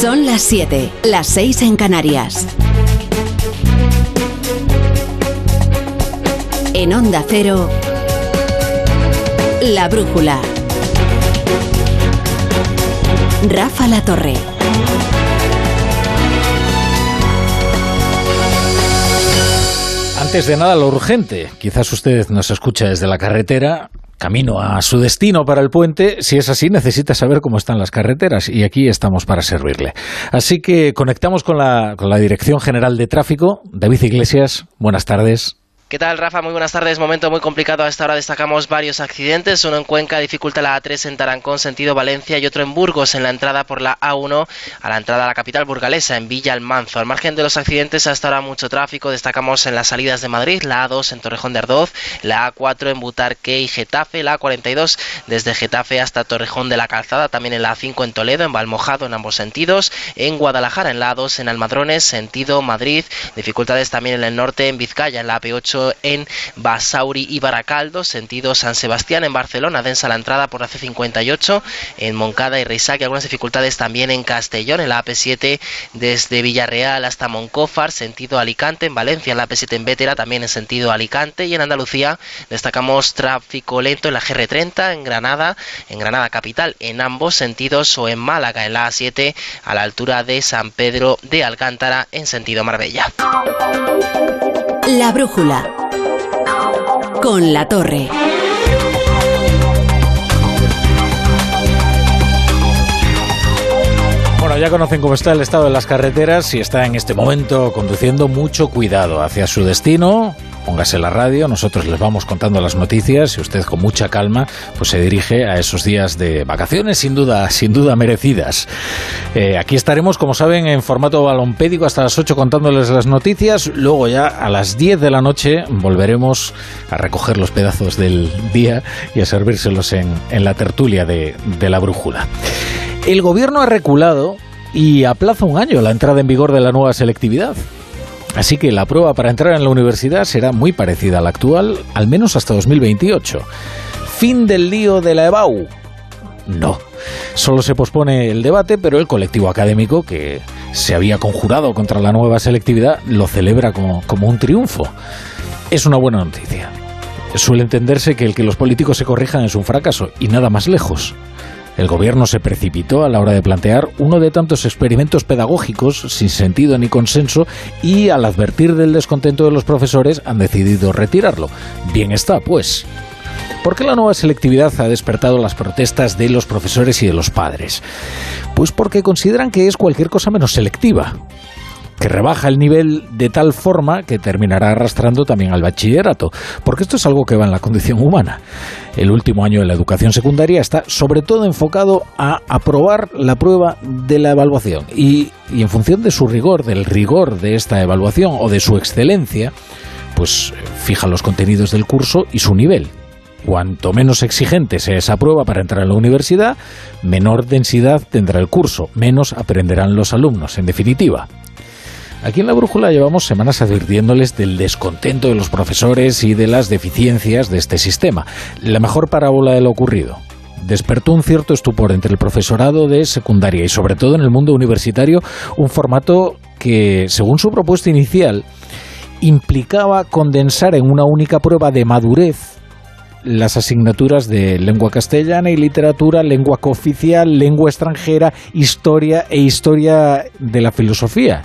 Son las 7, las 6 en Canarias. En Onda Cero, La Brújula. Rafa La Torre. Antes de nada, lo urgente. Quizás usted nos escucha desde la carretera, camino a su destino para el puente. Si es así, necesita saber cómo están las carreteras y aquí estamos para servirle. Así que conectamos con la, con la Dirección General de Tráfico. David Iglesias, buenas tardes. ¿Qué tal, Rafa? Muy buenas tardes. Momento muy complicado. A esta hora destacamos varios accidentes. Uno en Cuenca dificulta la A3 en Tarancón, sentido Valencia, y otro en Burgos, en la entrada por la A1 a la entrada a la capital burgalesa, en Villa Almanzo. Al margen de los accidentes, hasta ahora mucho tráfico. Destacamos en las salidas de Madrid, la A2 en Torrejón de Ardoz, la A4 en Butarque y Getafe, la A42 desde Getafe hasta Torrejón de la Calzada, también en la A5 en Toledo, en Valmojado en ambos sentidos, en Guadalajara, en la A2 en Almadrones, sentido Madrid. Dificultades también en el norte, en Vizcaya, en la AP8 en Basauri y Baracaldo, sentido San Sebastián en Barcelona, densa la entrada por la C58 en Moncada y Reisac, algunas dificultades también en Castellón, en la AP7 desde Villarreal hasta Moncófar, sentido Alicante, en Valencia, en la AP7 en Vétera, también en sentido Alicante y en Andalucía destacamos tráfico lento en la GR30, en Granada, en Granada capital, en ambos sentidos o en Málaga, en la A7 a la altura de San Pedro de Alcántara en sentido Marbella. La brújula. Con la torre. Bueno, ya conocen cómo está el estado de las carreteras. Si está en este momento conduciendo, mucho cuidado hacia su destino. Póngase la radio, nosotros les vamos contando las noticias y usted con mucha calma pues se dirige a esos días de vacaciones sin duda, sin duda merecidas. Eh, aquí estaremos, como saben, en formato balompédico hasta las 8 contándoles las noticias. Luego ya a las 10 de la noche volveremos a recoger los pedazos del día y a servírselos en, la tertulia de, de la brújula. El gobierno ha reculado y aplaza un año la entrada en vigor de la nueva selectividad. Así que la prueba para entrar en la universidad será muy parecida a la actual, al menos hasta 2028. ¿Fin del lío de la EBAU? No. Solo se pospone el debate, pero el colectivo académico, que se había conjurado contra la nueva selectividad, lo celebra como, como un triunfo. Es una buena noticia. Suele entenderse que el que los políticos se corrijan es un fracaso, y nada más lejos. El gobierno se precipitó a la hora de plantear uno de tantos experimentos pedagógicos sin sentido ni consenso y al advertir del descontento de los profesores han decidido retirarlo. Bien está, pues. ¿Por qué la nueva selectividad ha despertado las protestas de los profesores y de los padres? Pues porque consideran que es cualquier cosa menos selectiva que rebaja el nivel de tal forma que terminará arrastrando también al bachillerato, porque esto es algo que va en la condición humana. El último año de la educación secundaria está sobre todo enfocado a aprobar la prueba de la evaluación y, y en función de su rigor, del rigor de esta evaluación o de su excelencia, pues fija los contenidos del curso y su nivel. Cuanto menos exigente sea esa prueba para entrar a la universidad, menor densidad tendrá el curso, menos aprenderán los alumnos, en definitiva. Aquí en la brújula llevamos semanas advirtiéndoles del descontento de los profesores y de las deficiencias de este sistema. La mejor parábola de lo ocurrido. Despertó un cierto estupor entre el profesorado de secundaria y sobre todo en el mundo universitario un formato que, según su propuesta inicial, implicaba condensar en una única prueba de madurez las asignaturas de lengua castellana y literatura, lengua cooficial, lengua extranjera, historia e historia de la filosofía.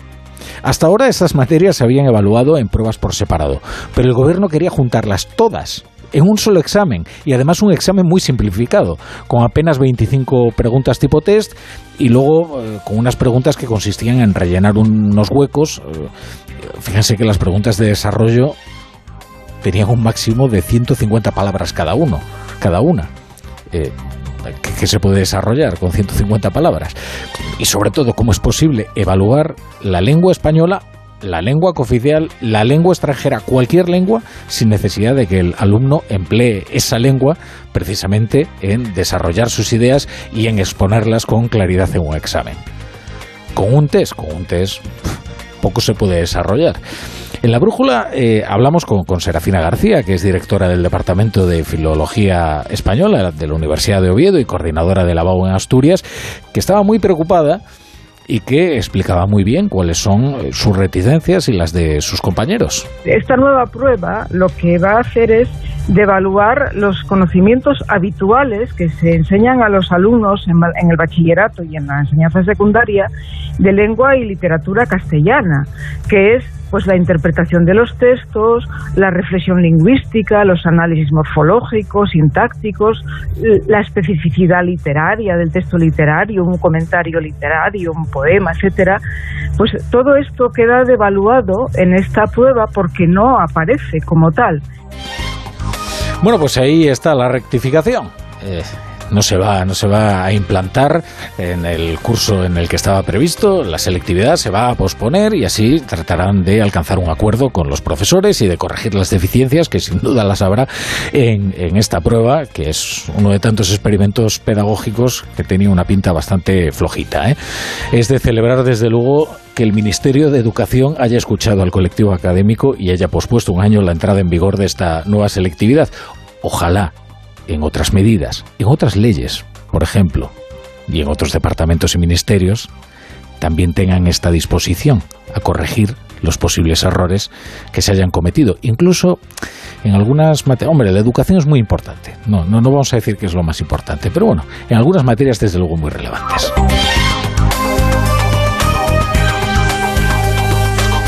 Hasta ahora estas materias se habían evaluado en pruebas por separado, pero el gobierno quería juntarlas todas en un solo examen y además un examen muy simplificado, con apenas 25 preguntas tipo test y luego eh, con unas preguntas que consistían en rellenar unos huecos. Eh, fíjense que las preguntas de desarrollo tenían un máximo de 150 palabras cada uno, cada una. Eh, que, se puede desarrollar con 150 palabras. Y sobre todo, cómo es posible evaluar la lengua española, la lengua cooficial, la lengua extranjera, cualquier lengua, sin necesidad de que el alumno emplee esa lengua precisamente en desarrollar sus ideas y en exponerlas con claridad en un examen. Con un test, con un test, poco se puede desarrollar. En la brújula eh, hablamos con, con, Serafina García, que es directora del Departamento de Filología Española de la Universidad de Oviedo y coordinadora de la BAU en Asturias, que estaba muy preocupada y que explicaba muy bien cuáles son eh, sus reticencias y las de sus compañeros. Esta nueva prueba lo que va a hacer es devaluar los conocimientos habituales que se enseñan a los alumnos en, en el bachillerato y en la enseñanza secundaria de lengua y literatura castellana, que es pues la interpretación de los textos, la reflexión lingüística, los análisis morfológicos, sintácticos, la especificidad literaria del texto literario, un comentario literario, un poema, etcétera. Pues todo esto queda devaluado en esta prueba porque no aparece como tal. Bueno, pues ahí está la rectificación. Eh, no se va, no se va a implantar en el curso en el que estaba previsto, la selectividad se va a posponer y así tratarán de alcanzar un acuerdo con los profesores y de corregir las deficiencias que sin duda las habrá en, esta prueba, que es uno de tantos experimentos pedagógicos que tenía una pinta bastante flojita. ¿eh? Es de celebrar desde luego que el Ministerio de Educación haya escuchado al colectivo académico y haya pospuesto un año la entrada en vigor de esta nueva selectividad. Ojalá en otras medidas, en otras leyes, por ejemplo, y en otros departamentos y ministerios, también tengan esta disposición a corregir los posibles errores que se hayan cometido. Incluso en algunas materias, hombre, la educación es muy importante, no, no, no vamos a decir que es lo más importante, pero bueno, en algunas materias desde luego muy relevantes.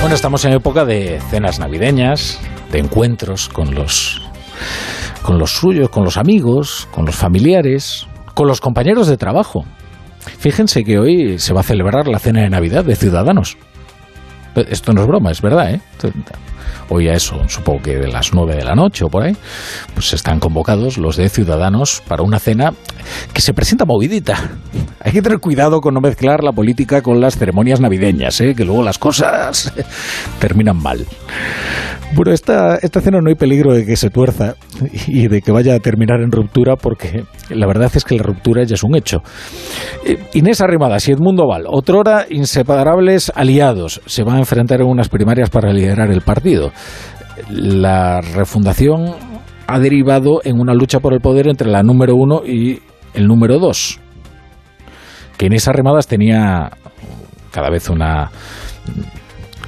Bueno, estamos en época de cenas navideñas, de encuentros con los con los suyos, con los amigos, con los familiares, con los compañeros de trabajo. Fíjense que hoy se va a celebrar la cena de Navidad de Ciudadanos. Esto no es broma, es verdad, ¿eh? Hoy a eso, supongo que de las nueve de la noche o por ahí, pues están convocados los de Ciudadanos para una cena que se presenta movidita. Hay que tener cuidado con no mezclar la política con las ceremonias navideñas, ¿eh? que luego las cosas terminan mal. Bueno, esta, esta cena no hay peligro de que se tuerza y de que vaya a terminar en ruptura porque la verdad es que la ruptura ya es un hecho. Eh, Inés Arrimadas y Edmundo Val, otrora inseparables aliados, se van a enfrentar en unas primarias para liderar el partido la refundación ha derivado en una lucha por el poder entre la número uno y el número dos. Que en esas remadas tenía cada vez una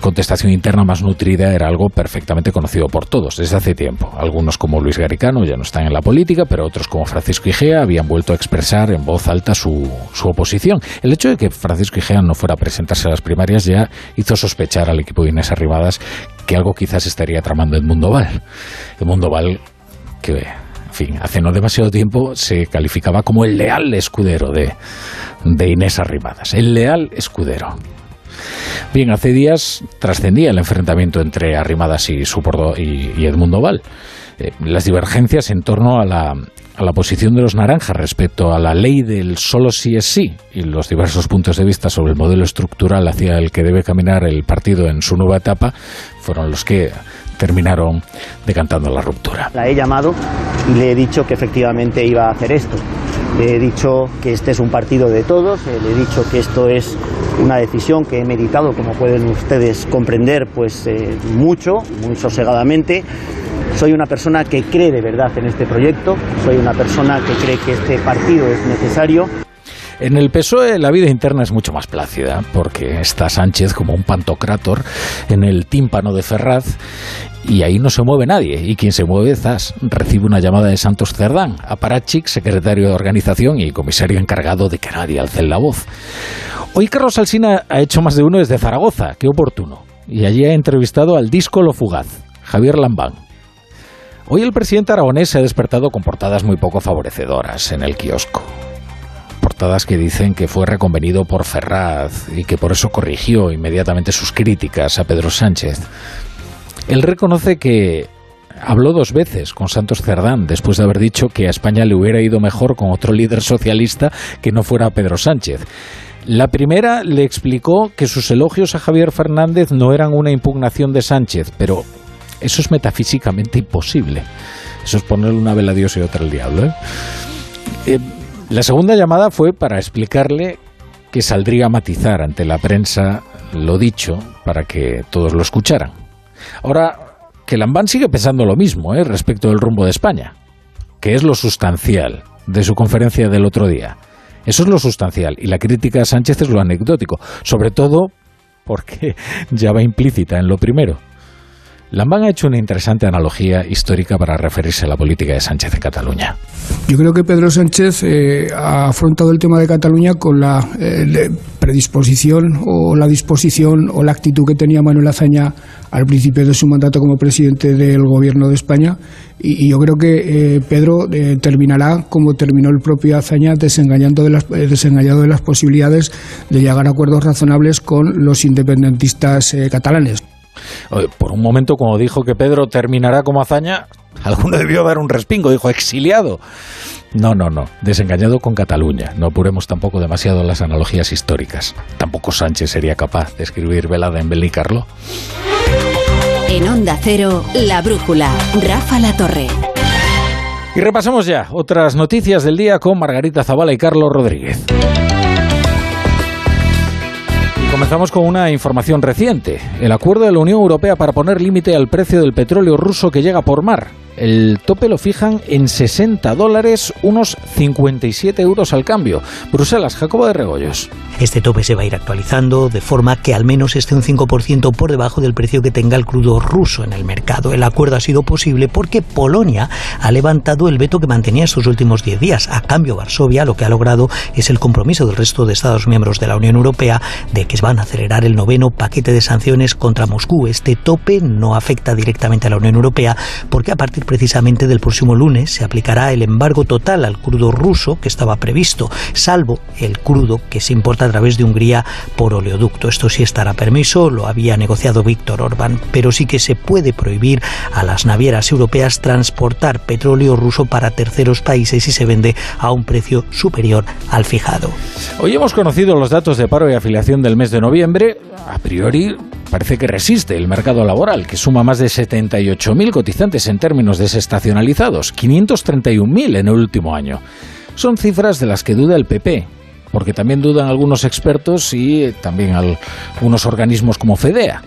contestación interna más nutrida era algo perfectamente conocido por todos desde hace tiempo. Algunos como Luis Garicano ya no están en la política, pero otros como Francisco Igea habían vuelto a expresar en voz alta su, su oposición. El hecho de que Francisco Igea no fuera a presentarse a las primarias ya hizo sospechar al equipo de Inés Arribadas que algo quizás estaría tramando en Mundo Val. El Mundo Val que en fin, hace no demasiado tiempo se calificaba como el leal escudero de, de Inés Arribadas, el leal escudero. Bien, hace días trascendía el enfrentamiento entre Arrimadas y, y, Edmundo Val. Eh, las divergencias en torno a la, a la posición de los naranjas respecto a la ley del solo sí es sí y los diversos puntos de vista sobre el modelo estructural hacia el que debe caminar el partido en su nueva etapa fueron los que terminaron decantando la ruptura. La he llamado y le he dicho que efectivamente iba a hacer esto. He dicho que este es un partido de todos, eh, le he dicho que esto es una decisión que he meditado, como pueden ustedes comprender, pues eh, mucho, muy sosegadamente. Soy una persona que cree de verdad en este proyecto, soy una persona que cree que este partido es necesario. En el PSOE la vida interna es mucho más plácida, porque está Sánchez como un pantocrátor en el tímpano de Ferraz y ahí no se mueve nadie. Y quien se mueve, Zas, recibe una llamada de Santos Cerdán, aparachic, secretario de organización y comisario encargado de que nadie alce la voz. Hoy Carlos Alsina ha hecho más de uno desde Zaragoza, qué oportuno. Y allí ha entrevistado al disco Lo Fugaz, Javier Lambán. Hoy el presidente aragonés se ha despertado con portadas muy poco favorecedoras en el kiosco que dicen que fue reconvenido por Ferraz y que por eso corrigió inmediatamente sus críticas a Pedro Sánchez. Él reconoce que habló dos veces con Santos Cerdán después de haber dicho que a España le hubiera ido mejor con otro líder socialista que no fuera Pedro Sánchez. La primera le explicó que sus elogios a Javier Fernández no eran una impugnación de Sánchez, pero eso es metafísicamente imposible. Eso es ponerle una vela a Dios y otra al diablo. ¿eh? eh la segunda llamada fue para explicarle que saldría a matizar ante la prensa lo dicho para que todos lo escucharan. Ahora, que Lambán sigue pensando lo mismo ¿eh? respecto del rumbo de España, que es lo sustancial de su conferencia del otro día. Eso es lo sustancial y la crítica a Sánchez es lo anecdótico, sobre todo porque ya va implícita en lo primero. Lambán ha hecho una interesante analogía histórica para referirse a la política de Sánchez en Cataluña. Yo creo que Pedro Sánchez eh, ha afrontado el tema de Cataluña con la eh, predisposición o la disposición o la actitud que tenía Manuel Azaña al principio de su mandato como presidente del Gobierno de España. Y, yo creo que eh, Pedro terminará como terminó el propio Azaña, desengañando de las, desengañado de las posibilidades de llegar a acuerdos razonables con los independentistas catalanes. Por un momento, cuando dijo que Pedro terminará como hazaña, alguno debió dar un respingo, dijo exiliado. No, no, no, desengañado con Cataluña. No apuremos tampoco demasiado las analogías históricas. Tampoco Sánchez sería capaz de escribir velada en Belicarlo. En Onda Cero, La Brújula, Rafa La Torre. Y repasamos ya otras noticias del día con Margarita Zavala y Carlos Rodríguez. Comenzamos con una información reciente. El acuerdo de la Unión Europea para poner límite al precio del petróleo ruso que llega por mar. El tope lo fijan en 60 dólares, unos 57 euros al cambio. Bruselas, Jacobo de Regoyos. Este tope se va a ir actualizando de forma que al menos esté un 5% por debajo del precio que tenga el crudo ruso en el mercado. El acuerdo ha sido posible porque Polonia ha levantado el veto que mantenía estos últimos 10 días. A cambio, Varsovia lo que ha logrado es el compromiso del resto de Estados miembros de la Unión Europea de que van a acelerar el noveno paquete de sanciones contra Moscú. Este tope no afecta directamente a la Unión Europea porque a partir precisamente del próximo lunes se aplicará el embargo total al crudo ruso que estaba previsto, salvo el crudo que se importa a través de Hungría por oleoducto. Esto sí estará permiso, lo había negociado Víctor Orbán, pero sí que se puede prohibir a las navieras europeas transportar petróleo ruso para terceros países si se vende a un precio superior al fijado. Hoy hemos conocido los datos de paro y afiliación del mes de noviembre. A priori parece que resiste el mercado laboral, que suma más de 78.000 cotizantes en términos desestacionalizados, 531.000 en el último año. Son cifras de las que duda el PP, porque también dudan algunos expertos y también algunos organismos como FEDEA.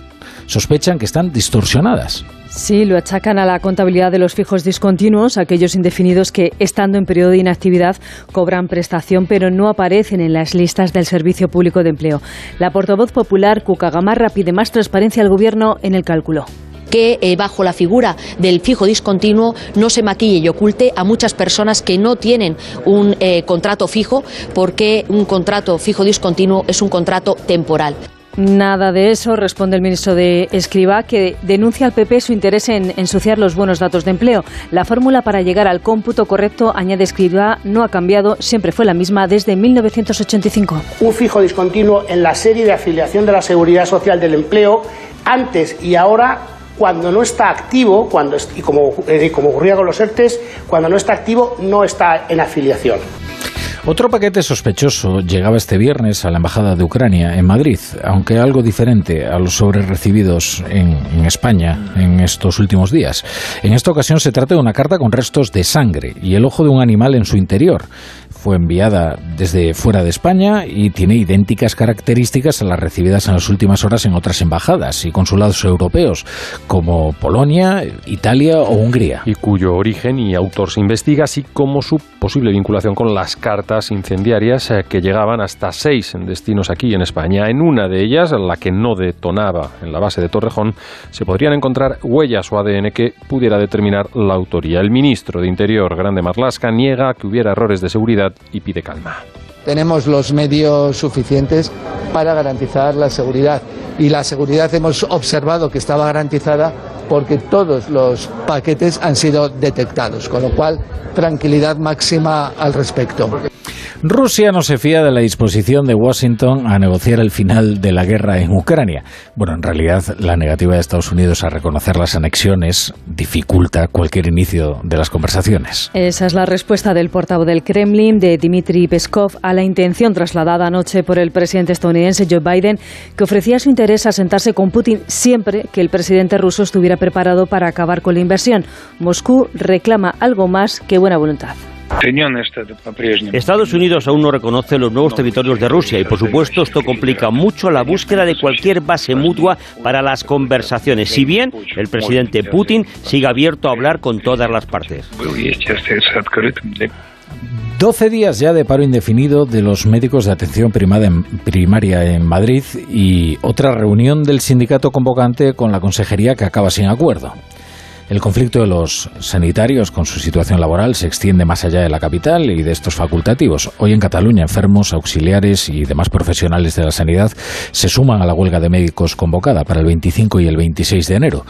Sospechan que están distorsionadas. Sí, lo achacan a la contabilidad de los fijos discontinuos, aquellos indefinidos que, estando en periodo de inactividad, cobran prestación, pero no aparecen en las listas del Servicio Público de Empleo. La portavoz popular, Cuca Gamarra, pide más transparencia al Gobierno en el cálculo que eh, bajo la figura del fijo discontinuo no se maquille y oculte a muchas personas que no tienen un eh, contrato fijo porque un contrato fijo discontinuo es un contrato temporal. Nada de eso, responde el ministro de Escriba, que denuncia al PP su interés en ensuciar los buenos datos de empleo. La fórmula para llegar al cómputo correcto, añade Escriba, no ha cambiado, siempre fue la misma desde 1985. Un fijo discontinuo en la serie de afiliación de la Seguridad Social del Empleo, antes y ahora cuando no está activo, cuando, y como, como ocurría con los ERTES, cuando no está activo no está en afiliación. Otro paquete sospechoso llegaba este viernes a la Embajada de Ucrania en Madrid, aunque algo diferente a los sobres recibidos en, en, España en estos últimos días. En esta ocasión se trata de una carta con restos de sangre y el ojo de un animal en su interior fue enviada desde fuera de España y tiene idénticas características a las recibidas en las últimas horas en otras embajadas y consulados europeos, como Polonia, Italia o Hungría. Y cuyo origen y autor se investiga, así como su posible vinculación con las cartas incendiarias eh, que llegaban hasta seis destinos aquí en España. En una de ellas, la que no detonaba en la base de Torrejón, se podrían encontrar huellas o ADN que pudiera determinar la autoría. El ministro de Interior, Grande Marlasca, niega que hubiera errores de seguridad y pide calma. Tenemos los medios suficientes para garantizar la seguridad y la seguridad hemos observado que estaba garantizada porque todos los paquetes han sido detectados, con lo cual tranquilidad máxima al respecto. Rusia no se fía de la disposición de Washington a negociar el final de la guerra en Ucrania. Bueno, en realidad la negativa de Estados Unidos a reconocer las anexiones dificulta cualquier inicio de las conversaciones. Esa es la respuesta del portavoz del Kremlin, de Dmitry Peskov, a la intención trasladada anoche por el presidente estadounidense Joe Biden, que ofrecía su interés a sentarse con Putin siempre que el presidente ruso estuviera preparado para acabar con la inversión. Moscú reclama algo más que buena voluntad. Estados Unidos aún no reconoce los nuevos territorios de Rusia y, por supuesto, esto complica mucho la búsqueda de cualquier base mutua para las conversaciones, si bien el presidente Putin sigue abierto a hablar con todas las partes. 12 días ya de paro indefinido de los médicos de atención primaria en Madrid y otra reunión del sindicato convocante con la consejería que acaba sin acuerdo. El conflicto de los sanitarios con su situación laboral se extiende más allá de la capital y de estos facultativos. Hoy en Cataluña, enfermos, auxiliares y demás profesionales de la sanidad se suman a la huelga de médicos convocada para el 25 y el 26 de enero.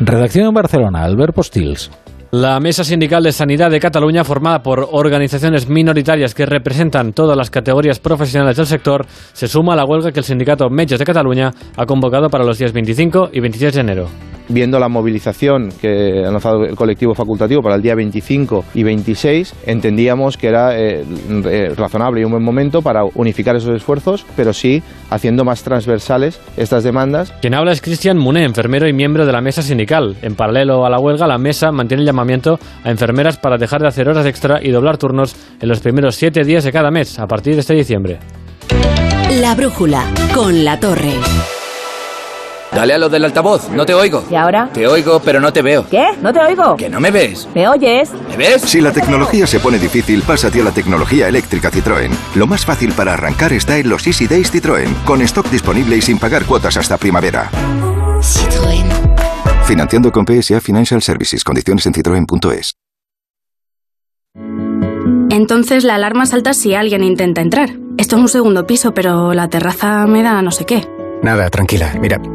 Redacción en Barcelona, Albert Postils. La Mesa Sindical de Sanidad de Cataluña, formada por organizaciones minoritarias que representan todas las categorías profesionales del sector, se suma a la huelga que el sindicato Medios de Cataluña ha convocado para los días 25 y 26 de enero viendo la movilización que ha lanzado el colectivo facultativo para el día 25 y 26, entendíamos que era eh, eh, razonable y un buen momento para unificar esos esfuerzos, pero sí haciendo más transversales estas demandas. Quien habla es Cristian Muné, enfermero y miembro de la mesa sindical. En paralelo a la huelga, la mesa mantiene el llamamiento a enfermeras para dejar de hacer horas extra y doblar turnos en los primeros siete días de cada mes, a partir de este diciembre. La brújula, con la torre. Dale a lo del altavoz, no te oigo. ¿Y ahora? Te oigo, pero no te veo. ¿Qué? ¿No te oigo? ¿Que no me ves? ¿Me oyes? ¿Me ves? Si la tecnología se pone difícil, pásate a la tecnología eléctrica Citroën. Lo más fácil para arrancar está en los Easy Days Citroën, con stock disponible y sin pagar cuotas hasta primavera. Citroën. Financiando con PSA Financial Services. Condiciones en citroen.es. Entonces la alarma salta si alguien intenta entrar. Esto es un segundo piso, pero la terraza me da no sé qué. Nada, tranquila. Mira,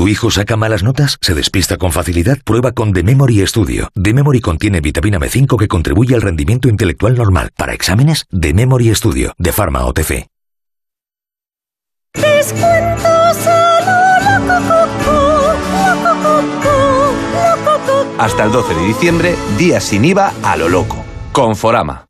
¿Tu hijo saca malas notas? ¿Se despista con facilidad? Prueba con The Memory Studio. The Memory contiene vitamina B5 que contribuye al rendimiento intelectual normal. Para exámenes, The Memory Studio, de Pharma OTC. Hasta el 12 de diciembre, días sin IVA a lo loco. Conforama.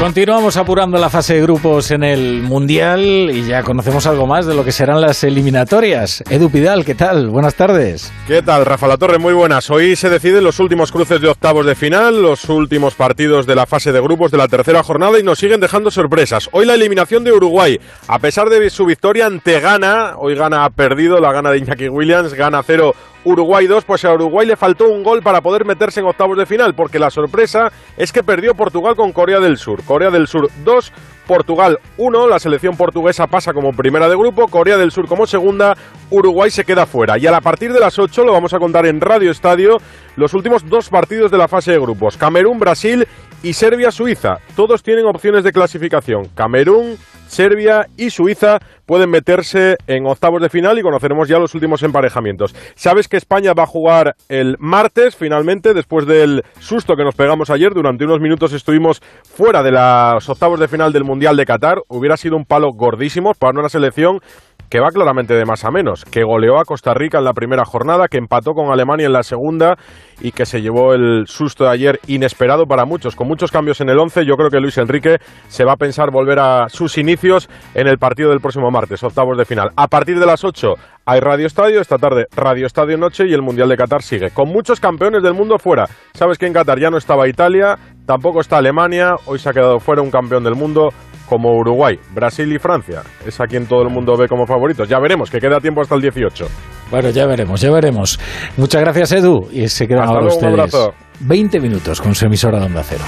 Continuamos apurando la fase de grupos en el Mundial y ya conocemos algo más de lo que serán las eliminatorias. Edu Pidal, ¿qué tal? Buenas tardes. ¿Qué tal, Rafa La Torre? Muy buenas. Hoy se deciden los últimos cruces de octavos de final, los últimos partidos de la fase de grupos de la tercera jornada y nos siguen dejando sorpresas. Hoy la eliminación de Uruguay, a pesar de su victoria ante Ghana, hoy Ghana ha perdido, la gana de Iñaki Williams, gana cero Uruguay 2, pues a Uruguay le faltó un gol para poder meterse en octavos de final, porque la sorpresa es que perdió Portugal con Corea del Sur. Corea del Sur 2, Portugal 1, la selección portuguesa pasa como primera de grupo, Corea del Sur como segunda, Uruguay se queda fuera. Y a partir de las 8 lo vamos a contar en Radio Estadio los últimos dos partidos de la fase de grupos, Camerún, Brasil y Serbia-Suiza. Todos tienen opciones de clasificación. Camerún, Serbia y Suiza pueden meterse en octavos de final y conoceremos ya los últimos emparejamientos. Sabes que España va a jugar el martes, finalmente, después del susto que nos pegamos ayer. Durante unos minutos estuvimos fuera de los octavos de final del Mundial de Qatar. Hubiera sido un palo gordísimo para una selección que va claramente de más a menos, que goleó a Costa Rica en la primera jornada, que empató con Alemania en la segunda y que se llevó el susto de ayer inesperado para muchos. Con muchos cambios en el 11, yo creo que Luis Enrique se va a pensar volver a sus inicios en el partido del próximo martes, octavos de final. A partir de las 8 hay Radio Estadio, esta tarde Radio Estadio Noche y el Mundial de Qatar sigue. Con muchos campeones del mundo fuera. Sabes que en Qatar ya no estaba Italia, tampoco está Alemania, hoy se ha quedado fuera un campeón del mundo como Uruguay, Brasil y Francia. Es a quien todo el mundo ve como favoritos. Ya veremos, que queda tiempo hasta el 18. Bueno, ya veremos, ya veremos. Muchas gracias, Edu. Y se quedan ahora ustedes 20 minutos con su emisora de Onda Cero.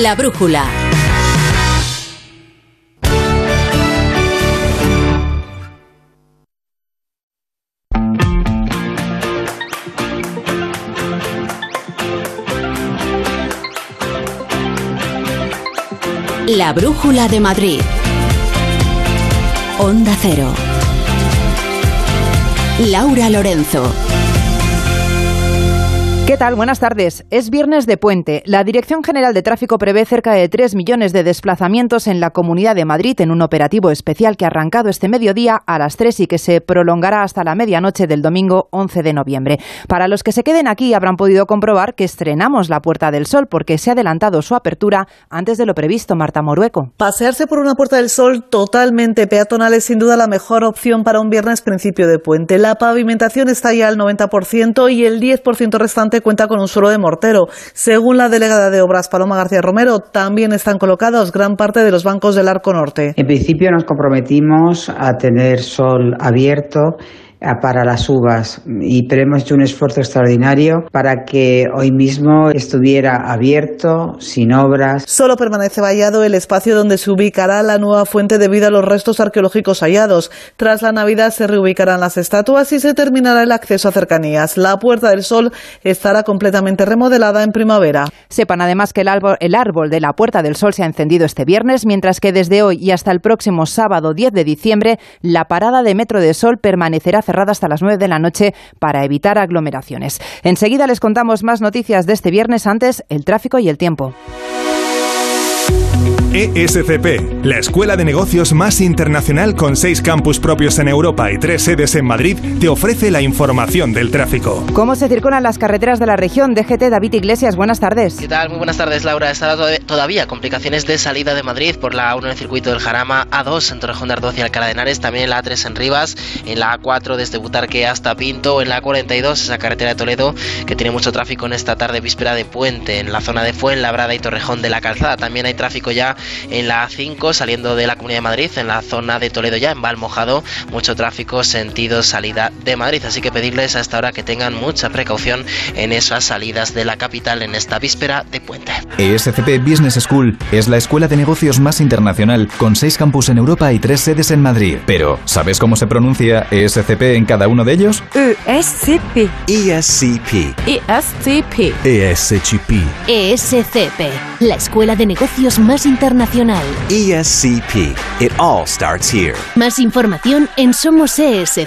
La brújula. La Brújula de Madrid. Onda Cero. Laura Lorenzo. ¿Qué tal? Buenas tardes. Es viernes de puente. La Dirección General de Tráfico prevé cerca de 3 millones de desplazamientos en la Comunidad de Madrid en un operativo especial que ha arrancado este mediodía a las 3 y que se prolongará hasta la medianoche del domingo 11 de noviembre. Para los que se queden aquí habrán podido comprobar que estrenamos la Puerta del Sol porque se ha adelantado su apertura antes de lo previsto, Marta Morueco. Pasearse por una Puerta del Sol totalmente peatonal es sin duda la mejor opción para un viernes principio de puente. La pavimentación está ya al 90% y el 10% restante cuenta con un suelo de mortero. Según la delegada de Obras Paloma García Romero, también están colocados gran parte de los bancos del Arco Norte. En principio nos comprometimos a tener sol abierto para las uvas y pero hemos hecho un esfuerzo extraordinario para que hoy mismo estuviera abierto, sin obras. Solo permanece vallado el espacio donde se ubicará la nueva fuente debido a los restos arqueológicos hallados. Tras la Navidad se reubicarán las estatuas y se terminará el acceso a cercanías. La Puerta del Sol estará completamente remodelada en primavera. Sepan además que el árbol, el árbol de la Puerta del Sol se ha encendido este viernes, mientras que desde hoy y hasta el próximo sábado 10 de diciembre la parada de Metro de Sol permanecerá cerrada hasta las 9 de la noche para evitar aglomeraciones. Enseguida les contamos más noticias de este viernes, antes el tráfico y el tiempo. ESCP, la escuela de negocios más internacional con seis campus propios en Europa y tres sedes en Madrid, te ofrece la información del tráfico. ¿Cómo se circulan las carreteras de la región? DGT David Iglesias, buenas tardes. ¿Qué tal? Muy buenas tardes, Laura. Estará todavía complicaciones de salida de Madrid por la 1 en el circuito del Jarama, A2 en Torrejón de Ardoz y Alcalá de Henares, también en la A3 en Rivas, en la A4 desde Butarque hasta Pinto, en la A42 esa carretera de Toledo que tiene mucho tráfico en esta tarde víspera de puente, en la zona de Fuenlabrada y Torrejón de la Calzada. También hay tráfico ya en la A5 saliendo de la Comunidad de Madrid, en la zona de Toledo ya en Valmojado, mucho tráfico sentido salida de Madrid, así que pedirles a esta hora que tengan mucha precaución en esas salidas de la capital en esta víspera de puente. ESCP Business School es la escuela de negocios más internacional con seis campus en Europa y tres sedes en Madrid. Pero, ¿sabes cómo se pronuncia ESCP en cada uno de ellos? ESCP. ESCP. ESCP. ESCP. ESCP, la escuela de negocios más internacional. ESCP. It all starts here. Más información en somosescp.com.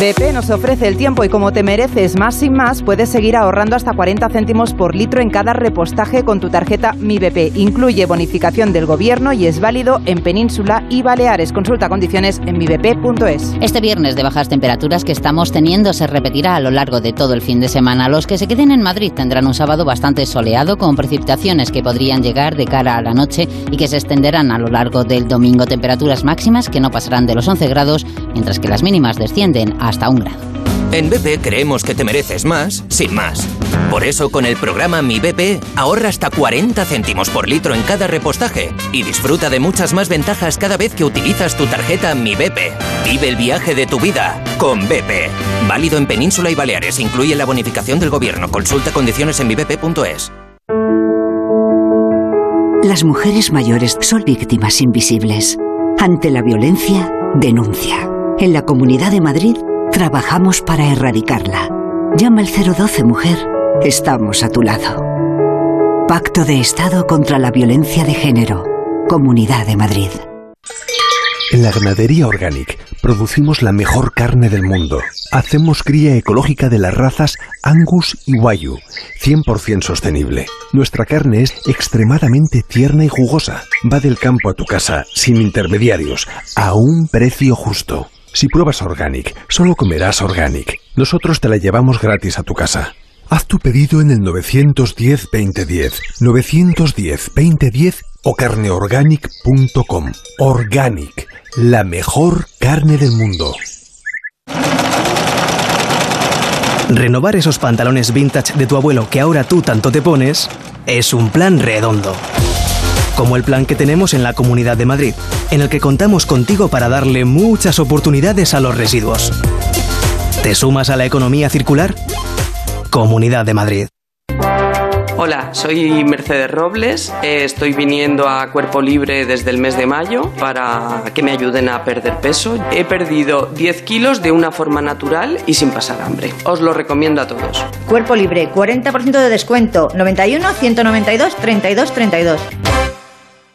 BP nos ofrece el tiempo y como te mereces más sin más, puedes seguir ahorrando hasta 40 céntimos por litro en cada repostaje con tu tarjeta Mi BP. Incluye bonificación del gobierno y es válido en Península y Baleares. Consulta condiciones en mibp.es. Este viernes de bajas temperaturas que estamos teniendo se repetirá a lo largo de todo el fin de semana. Los que se queden en Madrid tendrán un sábado bastante soleado con precipitaciones que podrían llegar de cara a la noche y que se extenderán a lo largo del domingo. Temperaturas máximas que no pasarán de los 11 grados, mientras que las mínimas descienden hasta un grado. En BP creemos que te mereces más, sin más. Por eso con el programa Mi BP ahorra hasta 40 céntimos por litro en cada repostaje y disfruta de muchas más ventajas cada vez que utilizas tu tarjeta Mi BP. Vive el viaje de tu vida con BP. Válido en Península y Baleares. Incluye la bonificación del gobierno. Consulta condiciones en mibp.es. Las mujeres mayores son víctimas invisibles. Ante la violencia, denuncia. En la Comunidad de Madrid trabajamos para erradicarla. Llama al 012 Mujer. Estamos a tu lado. Pacto de Estado contra la Violencia de Género. Comunidad de Madrid. En la ganadería Organic producimos la mejor carne del mundo. Hacemos cría ecológica de las razas Angus y Wayu, 100% sostenible. Nuestra carne es extremadamente tierna y jugosa. Va del campo a tu casa, sin intermediarios, a un precio justo. Si pruebas Organic, solo comerás Organic. Nosotros te la llevamos gratis a tu casa. Haz tu pedido en el 910-2010, 910-2010 o carneorganic.com. Organic, la mejor carne del mundo. Renovar esos pantalones vintage de tu abuelo que ahora tú tanto te pones es un plan redondo. Como el plan que tenemos en la Comunidad de Madrid, en el que contamos contigo para darle muchas oportunidades a los residuos. ¿Te sumas a la economía circular? Comunidad de Madrid. Hola, soy Mercedes Robles, estoy viniendo a Cuerpo Libre desde el mes de mayo para que me ayuden a perder peso. He perdido 10 kilos de una forma natural y sin pasar hambre. Os lo recomiendo a todos. Cuerpo Libre, 40% de descuento, 91 192 32 32.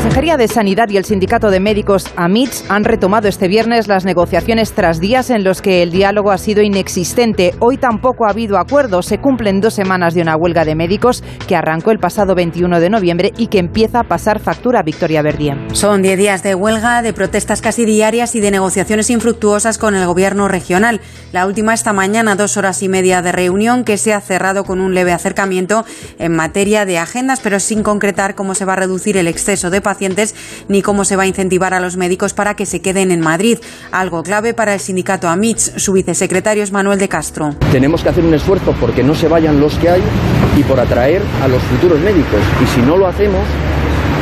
Consejería de Sanidad y el Sindicato de Médicos AMITS han retomado este viernes las negociaciones tras días en los que el diálogo ha sido inexistente. Hoy tampoco ha habido acuerdo. Se cumplen dos semanas de una huelga de médicos que arrancó el pasado 21 de noviembre y que empieza a pasar factura a Victoria Verdier. Son 10 días de huelga, de protestas casi diarias y de negociaciones infructuosas con el gobierno regional. La última esta mañana, dos horas y media de reunión que se ha cerrado con un leve acercamiento en materia de agendas, pero sin concretar cómo se va a reducir el exceso de pacientes ni cómo se va a incentivar a los médicos para que se queden en Madrid. Algo clave para el sindicato AMITS. Su vicesecretario es Manuel de Castro. Tenemos que hacer un esfuerzo porque no se vayan los que hay y por atraer a los futuros médicos. Y si no lo hacemos,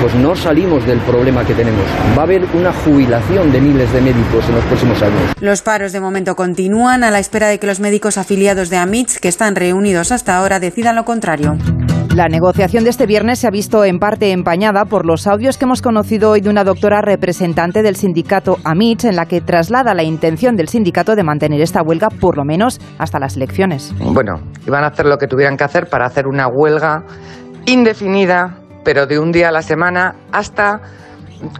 pues no salimos del problema que tenemos. Va a haber una jubilación de miles de médicos en los próximos años. Los paros de momento continúan a la espera de que los médicos afiliados de AMITS, que están reunidos hasta ahora, decidan lo contrario. La negociación de este viernes se ha visto en parte empañada por los audios que hemos conocido hoy de una doctora representante del sindicato AMITS en la que traslada la intención del sindicato de mantener esta huelga por lo menos hasta las elecciones. Bueno, iban a hacer lo que tuvieran que hacer para hacer una huelga indefinida, pero de un día a la semana hasta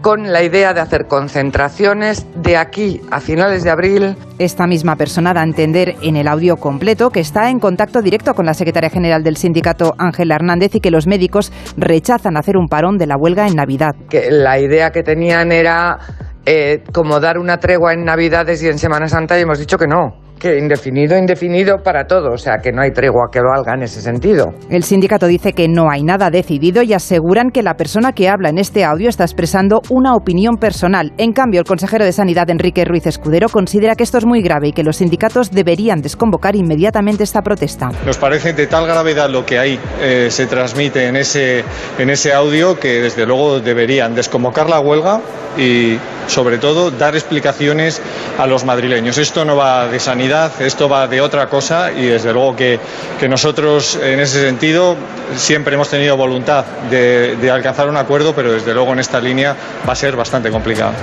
con la idea de hacer concentraciones de aquí a finales de abril. Esta misma persona da a entender en el audio completo que está en contacto directo con la secretaria general del sindicato, Ángela Hernández, y que los médicos rechazan hacer un parón de la huelga en Navidad. Que la idea que tenían era eh, como dar una tregua en Navidades y en Semana Santa y hemos dicho que no que indefinido, indefinido para todo, o sea que no hay tregua que valga en ese sentido. El sindicato dice que no hay nada decidido y aseguran que la persona que habla en este audio está expresando una opinión personal. En cambio, el consejero de Sanidad, Enrique Ruiz Escudero, considera que esto es muy grave y que los sindicatos deberían desconvocar inmediatamente esta protesta. Nos parece de tal gravedad lo que ahí eh, se transmite en ese, en ese audio que desde luego deberían desconvocar la huelga y sobre todo dar explicaciones a los madrileños. Esto no va de sanidad esto va de otra cosa y desde luego que, nosotros en ese sentido siempre hemos tenido voluntad de, de alcanzar un acuerdo, pero desde luego en esta línea va a ser bastante complicado.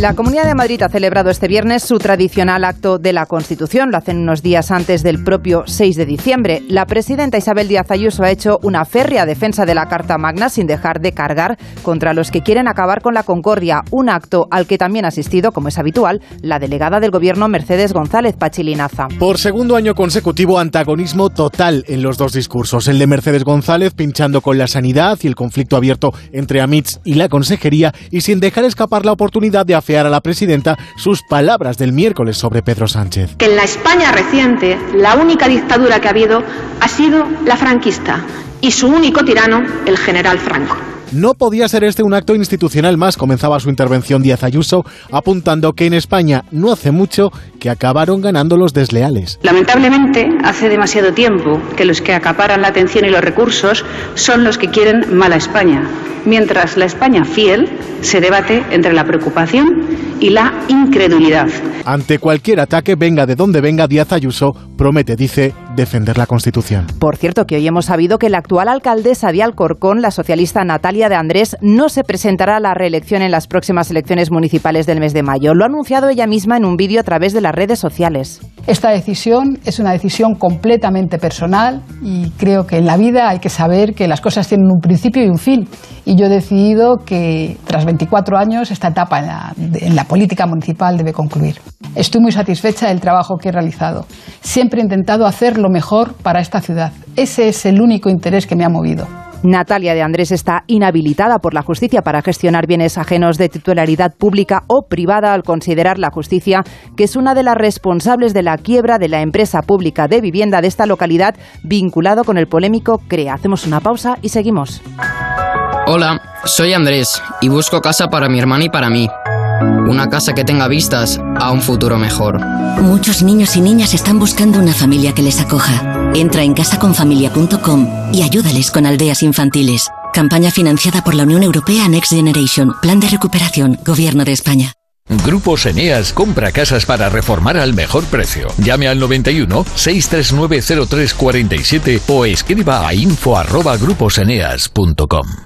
La Comunidad de Madrid ha celebrado este viernes su tradicional acto de la Constitución. Lo hacen unos días antes del propio 6 de diciembre. La presidenta Isabel Díaz Ayuso ha hecho una férrea defensa de la Carta Magna sin dejar de cargar contra los que quieren acabar con la concordia. Un acto al que también ha asistido, como es habitual, la delegada del Gobierno Mercedes González Pachilinaza. Por segundo año consecutivo, antagonismo total en los dos discursos. El de Mercedes González pinchando con la sanidad y el conflicto abierto entre AMITS y la Consejería y sin dejar escapar la oportunidad de a la presidenta sus palabras del miércoles sobre Pedro Sánchez. Que en la España reciente, la única dictadura que ha habido ha sido la franquista y su único tirano, el general Franco. No podía ser este un acto institucional más, comenzaba su intervención Díaz Ayuso, apuntando que en España no hace mucho que acabaron ganando los desleales. Lamentablemente, hace demasiado tiempo que los que acaparan la atención y los recursos son los que quieren mala España, mientras la España fiel se debate entre la preocupación y la incredulidad. Ante cualquier ataque, venga de donde venga, Díaz Ayuso promete, dice, defender la Constitución. Por cierto, que hoy hemos sabido que la actual alcaldesa de Alcorcón, la socialista Natalia de Andrés, no se presentará a la reelección en las próximas elecciones municipales del mes de mayo. Lo ha anunciado ella misma en un vídeo a través de las redes sociales. Esta decisión es una decisión completamente personal y creo que en la vida hay que saber que las cosas tienen un principio y un fin. Y yo he decidido que tras 24 años esta etapa en la, en la política municipal debe concluir. Estoy muy satisfecha del trabajo que he realizado. Siempre he intentado hacer lo mejor para esta ciudad. Ese es el único interés que me ha movido. Natalia de Andrés está inhabilitada por la justicia para gestionar bienes ajenos de titularidad pública o privada al considerar la justicia que es una de las responsables de la quiebra de la empresa pública de vivienda de esta localidad vinculado con el polémico CREA. Hacemos una pausa y seguimos. Hola, soy Andrés y busco casa para mi hermana y para mí. Una casa que tenga vistas a un futuro mejor. Muchos niños y niñas están buscando una familia que les acoja. Entra en casaconfamilia.com y ayúdales con aldeas infantiles. Campaña financiada por la Unión Europea Next Generation. Plan de recuperación. Gobierno de España. Grupos Eneas compra casas para reformar al mejor precio. Llame al 91 639 0347 o escriba a info@gruposeneas.com.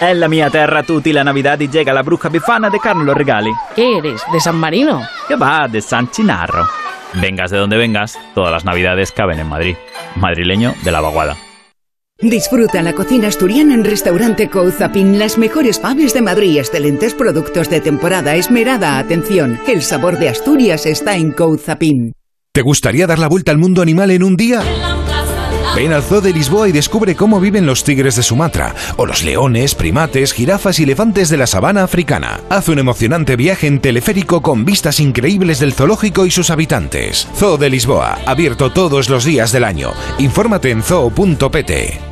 En la mia terra tutti la Navidad y llega la bruja bifana de Carlos Regali. ¿Qué eres? ¿De San Marino? Que va, de San Chinarro. Vengas de donde vengas, todas las navidades caben en Madrid. Madrileño de la vaguada. Disfruta la cocina asturiana en Restaurante Couzapin. Las mejores faves de Madrid, excelentes productos de temporada, esmerada atención. El sabor de Asturias está en Couzapin. ¿Te gustaría dar la vuelta al mundo animal en un día? Ven al Zoo de Lisboa y descubre cómo viven los tigres de Sumatra, o los leones, primates, jirafas y elefantes de la sabana africana. Haz un emocionante viaje en teleférico con vistas increíbles del zoológico y sus habitantes. Zoo de Lisboa, abierto todos los días del año. Infórmate en zoo.pt.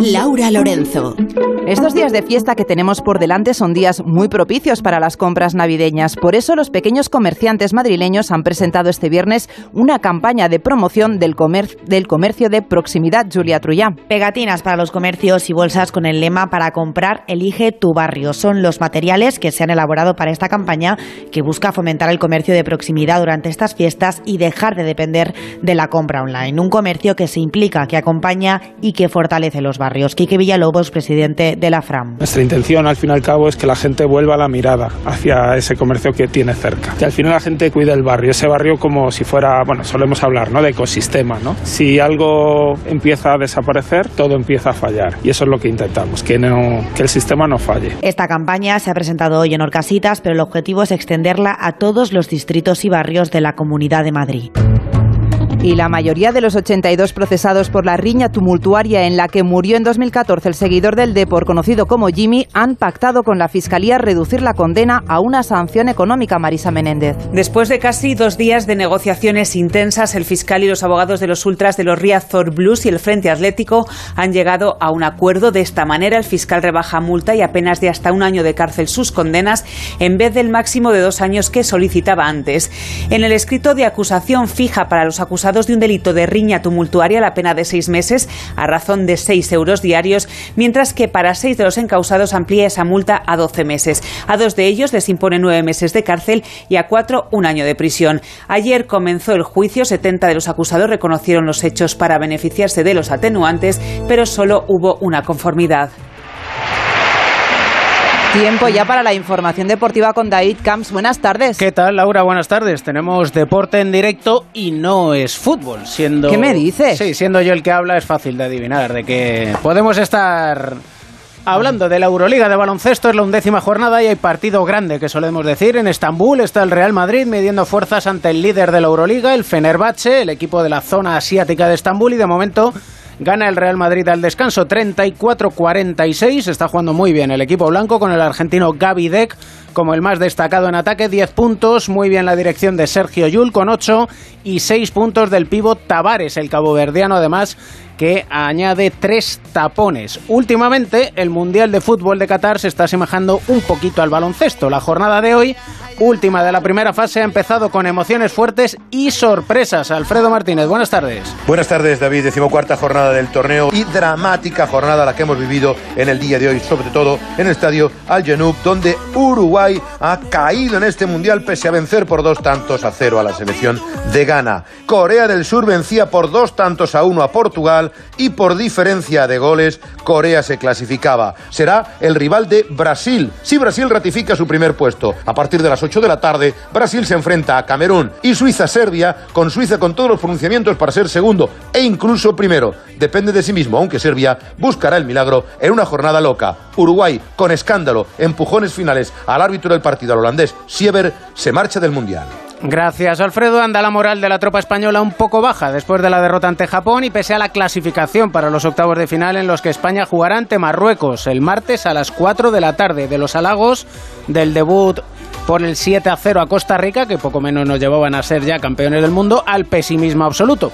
Laura Lorenzo. Estos días de fiesta que tenemos por delante son días muy propicios para las compras navideñas. Por eso los pequeños comerciantes madrileños han presentado este viernes una campaña de promoción del, comer del comercio de proximidad. Julia Trullá. Pegatinas para los comercios y bolsas con el lema para comprar, elige tu barrio. Son los materiales que se han elaborado para esta campaña que busca fomentar el comercio de proximidad durante estas fiestas y dejar de depender de la compra online. Un comercio que se implica, que acompaña y que fortalece los barrios. Quique Villalobos, presidente de la FRAM. Nuestra intención, al fin y al cabo, es que la gente vuelva la mirada hacia ese comercio que tiene cerca. Que al final la gente cuide el barrio, ese barrio como si fuera, bueno, solemos hablar, ¿no? De ecosistema, ¿no? Si algo empieza a desaparecer, todo empieza a fallar. Y eso es lo que intentamos, que, no, que el sistema no falle. Esta campaña se ha presentado hoy en Orcasitas, pero el objetivo es extenderla a todos los distritos y barrios de la Comunidad de Madrid. Y la mayoría de los 82 procesados por la riña tumultuaria en la que murió en 2014 el seguidor del Depor conocido como Jimmy han pactado con la Fiscalía reducir la condena a una sanción económica, Marisa Menéndez. Después de casi dos días de negociaciones intensas, el fiscal y los abogados de los ultras de los Riazor Blues y el Frente Atlético han llegado a un acuerdo. De esta manera, el fiscal rebaja multa y apenas de hasta un año de cárcel sus condenas en vez del máximo de dos años que solicitaba antes. En el escrito de acusación fija para los acusados acusados de un delito de riña tumultuaria la pena de seis meses a razón de seis euros diarios, mientras que para seis de los encausados amplía esa multa a doce meses. A dos de ellos les impone nueve meses de cárcel y a cuatro un año de prisión. Ayer comenzó el juicio, 70 de los acusados reconocieron los hechos para beneficiarse de los atenuantes, pero solo hubo una conformidad. Tiempo ya para la información deportiva con David Camps. Buenas tardes. ¿Qué tal, Laura? Buenas tardes. Tenemos deporte en directo y no es fútbol. Siendo... ¿Qué me dices? Sí, siendo yo el que habla es fácil de adivinar de que podemos estar hablando de la Euroliga de baloncesto. Es la undécima jornada y hay partido grande, que solemos decir. En Estambul está el Real Madrid midiendo fuerzas ante el líder de la Euroliga, el Fenerbahce, el equipo de la zona asiática de Estambul y de momento Gana el Real Madrid al descanso 34-46. Está jugando muy bien el equipo blanco con el argentino Gaby Deck como el más destacado en ataque, 10 puntos, muy bien la dirección de Sergio Yul con 8 y 6 puntos del pívot Tavares, el caboverdiano además que añade tres tapones. Últimamente, el Mundial de Fútbol de Qatar se está asemejando un poquito al baloncesto. La jornada de hoy, última de la primera fase, ha empezado con emociones fuertes y sorpresas. Alfredo Martínez, buenas tardes. Buenas tardes, David. Decimocuarta jornada del torneo y dramática jornada la que hemos vivido en el día de hoy, sobre todo en el estadio Al Janoub, donde Uruguay ha caído en este Mundial pese a vencer por dos tantos a cero a la selección de Ghana. Corea del Sur vencía por dos tantos a uno a Portugal y por diferencia de goles Corea se clasificaba. Será el rival de Brasil. Si Brasil ratifica su primer puesto, a partir de las 8 de la tarde, Brasil se enfrenta a Camerún y Suiza-Serbia, con Suiza con todos los pronunciamientos para ser segundo e incluso primero. Depende de sí mismo, aunque Serbia buscará el milagro en una jornada loca. Uruguay, con escándalo, empujones finales al árbitro del partido, al holandés Sieber, se marcha del Mundial. Gracias, Alfredo. Anda la moral de la tropa española un poco baja después de la derrota ante Japón y pese a la clasificación para los octavos de final en los que España jugará ante Marruecos el martes a las 4 de la tarde. De los halagos del debut por el 7 a 0 a Costa Rica, que poco menos nos llevaban a ser ya campeones del mundo, al pesimismo absoluto.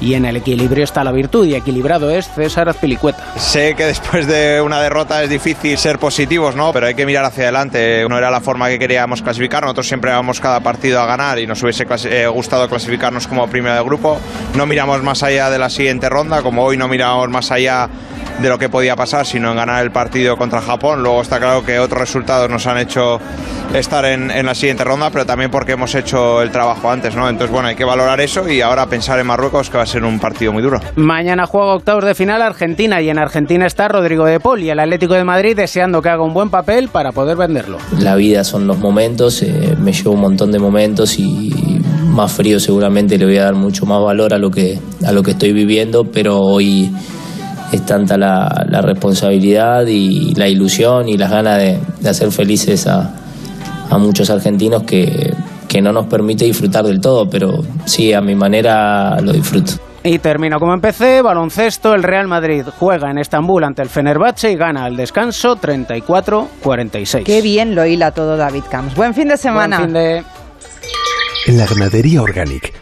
Y en el equilibrio está la virtud y equilibrado es César Azpilicueta. Sé que después de una derrota es difícil ser positivos, ¿no? Pero hay que mirar hacia adelante. No era la forma que queríamos clasificar. Nosotros siempre vamos cada partido a ganar y nos hubiese eh, gustado clasificarnos como primero de grupo. No miramos más allá de la siguiente ronda, como hoy no miramos más allá de lo que podía pasar, sino en ganar el partido contra Japón. Luego está claro que otros resultados nos han hecho estar en, en, la siguiente ronda, pero también porque hemos hecho el trabajo antes, ¿no? Entonces, bueno, hay que valorar eso y ahora pensar en Marruecos, que va a ser un partido muy duro. Mañana juega octavos de final Argentina y en Argentina está Rodrigo de Paul y el Atlético de Madrid deseando que haga un buen papel para poder venderlo. La vida son los momentos, eh, me llevo un montón de momentos y más frío seguramente le voy a dar mucho más valor a lo que, a lo que estoy viviendo, pero hoy es tanta la, la responsabilidad y la ilusión y las ganas de, de hacer felices a, a muchos argentinos que, que no nos permite disfrutar del todo, pero sí, a mi manera lo disfruto. Y termino como empecé, baloncesto, el Real Madrid juega en Estambul ante el Fenerbahce y gana al descanso 34-46. Qué bien lo hila todo David Camps. Buen fin de semana. Buen fin de... En la ganadería Organic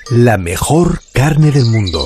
la mejor carne del mundo.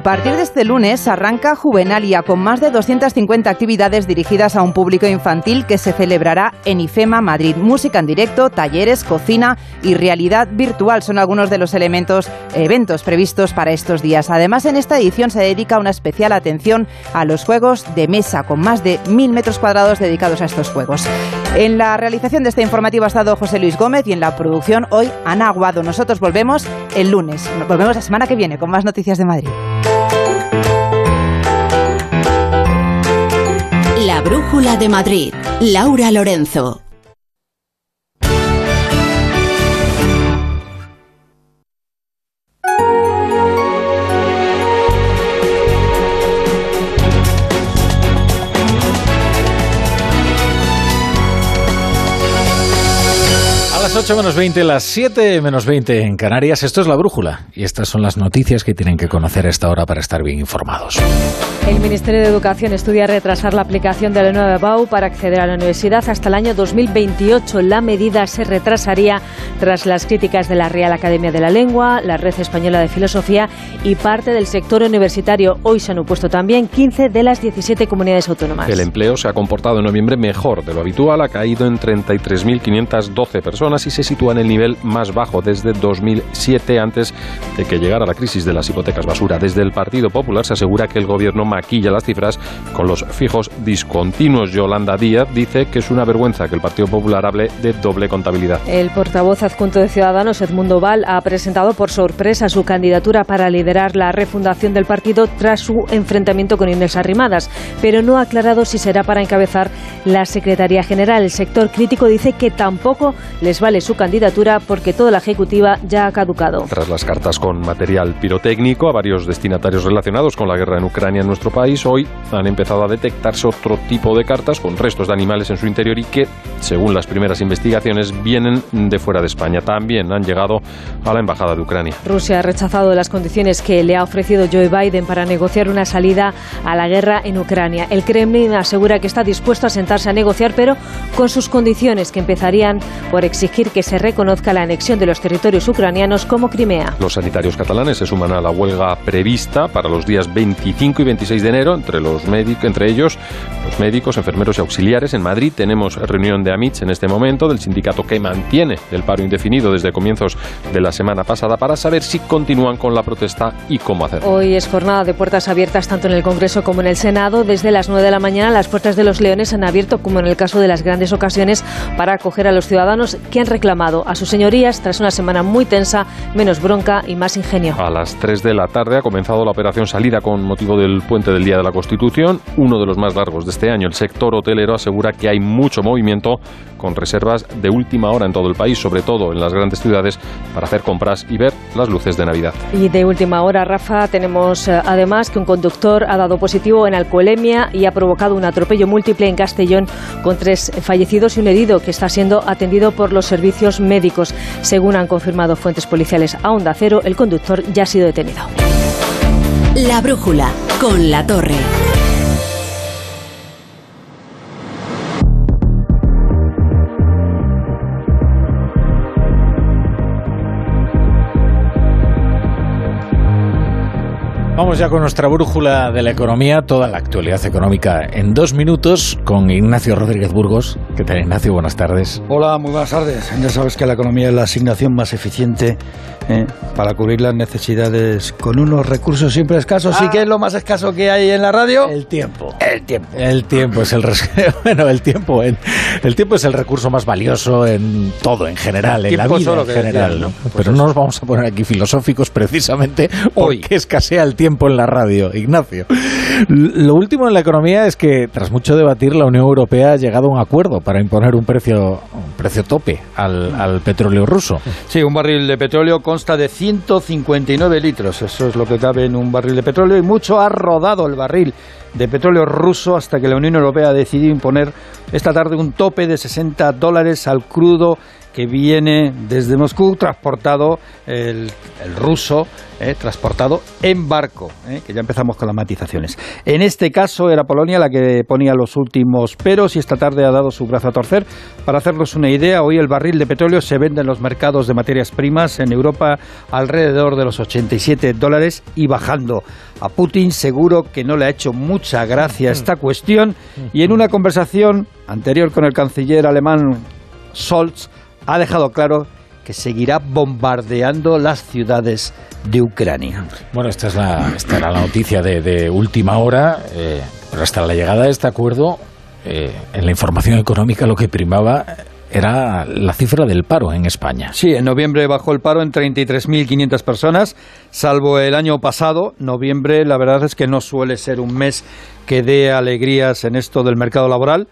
A partir de este lunes arranca Juvenalia con más de 250 actividades dirigidas a un público infantil que se celebrará en IFEMA Madrid. Música en directo, talleres, cocina y realidad virtual son algunos de los elementos eventos previstos para estos días. Además, en esta edición se dedica una especial atención a los juegos de mesa con más de mil metros cuadrados dedicados a estos juegos. En la realización de este informativo ha estado José Luis Gómez y en la producción hoy Ana Aguado. Nosotros volvemos el lunes. Volvemos la semana que viene con más noticias de Madrid. La Brújula de Madrid. Laura Lorenzo. Las 8 menos 20, las 7 menos 20 en Canarias. Esto es la brújula y estas son las noticias que tienen que conocer a esta hora para estar bien informados. El Ministerio de Educación estudia retrasar la aplicación de la nueva BAU para acceder a la universidad hasta el año 2028. La medida se retrasaría tras las críticas de la Real Academia de la Lengua, la Red Española de Filosofía y parte del sector universitario. Hoy se han opuesto también 15 de las 17 comunidades autónomas. El empleo se ha comportado en noviembre mejor de lo habitual, ha caído en 33.512 personas y se sitúa en el nivel más bajo desde 2007, antes de que llegara la crisis de las hipotecas basura. Desde el Partido Popular se asegura que el gobierno maquilla las cifras con los fijos discontinuos. Yolanda Díaz dice que es una vergüenza que el Partido Popular hable de doble contabilidad. El portavoz adjunto de Ciudadanos, Edmundo Val, ha presentado por sorpresa su candidatura para liderar la refundación del partido tras su enfrentamiento con Inés Arrimadas, pero no ha aclarado si será para encabezar la Secretaría General. El sector crítico dice que tampoco les vale su candidatura porque toda la ejecutiva ya ha caducado. Tras las cartas con material pirotécnico a varios destinatarios relacionados con la guerra en Ucrania en nuestro país, hoy han empezado a detectarse otro tipo de cartas con restos de animales en su interior y que, según las primeras investigaciones, vienen de fuera de España. También han llegado a la embajada de Ucrania. Rusia ha rechazado las condiciones que le ha ofrecido Joe Biden para negociar una salida a la guerra en Ucrania. El Kremlin asegura que está dispuesto a sentarse a negociar, pero con sus condiciones que empezarían por exigir que se reconozca la anexión de los territorios ucranianos como Crimea. Los sanitarios catalanes se suman a la huelga prevista para los días 25 y 26 de enero, entre, los entre ellos los médicos, enfermeros y auxiliares. En Madrid tenemos reunión de AMITS en este momento, del sindicato que mantiene el paro indefinido desde comienzos de la semana pasada, para saber si continúan con la protesta y cómo hacerlo. Hoy es jornada de puertas abiertas tanto en el Congreso como en el Senado. Desde las 9 de la mañana las puertas de los Leones han abierto, como en el caso de las grandes ocasiones, para acoger a los ciudadanos que han reclamado a sus señorías tras una semana muy tensa, menos bronca y más ingenio. A las 3 de la tarde ha comenzado la operación salida con motivo del puente del Día de la Constitución, uno de los más largos de este año. El sector hotelero asegura que hay mucho movimiento con reservas de última hora en todo el país, sobre todo en las grandes ciudades, para hacer compras y ver las luces de Navidad. Y de última hora, Rafa, tenemos eh, además que un conductor ha dado positivo en alcoholemia y ha provocado un atropello múltiple en Castellón con tres fallecidos y un herido que está siendo atendido por los servicios médicos. Según han confirmado fuentes policiales a Onda Cero, el conductor ya ha sido detenido. La brújula con la torre. Vamos ya con nuestra brújula de la economía, toda la actualidad económica en dos minutos con Ignacio Rodríguez Burgos. ¿Qué tal, Ignacio? Buenas tardes. Hola, muy buenas tardes. Ya sabes que la economía es la asignación más eficiente ¿eh? para cubrir las necesidades con unos recursos siempre escasos. ¿Y qué es lo más escaso que hay en la radio? El tiempo. El tiempo. El tiempo es el bueno, el tiempo, el tiempo es el recurso más valioso en todo, en general, en la vida en general. ¿no? Pues Pero no nos vamos a poner aquí filosóficos precisamente porque Hoy. escasea el tiempo en la radio, Ignacio. Lo último en la economía es que, tras mucho debatir, la Unión Europea ha llegado a un acuerdo para imponer un precio, un precio tope al, al petróleo ruso. Sí, un barril de petróleo consta de 159 litros. Eso es lo que cabe en un barril de petróleo y mucho ha rodado el barril de petróleo ruso hasta que la Unión Europea ha decidido imponer esta tarde un tope de 60 dólares al crudo que viene desde Moscú, transportado el, el ruso, eh, transportado en barco, eh, que ya empezamos con las matizaciones. En este caso era Polonia la que ponía los últimos peros y esta tarde ha dado su brazo a torcer. Para hacernos una idea, hoy el barril de petróleo se vende en los mercados de materias primas en Europa alrededor de los 87 dólares y bajando. A Putin seguro que no le ha hecho mucha gracia esta cuestión y en una conversación anterior con el canciller alemán Scholz, ha dejado claro que seguirá bombardeando las ciudades de Ucrania. Bueno, esta, es la, esta era la noticia de, de última hora, eh, pero hasta la llegada de este acuerdo eh, en la información económica lo que primaba era la cifra del paro en España. Sí, en noviembre bajó el paro en 33.500 personas, salvo el año pasado. Noviembre, la verdad es que no suele ser un mes que dé alegrías en esto del mercado laboral.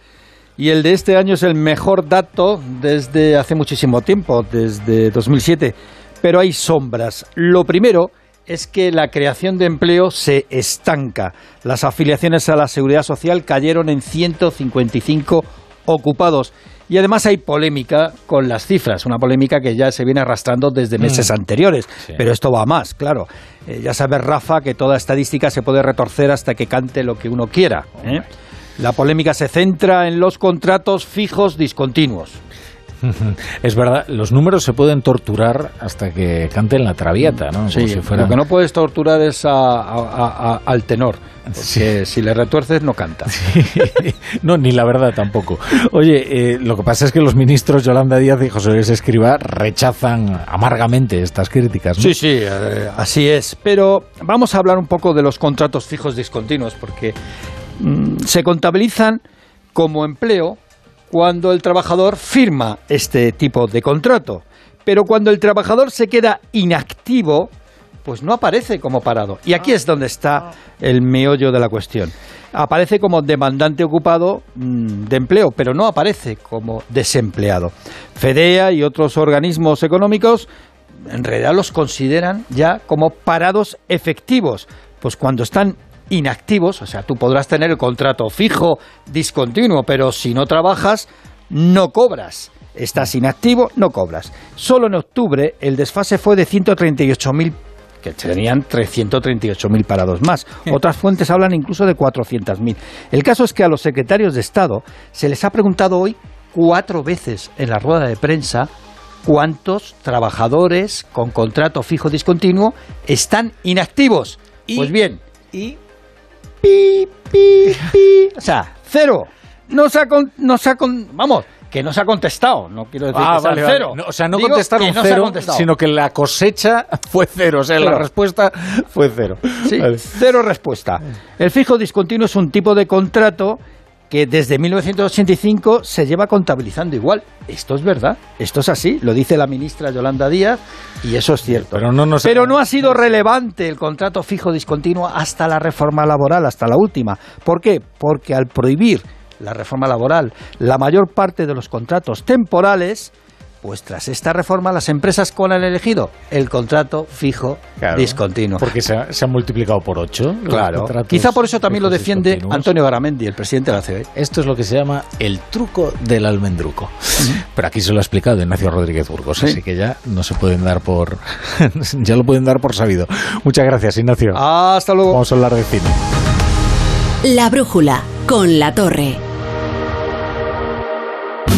Y el de este año es el mejor dato desde hace muchísimo tiempo, desde 2007. Pero hay sombras. Lo primero es que la creación de empleo se estanca. Las afiliaciones a la seguridad social cayeron en 155 ocupados. Y además hay polémica con las cifras, una polémica que ya se viene arrastrando desde mm. meses anteriores. Pero esto va más, claro. Eh, ya sabes, Rafa, que toda estadística se puede retorcer hasta que cante lo que uno quiera. ¿eh? La polémica se centra en los contratos fijos discontinuos. Es verdad, los números se pueden torturar hasta que canten la traviata, ¿no? Sí, lo que no puedes torturar es al tenor, porque si le retuerces no canta. No, ni la verdad tampoco. Oye, eh, lo que pasa es que los ministros Yolanda Díaz y José Luis Escriba rechazan amargamente estas críticas. Sí, sí, eh, así es. Pero vamos a hablar un poco de los contratos fijos discontinuos, porque se contabilizan como empleo cuando el trabajador firma este tipo de contrato. Pero cuando el trabajador se queda inactivo, pues no aparece como parado. Y aquí es donde está el meollo de la cuestión. Aparece como demandante ocupado mm, de empleo, pero no aparece como desempleado. FEDEA y otros organismos económicos en realidad los consideran ya como parados efectivos, pues cuando están inactivos, o sea, tú podrás tener el contrato fijo, discontinuo, pero si no trabajas, no cobras. Estás inactivo, no cobras. Solo en octubre el desfase fue de 138.000 que tenían 338.000 parados más. Otras fuentes hablan incluso de 400.000. El caso es que a los secretarios de Estado se les ha preguntado hoy cuatro veces en la rueda de prensa cuántos trabajadores con contrato fijo discontinuo están inactivos. pues bien, y pi, pi, pi. O sea, cero. No se ha, no se ha vamos, que no se ha contestado, no quiero decir ah, que sea cero. o sea, no contestaron cero, sino que la cosecha fue cero, o sea, la respuesta fue cero. Sí, cero respuesta. El fijo discontinuo es un tipo de contrato que desde 1985 se lleva contabilizando igual. Esto es verdad, esto es así, lo dice la ministra Yolanda Díaz y eso es cierto. Pero no, Pero no ha sido relevante el contrato fijo discontinuo hasta la reforma laboral, hasta la última. ¿Por qué? Porque al prohibir la reforma laboral la mayor parte de los contratos temporales, pues tras esta reforma, las empresas con han elegido el contrato fijo discontinuo. Porque se ha, multiplicado por ocho. Claro. Quizá por eso también lo defiende Antonio Garamendi, el presidente de la CB. Esto es lo que se llama el truco del almendruco. Pero aquí se lo ha explicado Ignacio Rodríguez Burgos, así que ya no se pueden dar por. ya lo pueden dar por sabido. Muchas gracias, Ignacio. Hasta luego. Vamos a hablar de cine. La brújula con la torre.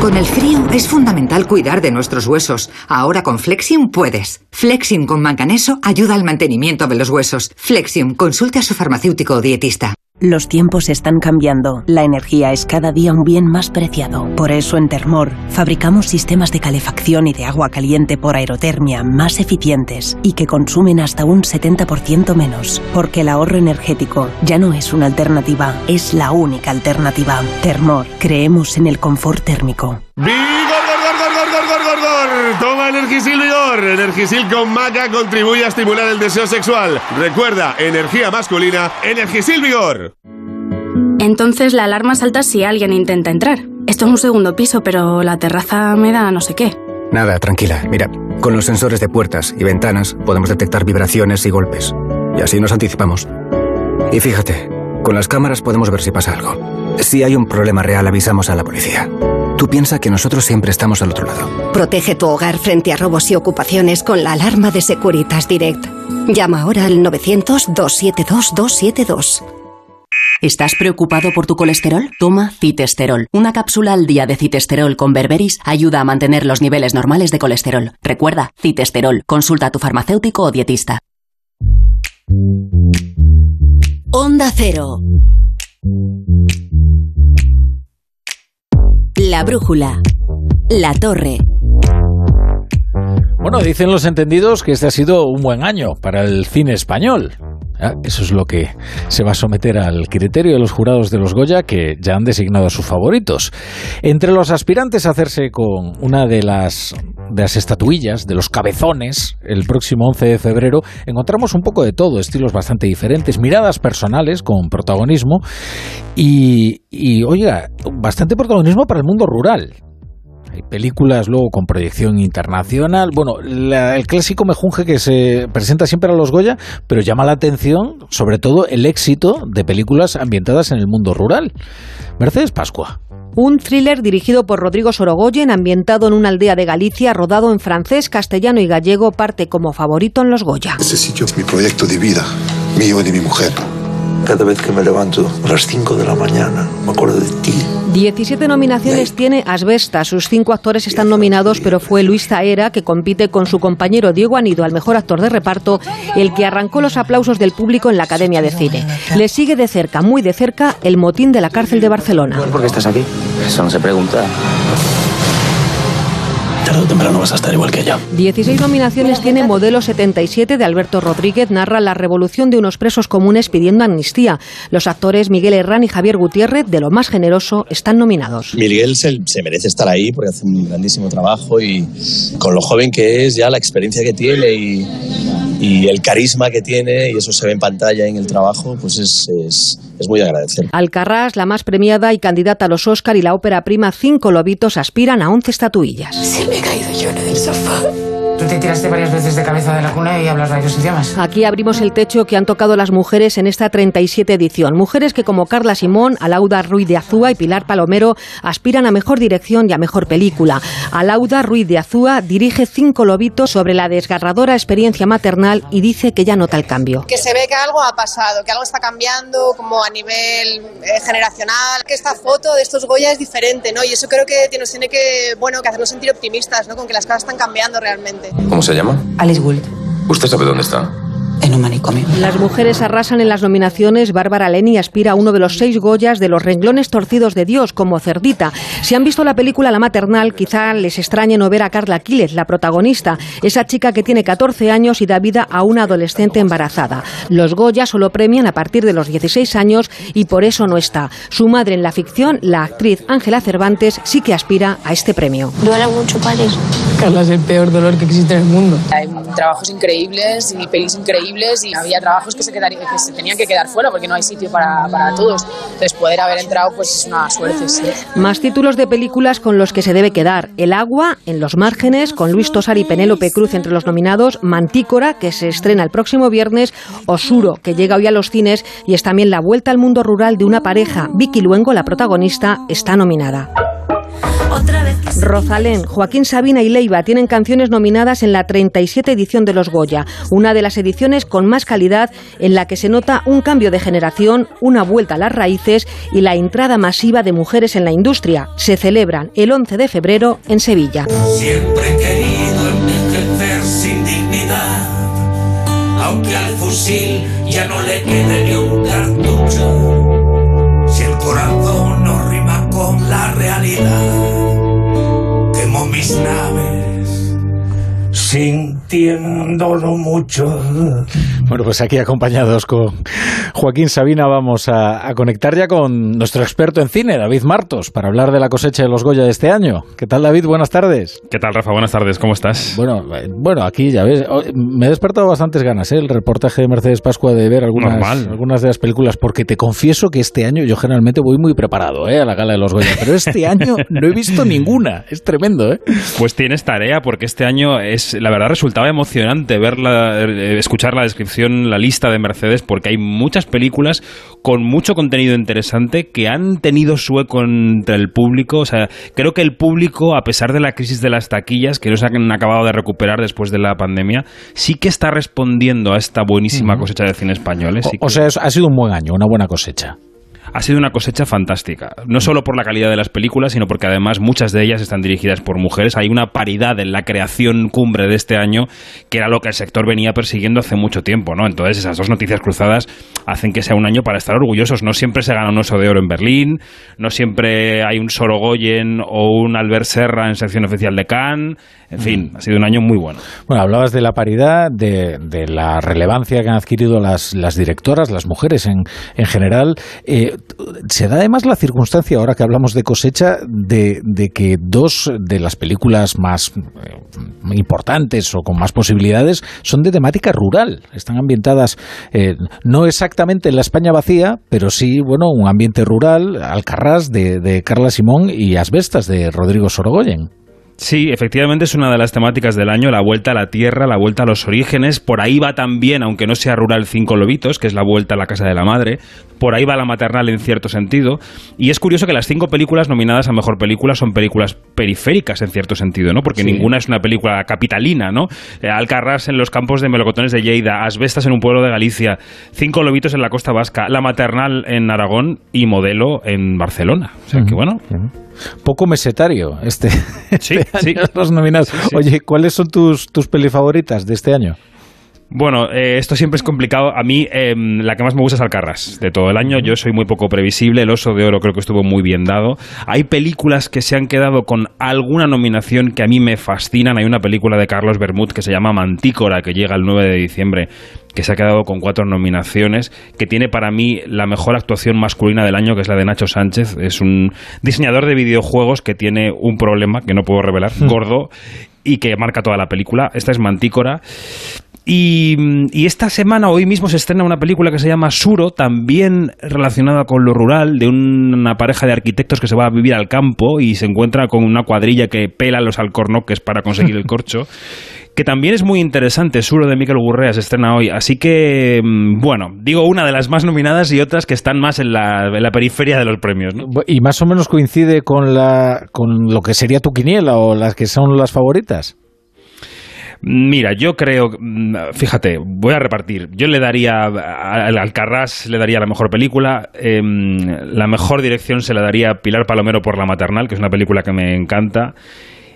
Con el frío es fundamental cuidar de nuestros huesos. Ahora con Flexium puedes. Flexium con manganeso ayuda al mantenimiento de los huesos. Flexium, consulte a su farmacéutico o dietista. Los tiempos están cambiando. La energía es cada día un bien más preciado. Por eso en Termor fabricamos sistemas de calefacción y de agua caliente por aerotermia más eficientes y que consumen hasta un 70% menos. Porque el ahorro energético ya no es una alternativa, es la única alternativa. Termor, creemos en el confort térmico. Energisil Vigor. Energisil con maca contribuye a estimular el deseo sexual. Recuerda, energía masculina, Energisil Vigor. Entonces la alarma salta si alguien intenta entrar. Esto es un segundo piso, pero la terraza me da no sé qué. Nada, tranquila. Mira, con los sensores de puertas y ventanas podemos detectar vibraciones y golpes. Y así nos anticipamos. Y fíjate, con las cámaras podemos ver si pasa algo. Si hay un problema real, avisamos a la policía. Tú piensas que nosotros siempre estamos al otro lado. Protege tu hogar frente a robos y ocupaciones con la alarma de Securitas Direct. Llama ahora al 900-272-272. ¿Estás preocupado por tu colesterol? Toma citesterol. Una cápsula al día de citesterol con berberis ayuda a mantener los niveles normales de colesterol. Recuerda, citesterol. Consulta a tu farmacéutico o dietista. Onda Cero. La brújula. La torre. Bueno, dicen los entendidos que este ha sido un buen año para el cine español. Ah, Eso es lo que se va a someter al criterio de los jurados de los Goya, que ya han designado a sus favoritos. Entre los aspirantes a hacerse con una de las, de las estatuillas, de los cabezones, el próximo 11 de febrero, encontramos un poco de todo, estilos bastante diferentes, miradas personales con protagonismo y, y oiga, bastante protagonismo para el mundo rural. Películas luego con proyección internacional. Bueno, la- el clásico mejunje que se presenta siempre a los Goya, pero llama la atención sobre todo el éxito de películas ambientadas en el mundo rural. Mercedes Pascua. Un thriller dirigido por Rodrigo Sorogoyen, ambientado en una aldea de Galicia, rodado en francés, castellano y gallego, parte como favorito en los Goya. Ese sitio es mi proyecto de vida, mío y de mi mujer. Cada vez que me levanto a las 5 de la mañana, me acuerdo de ti. 17 nominaciones tiene Asbesta. Sus cinco actores están nominados, pero fue Luis Zaera, que compite con su compañero Diego Anido al mejor actor de reparto, el que arrancó los aplausos del público en la Academia de Cine. Le sigue de cerca, muy de cerca, el motín de la cárcel de Barcelona. ¿Por qué estás aquí? Eso no se pregunta. Tarde o temprano vas a estar igual que yo. 16 nominaciones tiene Modelo 77 de Alberto Rodríguez, narra la revolución de unos presos comunes pidiendo amnistía. Los actores Miguel Herrán y Javier Gutiérrez, de lo más generoso, están nominados. Miguel se, se merece estar ahí porque hace un grandísimo trabajo y con lo joven que es, ya la experiencia que tiene y, y el carisma que tiene, y eso se ve en pantalla en el trabajo, pues es, es, es muy de agradecer. Alcarrás, la más premiada y candidata a los Oscar y la ópera prima Cinco Lobitos aspiran a 11 estatuillas. Se he caído yo en el sofá. Te tiraste varias veces de cabeza de la cuna y hablas varios idiomas. Aquí abrimos el techo que han tocado las mujeres en esta 37 edición. Mujeres que como Carla Simón, Alauda Ruiz de Azúa y Pilar Palomero aspiran a mejor dirección y a mejor película. Alauda Ruiz de Azúa dirige Cinco Lobitos sobre la desgarradora experiencia maternal y dice que ya nota el cambio. que se ve que algo ha pasado, que algo está cambiando como a nivel eh, generacional, que esta foto de estos Goya es diferente, ¿no? Y eso creo que nos tiene que, bueno, que hacernos sentir optimistas, ¿no? Con que las cosas están cambiando realmente. ¿Cómo se llama? Alice Gould. ¿Usted sabe dónde está? En un manicomio. Las mujeres arrasan en las nominaciones. Bárbara Leni aspira a uno de los seis Goyas de los renglones torcidos de Dios, como Cerdita. Si han visto la película La Maternal, quizá les extrañe no ver a Carla Quílez, la protagonista, esa chica que tiene 14 años y da vida a una adolescente embarazada. Los Goya solo premian a partir de los 16 años y por eso no está. Su madre en la ficción, la actriz Ángela Cervantes, sí que aspira a este premio. Duele mucho parir. Carla es el peor dolor que existe en el mundo. Hay trabajos increíbles y pelis increíbles y había trabajos que se, quedarían, que se tenían que quedar fuera porque no hay sitio para, para todos. Entonces poder haber entrado pues es una suerte. Sí. Más títulos de películas con los que se debe quedar. El agua, en los márgenes, con Luis Tosar y Penélope Cruz entre los nominados. Mantícora, que se estrena el próximo viernes. Osuro, que llega hoy a los cines. Y es también la vuelta al mundo rural de una pareja. Vicky Luengo, la protagonista, está nominada. Rosalén, Joaquín Sabina y Leiva tienen canciones nominadas en la 37 edición de los Goya, una de las ediciones con más calidad en la que se nota un cambio de generación, una vuelta a las raíces y la entrada masiva de mujeres en la industria. Se celebran el 11 de febrero en Sevilla. Siempre he querido envejecer sin dignidad, aunque al fusil ya no le quede ni un cartucho. Si el corazón no rima con la realidad, mis naves sintiéndolo mucho. Bueno, pues aquí acompañados con Joaquín Sabina vamos a, a, conectar ya con nuestro experto en cine, David Martos, para hablar de la cosecha de los Goya de este año. ¿Qué tal, David? Buenas tardes. ¿Qué tal, Rafa? Buenas tardes, ¿cómo estás? Bueno, eh, bueno aquí ya ves, me he despertado bastantes ganas, ¿eh? el reportaje de Mercedes Pascua de ver algunas, algunas de las películas, porque te confieso que este año yo generalmente voy muy preparado ¿eh? a la gala de los Goya, pero este año no he visto ninguna, es tremendo. ¿eh? Pues tienes tarea, porque este año es, la verdad resulta resultaba emocionante verla, eh, escuchar la descripción, la lista de Mercedes, porque hay muchas películas con mucho contenido interesante que han tenido su eco entre el público. O sea, creo que el público, a pesar de la crisis de las taquillas, que no se han acabado de recuperar después de la pandemia, sí que está respondiendo a esta buenísima cosecha de cine español. ¿eh? Sí O, sea, ha sido un buen año, una buena cosecha. Ha sido una cosecha fantástica. No solo por la calidad de las películas, sino porque además muchas de ellas están dirigidas por mujeres. Hay una paridad en la creación cumbre de este año, que era lo que el sector venía persiguiendo hace mucho tiempo, ¿no? Entonces esas dos noticias cruzadas hacen que sea un año para estar orgullosos. No siempre se gana un oso de oro en Berlín, no siempre hay un Sorogoyen o un Albert Serra en sección oficial de Cannes. En fin, ha sido un año muy bueno. Bueno, hablabas de la paridad, de, de la relevancia que han adquirido las, las directoras, las mujeres en, en general. Eh, se da además la circunstancia, ahora que hablamos de cosecha, de, de que dos de las películas más eh, importantes o con más posibilidades son de temática rural. Están ambientadas eh, no exactamente en la España vacía, pero sí, bueno, un ambiente rural, Alcarrás de, de Carla Simón y Asbestas de Rodrigo Sorogoyen. Sí, efectivamente es una de las temáticas del año, la vuelta a la tierra, la vuelta a los orígenes. Por ahí va también, aunque no sea rural, Cinco Lobitos, que es la vuelta a la casa de la madre. Por ahí va la maternal en cierto sentido. Y es curioso que las cinco películas nominadas a mejor película son películas periféricas en cierto sentido, ¿no? Porque Sí. ninguna es una película capitalina, ¿no? Eh, Alcarrás en los campos de melocotones de Lleida, Asbestas en un pueblo de Galicia, Cinco Lobitos en la costa vasca, La maternal en Aragón y Modelo en Barcelona. O sea que bueno. Poco mesetario este, Sí, este sí. año los nominados. Oye, ¿cuáles son tus, tus peli favoritas de este año? Bueno, eh, esto siempre es complicado. A mí eh, la que más me gusta es Alcarrás. De todo el año yo soy muy poco previsible. El Oso de Oro creo que estuvo muy bien dado. Hay películas que se han quedado con alguna nominación que a mí me fascinan. Hay una película de Carlos Bermud que se llama Mantícora que llega el 9 de diciembre que se ha quedado con cuatro nominaciones, que tiene para mí la mejor actuación masculina del año, que es la de Nacho Sánchez. Es un diseñador de videojuegos que tiene un problema que no puedo revelar, gordo, y que marca toda la película. Esta es Mantícora. Y, y esta semana, hoy mismo, se estrena una película que se llama Suro, también relacionada con lo rural, de una pareja de arquitectos que se va a vivir al campo y se encuentra con una cuadrilla que pela los alcornoques para conseguir el corcho. Que también es muy interesante, Suro de Miquel Gurrea se estrena hoy. Así que, mm, bueno, digo una de las más nominadas y otras que están más en la, en la periferia de los premios. ¿no? Y más o menos coincide con, la, con lo que sería tu quiniela o las que son las favoritas. Mira, yo creo, mm, fíjate, voy a repartir. Yo le daría al Alcarrás, le daría la mejor película, em, la mejor dirección se la daría Pilar Palomero por La Maternal, que es una película que me encanta.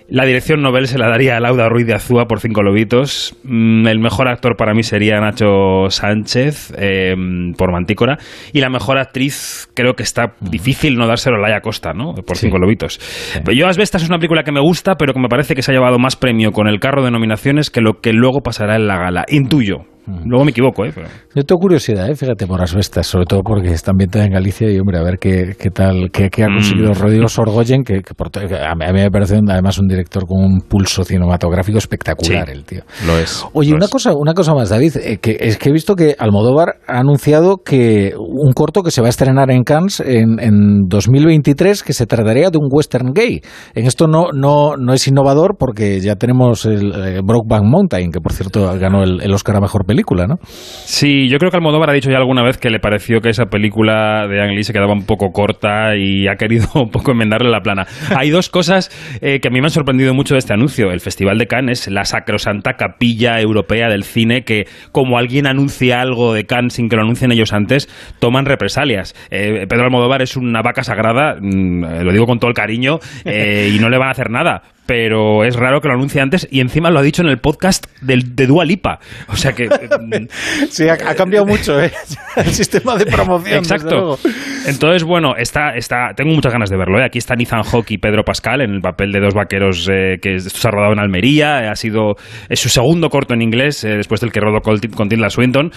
La dirección novel se la daría a Lauda Ruiz de Azúa por Cinco Lobitos. Mm, El mejor actor para mí sería Nacho Sánchez em, por Mantícora. Y la mejor actriz creo que está difícil no dárselo a Laia Costa, ¿no? Por Cinco Lobitos. Pero yo Asbestas es una película que me gusta, pero que me parece que se ha llevado más premio con el carro de nominaciones que lo que luego pasará en la gala. Intuyo. Luego me equivoco, ¿eh? Pero... Yo tengo curiosidad, ¿eh? fíjate, por Asbestas, sobre todo porque está ambientada en Galicia y, hombre, a ver qué, qué tal, qué, qué ha conseguido Mm. Rodrigo Sorgoyen, que, que por que a, mí, me parece un- además un director con un pulso cinematográfico espectacular, Sí, el tío. Lo es. Oye, lo una es. cosa, una cosa más, David, eh, que es que he visto que Almodóvar ha anunciado que un corto que se va a estrenar en Cannes en, en 2023 que se trataría de un western gay. En esto no, no, no es innovador porque ya tenemos el eh, Brokeback Mountain, que por cierto ganó el, el Oscar a mejor película, ¿no? Sí, yo creo que Almodóvar ha dicho ya alguna vez que le pareció que esa película de Ang Lee se quedaba un poco corta y ha querido un poco enmendarle la plana. Hay dos cosas eh, que a mí me han sorprendido mucho de este anuncio. El Festival de Cannes es la sacrosanta capilla europea del cine que, como alguien anuncia algo de Cannes sin que lo anuncien ellos antes, toman represalias. Eh, Pedro Almodóvar es una vaca sagrada, mm, eh, lo digo con todo el cariño, y no le van a hacer nada. Pero es raro que lo anuncie antes y encima lo ha dicho en el podcast del, de Dua Lipa. O sea que mm, Sí, ha, ha cambiado mucho ¿eh? el sistema de promoción. Exacto. Entonces, bueno, está, está, tengo muchas ganas de verlo. ¿eh? Aquí está Ethan Hawke y Pedro Pascal en el papel de dos vaqueros eh, que se ha rodado en Almería. Ha sido es su segundo corto en inglés después del que rodó con, con Tilda Swinton.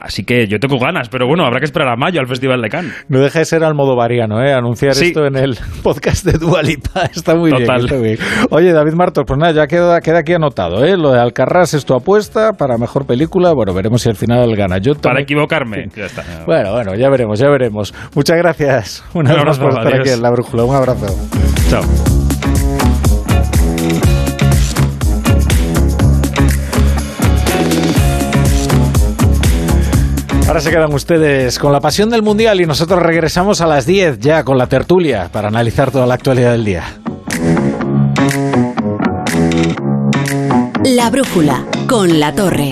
Así que yo tengo ganas, pero bueno, habrá que esperar a mayo al Festival de Cannes. No deja de ser almodovariano, ¿eh? Anunciar Sí. esto en el podcast de Dualipa. Está muy bien, Total. está bien. Oye, David Martos, pues nada, ya queda, queda aquí anotado, ¿eh? Lo de Alcarrás es tu apuesta para mejor película. Bueno, veremos si al final gana. Yo Para equivocarme. Ya está. Bueno, bueno, ya veremos, ya veremos. Muchas gracias. Un vez más abrazo, por estar aquí en La Brújula. Un abrazo. Chao. Ahora se quedan ustedes con la pasión del Mundial y nosotros regresamos a las 10 ya con la tertulia para analizar toda la actualidad del día. La brújula con la torre.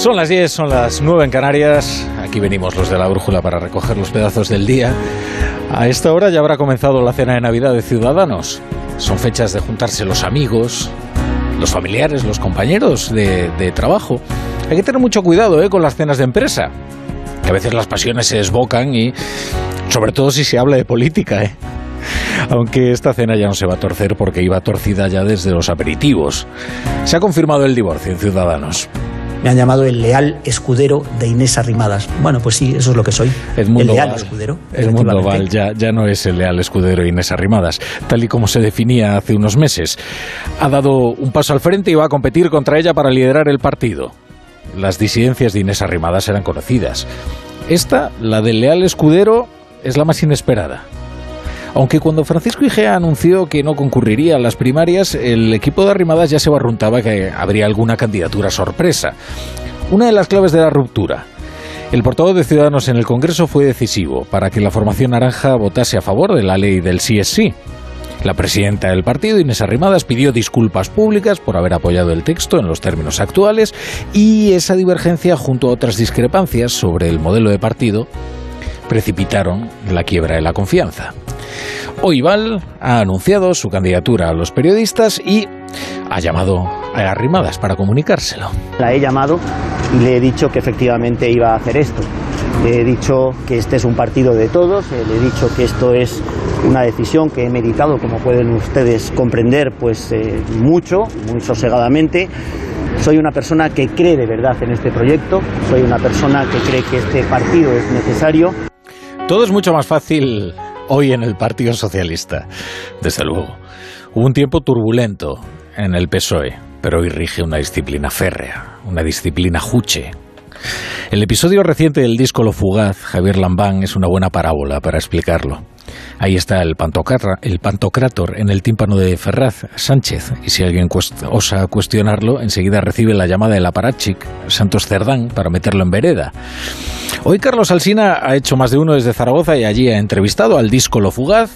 Son las 10, son las 9 en Canarias. Aquí venimos los de la brújula para recoger los pedazos del día. A esta hora ya habrá comenzado la cena de Navidad de Ciudadanos. Son fechas de juntarse los amigos, los familiares, los compañeros de, trabajo. Hay que tener mucho cuidado ¿eh? con las cenas de empresa, que a veces las pasiones se desbocan y sobre todo si se habla de política. ¿eh? Aunque esta cena ya no se va a torcer porque iba torcida ya desde los aperitivos. Se ha confirmado el divorcio en Ciudadanos. Me han llamado el leal escudero de Inés Arrimadas. Bueno, pues sí, eso es lo que soy. Edmundo el leal Val. escudero. Edmundo efectivamente. Val ya, ya no es el leal escudero Inés Arrimadas, tal y como se definía hace unos meses. Ha dado un paso al frente y va a competir contra ella para liderar el partido. Las disidencias de Inés Arrimadas eran conocidas. Esta, la del leal escudero, es la más inesperada. Aunque cuando Francisco Igea anunció que no concurriría a las primarias, el equipo de Arrimadas ya se barruntaba que habría alguna candidatura sorpresa. Una de las claves de la ruptura. El portavoz de Ciudadanos en el Congreso fue decisivo para que la formación naranja votase a favor de la ley del sí es sí. La presidenta del partido, Inés Arrimadas, pidió disculpas públicas por haber apoyado el texto en los términos actuales y esa divergencia, junto a otras discrepancias sobre el modelo de partido, precipitaron la quiebra de la confianza. Hoy Val ha anunciado su candidatura a los periodistas y ha llamado a Arrimadas para comunicárselo. La he llamado y le he dicho que efectivamente iba a hacer esto. Le he dicho que este es un partido de todos, eh, le he dicho que esto es una decisión que he meditado, como pueden ustedes comprender, pues eh, mucho, muy sosegadamente. Soy una persona que cree de verdad en este proyecto, soy una persona que cree que este partido es necesario. Todo es mucho más fácil hoy en el Partido Socialista, desde luego. Hubo un tiempo turbulento en el PSOE, pero hoy rige una disciplina férrea, una disciplina juche. El episodio reciente del disco Lo Fugaz, Javier Lambán, es una buena parábola para explicarlo. Ahí está el, el pantocrátor en el tímpano de Ferraz Sánchez, y si alguien osa cuestionarlo, enseguida recibe la llamada del aparachic Santos Cerdán para meterlo en vereda. Hoy Carlos Alsina ha hecho más de uno desde Zaragoza y allí ha entrevistado al disco Lo Fugaz,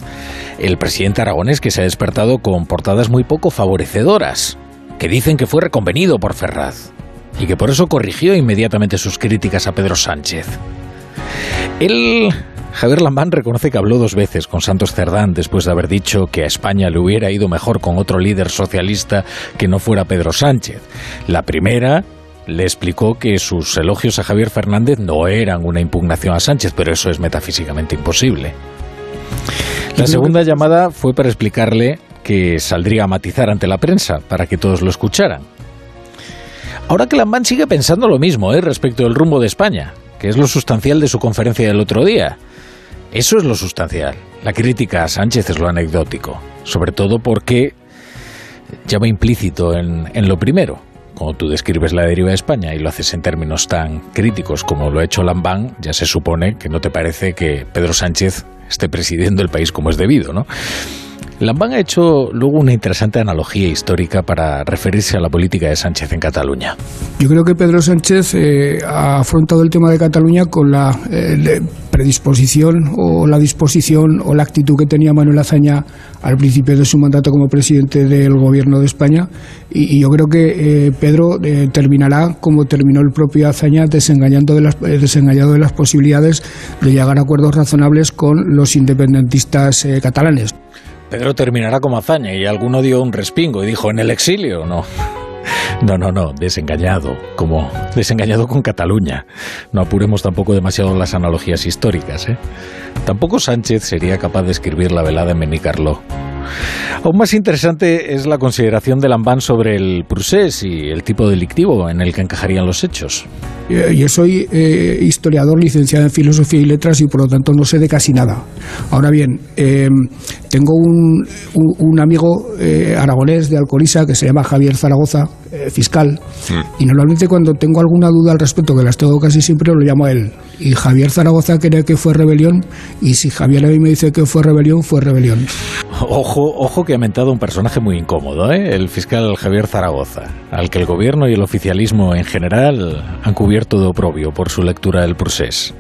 el presidente aragonés que se ha despertado con portadas muy poco favorecedoras, que dicen que fue reconvenido por Ferraz y que por eso corrigió inmediatamente sus críticas a Pedro Sánchez. Él, Javier Lambán, reconoce que habló dos veces con Santos Cerdán después de haber dicho que a España le hubiera ido mejor con otro líder socialista que no fuera Pedro Sánchez. La primera le explicó que sus elogios a Javier Fernández no eran una impugnación a Sánchez, pero eso es metafísicamente imposible. La segunda llamada fue para explicarle que saldría a matizar ante la prensa para que todos lo escucharan. Ahora que Lambán sigue pensando lo mismo ¿eh? respecto del rumbo de España, es lo sustancial de su conferencia del otro día. Eso es lo sustancial. La crítica a Sánchez es lo anecdótico, sobre todo porque ya implícito en, en lo primero. Cuando tú describes la deriva de España y lo haces en términos tan críticos como lo ha hecho Lambán, ya se supone que no te parece que Pedro Sánchez esté presidiendo el país como es debido, ¿no? Lambán ha hecho luego una interesante analogía histórica para referirse a la política de Sánchez en Cataluña. Yo creo que Pedro Sánchez eh, ha afrontado el tema de Cataluña con la eh, predisposición o la disposición o la actitud que tenía Manuel Azaña al principio de su mandato como presidente del gobierno de España y, yo creo que eh, Pedro terminará como terminó el propio Azaña desengañado de las posibilidades de llegar a acuerdos razonables con los independentistas catalanes. Pedro terminará como hazaña y alguno dio un respingo y dijo, ¿en el exilio? No. No, no, no, desengañado, como desengañado con Cataluña. No apuremos tampoco demasiado las analogías históricas, ¿eh? Tampoco Sánchez sería capaz de escribir la velada en Benicarló. Aún más interesante es la consideración de Lambán sobre el procés y el tipo delictivo en el que encajarían los hechos. Eh, yo soy eh, historiador licenciado en Filosofía y Letras y por lo tanto no sé de casi nada. Ahora bien, eh, tengo un, amigo aragonés de Alcoriza que se llama Javier Zaragoza, fiscal, mm. y normalmente cuando tengo alguna duda al respecto, que las tengo casi siempre, lo llamo a él. Y Javier Zaragoza cree que fue rebelión, y si Javier a mí me dice que fue rebelión, fue rebelión. Ojo, ojo que ha mentado un personaje muy incómodo, el fiscal Javier Zaragoza, al que el gobierno y el oficialismo en general han cubierto de oprobio por su lectura del procés.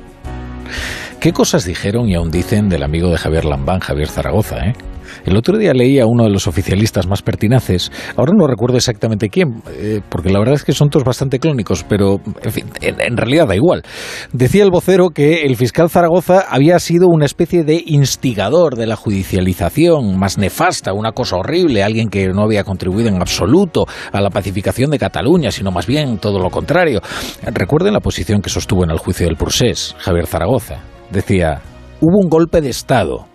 ¿Qué cosas dijeron y aún dicen del amigo de Javier Lambán, Javier Zaragoza, eh? El otro día leí a uno de los oficialistas más pertinaces, ahora no recuerdo exactamente quién, eh, porque la verdad es que son todos bastante clónicos, pero en, en, realidad da igual. Decía el vocero que el fiscal Zaragoza había sido una especie de instigador de la judicialización más nefasta, una cosa horrible, alguien que no había contribuido en absoluto a la pacificación de Cataluña, sino más bien todo lo contrario. Recuerden la posición que sostuvo en el juicio del Pursés, Javier Zaragoza. Decía, hubo un golpe de Estado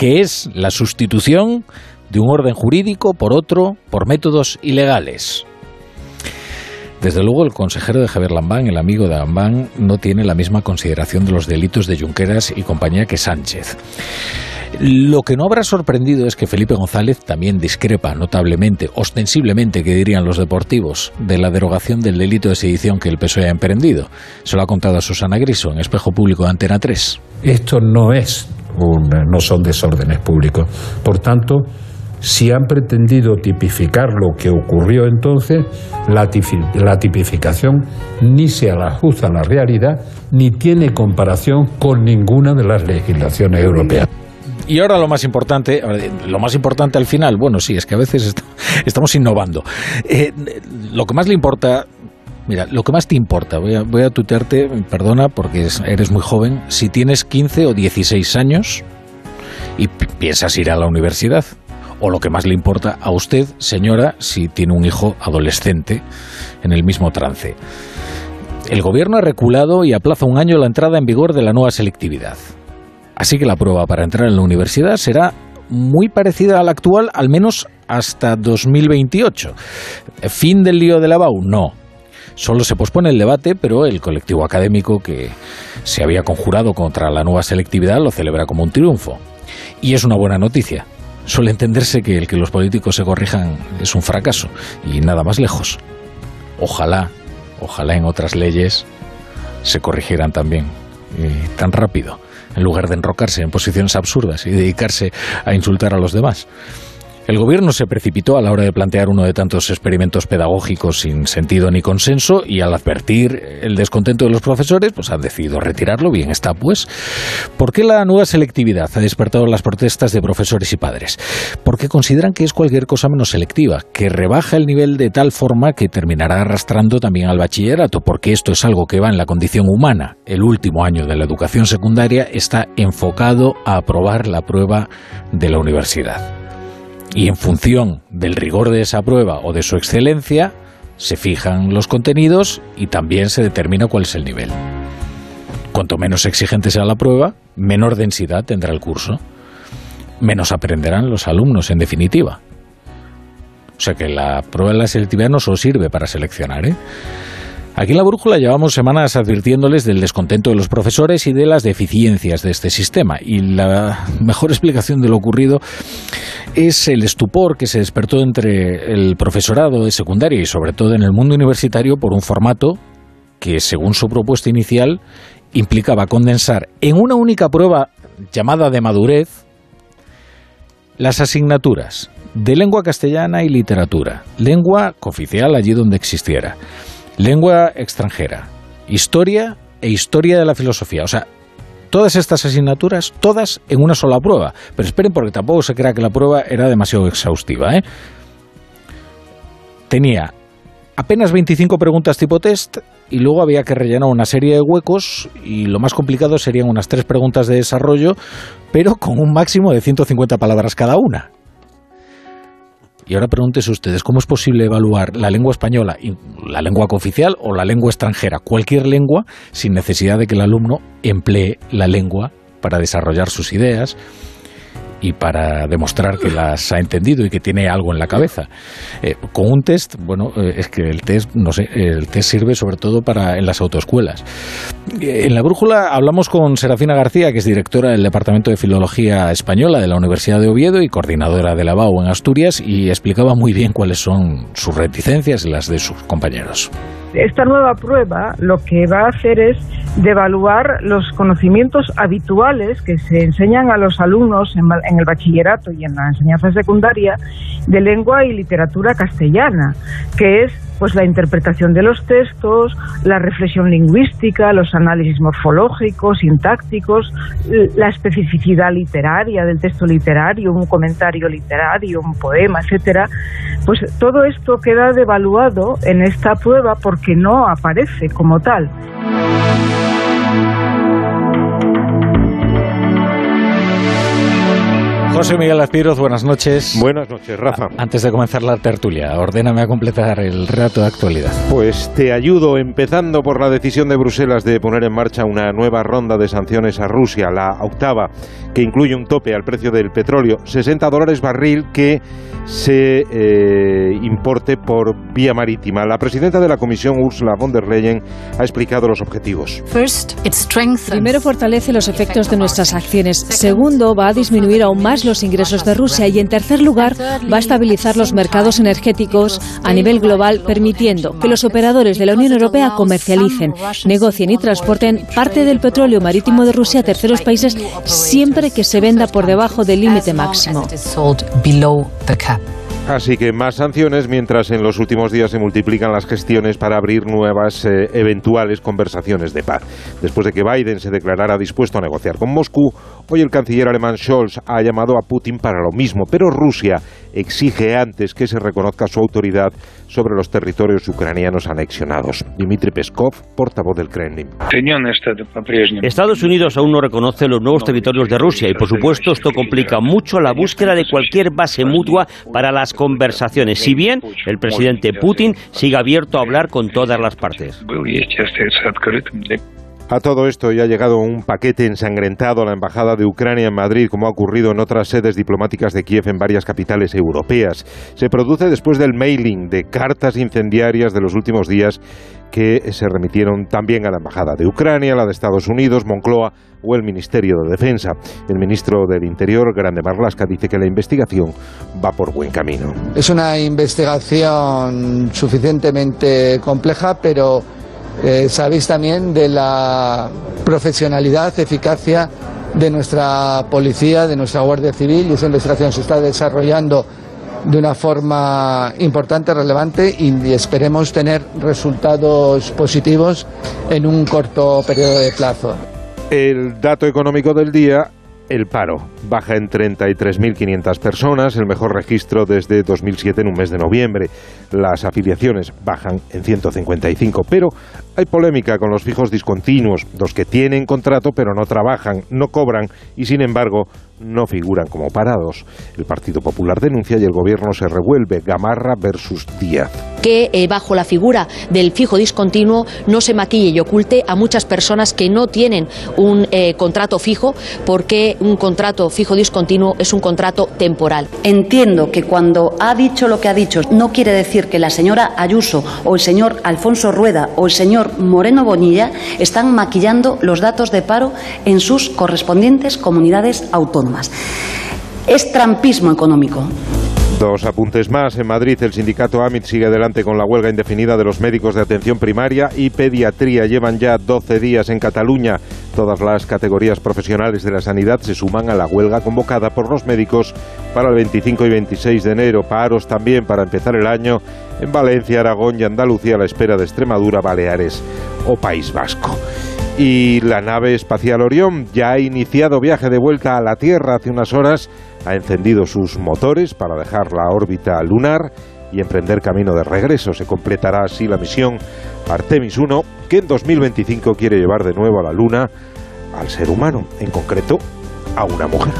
que es la sustitución de un orden jurídico por otro por métodos ilegales. Desde luego, el consejero de Javier Lambán, el amigo de Lambán, no tiene la misma consideración de los delitos de Junqueras y compañía que Sánchez. Lo que no habrá sorprendido es que Felipe González también discrepa notablemente, ostensiblemente, que dirían los deportivos, de la derogación del delito de sedición que el PSOE ha emprendido. Se lo ha contado a Susana Griso en Espejo Público de Antena 3. Esto no es no son desórdenes públicos. Por tanto, si han pretendido tipificar lo que ocurrió entonces, la, tipificación ni se ajusta a la realidad ni tiene comparación con ninguna de las legislaciones europeas. Y ahora lo más importante, lo más importante al final, bueno, sí, es que a veces estamos innovando. Eh, lo que más le importa Mira, lo que más te importa, voy a, voy a tutearte, perdona porque eres muy joven, si tienes 15 o 16 años y piensas ir a la universidad. O lo que más le importa a usted, señora, si tiene un hijo adolescente en el mismo trance. El gobierno ha reculado y aplaza un año la entrada en vigor de la nueva selectividad. Así que la prueba para entrar en la universidad será muy parecida a la actual, al menos hasta 2028. ¿Fin del lío de la BAU? No. Solo se pospone el debate, pero el colectivo académico que se había conjurado contra la nueva selectividad lo celebra como un triunfo. Y es una buena noticia. Suele entenderse que el que los políticos se corrijan es un fracaso, y nada más lejos. Ojalá, ojalá en otras leyes se corrigieran también, tan rápido, en lugar de enrocarse en posiciones absurdas y dedicarse a insultar a los demás. El gobierno se precipitó a la hora de plantear uno de tantos experimentos pedagógicos sin sentido ni consenso y al advertir el descontento de los profesores, pues han decidido retirarlo. Bien está, pues. ¿Por qué la nueva selectividad ha despertado las protestas de profesores y padres? Porque consideran que es cualquier cosa menos selectiva, que rebaja el nivel de tal forma que terminará arrastrando también al bachillerato, porque esto es algo que va en la condición humana. El último año de la educación secundaria está enfocado a aprobar la prueba de la universidad y en función del rigor de esa prueba o de su excelencia, se fijan los contenidos y también se determina cuál es el nivel. Cuanto menos exigente sea la prueba, menor densidad tendrá el curso. Menos aprenderán los alumnos, en definitiva. O sea que la prueba de la selectividad no solo sirve para seleccionar, ¿eh? Aquí en la brújula llevamos semanas advirtiéndoles del descontento de los profesores y de las deficiencias de este sistema. Y la mejor explicación de lo ocurrido es el estupor que se despertó entre el profesorado de secundaria y sobre todo en el mundo universitario por un formato que, según su propuesta inicial, implicaba condensar en una única prueba llamada de madurez Las asignaturas de lengua castellana y literatura, lengua cooficial allí donde existiera, lengua extranjera, historia e historia de la filosofía. O sea, todas estas asignaturas, todas en una sola prueba. Pero esperen porque tampoco se crea que la prueba era demasiado exhaustiva. ¿eh? Tenía apenas 25 preguntas tipo test y luego había que rellenar una serie de huecos y lo más complicado serían unas tres preguntas de desarrollo, pero con un máximo de 150 palabras cada una. Y ahora pregúntese ustedes, ¿cómo es posible evaluar la lengua española, la lengua cooficial o la lengua extranjera, cualquier lengua, sin necesidad de que el alumno emplee la lengua para desarrollar sus ideas? Y para demostrar que las ha entendido y que tiene algo en la cabeza. Eh, con un test, bueno, eh, es que el test, no sé, el test sirve sobre todo para en las autoescuelas. Eh, en la brújula hablamos con Serafina García, que es directora del Departamento de Filología Española de la Universidad de Oviedo y coordinadora de la BAU en Asturias, y explicaba muy bien cuáles son sus reticencias y las de sus compañeros. Esta nueva prueba lo que va a hacer es de evaluar los conocimientos habituales que se enseñan a los alumnos en, en, el bachillerato y en la enseñanza secundaria de lengua y literatura castellana, que es pues la interpretación de los textos, la reflexión lingüística, los análisis morfológicos, sintácticos, la especificidad literaria del texto literario, un comentario literario, un poema, etcétera. Pues todo esto queda devaluado en esta prueba porque no aparece como tal. José Miguel Aspiroz, buenas noches. Buenas noches, Rafa. Antes de comenzar la tertulia, ordéname a completar el rato de actualidad. Pues te ayudo empezando por la decisión de Bruselas de poner en marcha una nueva ronda de sanciones a Rusia, la octava, que incluye un tope al precio del petróleo, 60 dólares barril que se eh, importe por vía marítima. La presidenta de la Comisión, Ursula von der Leyen, ha explicado los objetivos. Primero, fortalece los efectos de nuestras acciones. Segundo, va a disminuir aún más los ingresos de Rusia. Y en tercer lugar, va a estabilizar los mercados energéticos a nivel global, permitiendo que los operadores de la Unión Europea comercialicen, negocien y transporten parte del petróleo marítimo de Rusia a terceros países siempre que se venda por debajo del límite máximo. Así que más sanciones mientras en los últimos días se multiplican las gestiones para abrir nuevas eh, eventuales conversaciones de paz. Después de que Biden se declarara dispuesto a negociar con Moscú, hoy el canciller alemán Scholz ha llamado a Putin para lo mismo, pero Rusia exige antes que se reconozca su autoridad sobre los territorios ucranianos anexionados. Dmitry Peskov, portavoz del Kremlin. Estados Unidos aún no reconoce los nuevos territorios de Rusia y, por supuesto, esto complica mucho la búsqueda de cualquier base mutua para las conversaciones, si bien el presidente Putin sigue abierto a hablar con todas las partes. A todo esto ya ha llegado un paquete ensangrentado a la Embajada de Ucrania en Madrid, como ha ocurrido en otras sedes diplomáticas de Kiev en varias capitales europeas. Se produce después del mailing de cartas incendiarias de los últimos días que se remitieron también a la Embajada de Ucrania, la de Estados Unidos, Moncloa o el Ministerio de Defensa. El ministro del Interior, Grande Marlasca, dice que la investigación va por buen camino. Es una investigación suficientemente compleja, pero eh, sabéis también de la profesionalidad, eficacia de nuestra policía, de nuestra Guardia Civil y esa investigación se está desarrollando de una forma importante, relevante y esperemos tener resultados positivos en un corto periodo de plazo. El dato económico del día el paro baja en 33.500 personas, el mejor registro desde 2007 en un mes de noviembre. Las afiliaciones bajan en 155, pero hay polémica con los fijos discontinuos, los que tienen contrato pero no trabajan, no cobran y sin embargo no figuran como parados. El Partido Popular denuncia y el gobierno se revuelve. Gamarra versus Díaz. Que eh, bajo la figura del fijo discontinuo no se maquille y oculte a muchas personas que no tienen un eh, contrato fijo porque un contrato fijo discontinuo es un contrato temporal. Entiendo que cuando ha dicho lo que ha dicho no quiere decir que la señora Ayuso o el señor Alfonso Rueda o el señor Moreno Bonilla están maquillando los datos de paro en sus correspondientes comunidades autónomas. Es trampismo económico. Dos apuntes más. En Madrid, el sindicato AMIT sigue adelante con la huelga indefinida de los médicos de atención primaria y pediatría. Llevan ya 12 días en Cataluña. Todas las categorías profesionales de la sanidad se suman a la huelga convocada por los médicos para el 25 y 26 de enero. Paros también para empezar el año en Valencia, Aragón y Andalucía a la espera de Extremadura, Baleares o País Vasco. Y la nave espacial Orión ya ha iniciado viaje de vuelta a la Tierra hace unas horas, ha encendido sus motores para dejar la órbita lunar y emprender camino de regreso. Se completará así la misión Artemis 1, que en 2025 quiere llevar de nuevo a la Luna al ser humano, en concreto a una mujer.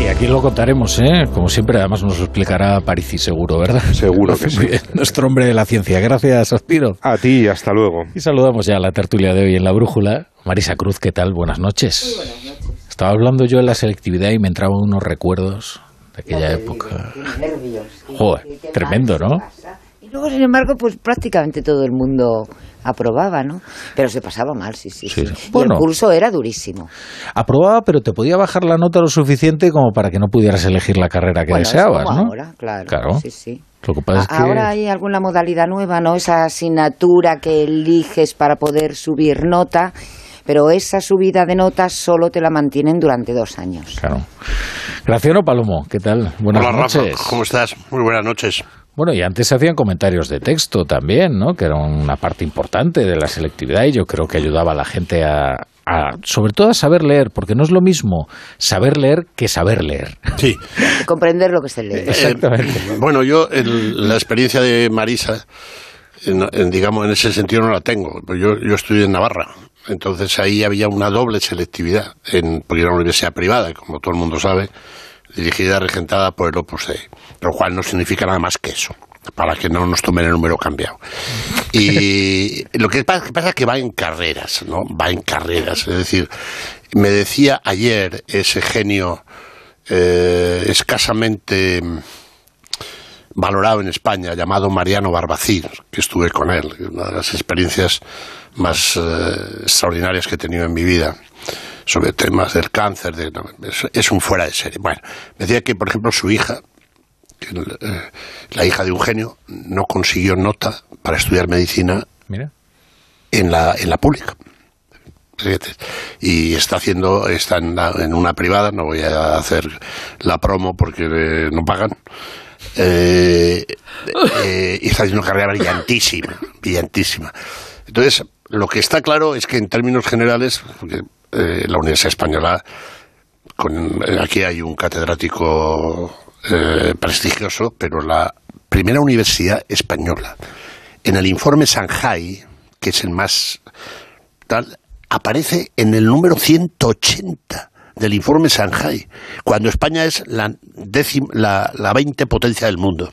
Y aquí lo contaremos, ¿eh? Como siempre, además nos lo explicará Parisi seguro, ¿verdad? Seguro que sí. Nuestro hombre de la ciencia. Gracias, Aspiro. A ti, hasta luego. Y saludamos ya a la tertulia de hoy en La Brújula. Marisa Cruz, ¿qué tal? Buenas noches. buenas noches. Estaba hablando yo de la selectividad y me entraban unos recuerdos de aquella época. nervios. Joder, tremendo, ¿no? Y luego, sin embargo, pues prácticamente todo el mundo aprobaba, ¿no? Pero se pasaba mal, sí, sí. sí. sí. Y el curso era durísimo. Aprobaba, pero te podía bajar la nota lo suficiente como para que no pudieras elegir la carrera que bueno, deseabas, como ¿no? Ahora, claro. Claro. Sí, sí. Lo que pasa es que... Ahora hay alguna modalidad nueva, ¿no? Esa asignatura que eliges para poder subir nota pero esa subida de notas solo te la mantienen durante dos años. Claro. Graciano Palomo, ¿qué tal? Buenas Hola, noches. Rafa, ¿cómo estás? Muy buenas noches. Bueno, y antes se hacían comentarios de texto también, ¿no? Que era una parte importante de la selectividad y yo creo que ayudaba a la gente a, a, sobre todo a saber leer, porque no es lo mismo saber leer que saber leer. Sí. Comprender lo que se lee. Exactamente. Eh, bueno, yo el, la experiencia de Marisa, en, en, digamos, en ese sentido no la tengo. Yo, yo estudié en Navarra entonces ahí había una doble selectividad, en, porque era una universidad privada, como todo el mundo sabe, dirigida y regentada por el Opus Dei, lo cual no significa nada más que eso, para que no nos tomen el número cambiado. Y lo que pasa, es que va en carreras, ¿no? Va en carreras. Es decir, me decía ayer ese genio eh, escasamente valorado en España, llamado Mariano Barbacín, que estuve con él, una de las experiencias más eh, extraordinarias que he tenido en mi vida sobre temas del cáncer, de, no, es, es, un fuera de serie. Bueno, me decía que, por ejemplo, su hija, que, eh, la hija de un genio, no consiguió nota para estudiar medicina Mira. En, la, en la pública. Y está haciendo, está en, la, en, una privada, no voy a hacer la promo porque eh, no pagan. Eh, eh, y está haciendo una carrera brillantísima, brillantísima. Entonces, lo que está claro es que en términos generales, porque eh, la Universidad Española, con, aquí hay un catedrático eh, prestigioso, pero la primera universidad española, en el informe Shanghai, que es el más tal, aparece en el número 180 del informe Shanghai, cuando España es la, décima, la, la 20 potencia del mundo.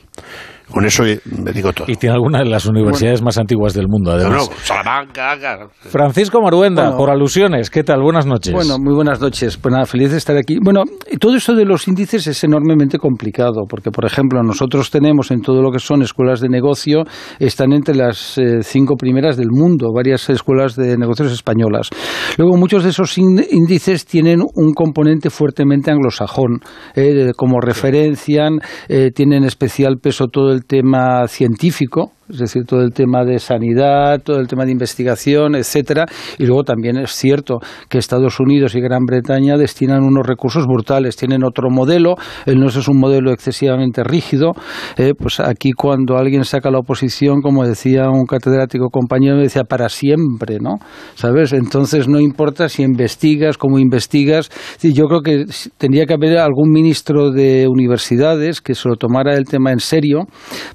Con eso me digo todo. Y tiene alguna de las universidades bueno, más antiguas del mundo, además. No, no, Salamanca, claro. Francisco Maruenda, bueno, por alusiones, ¿qué tal? Buenas noches. Bueno, muy buenas noches. Pues nada, feliz de estar aquí. Bueno, todo esto de los índices es enormemente complicado, porque, por ejemplo, nosotros tenemos en todo lo que son escuelas de negocio, están entre las eh, cinco primeras del mundo, varias escuelas de negocios españolas. Luego, muchos de esos índices tienen un componente fuertemente anglosajón, eh, como referencian, eh, tienen especial peso todo el tema científico, es decir, todo el tema de sanidad, todo el tema de investigación, etcétera, y luego también es cierto que Estados Unidos y Gran Bretaña destinan unos recursos brutales, tienen otro modelo, el nuestro es un modelo excesivamente rígido, eh, pues aquí cuando alguien saca la oposición, como decía un catedrático compañero, me decía para siempre, ¿no? ¿Sabes? Entonces no importa si investigas, cómo investigas, yo creo que tendría que haber algún ministro de universidades que se lo tomara el tema en serio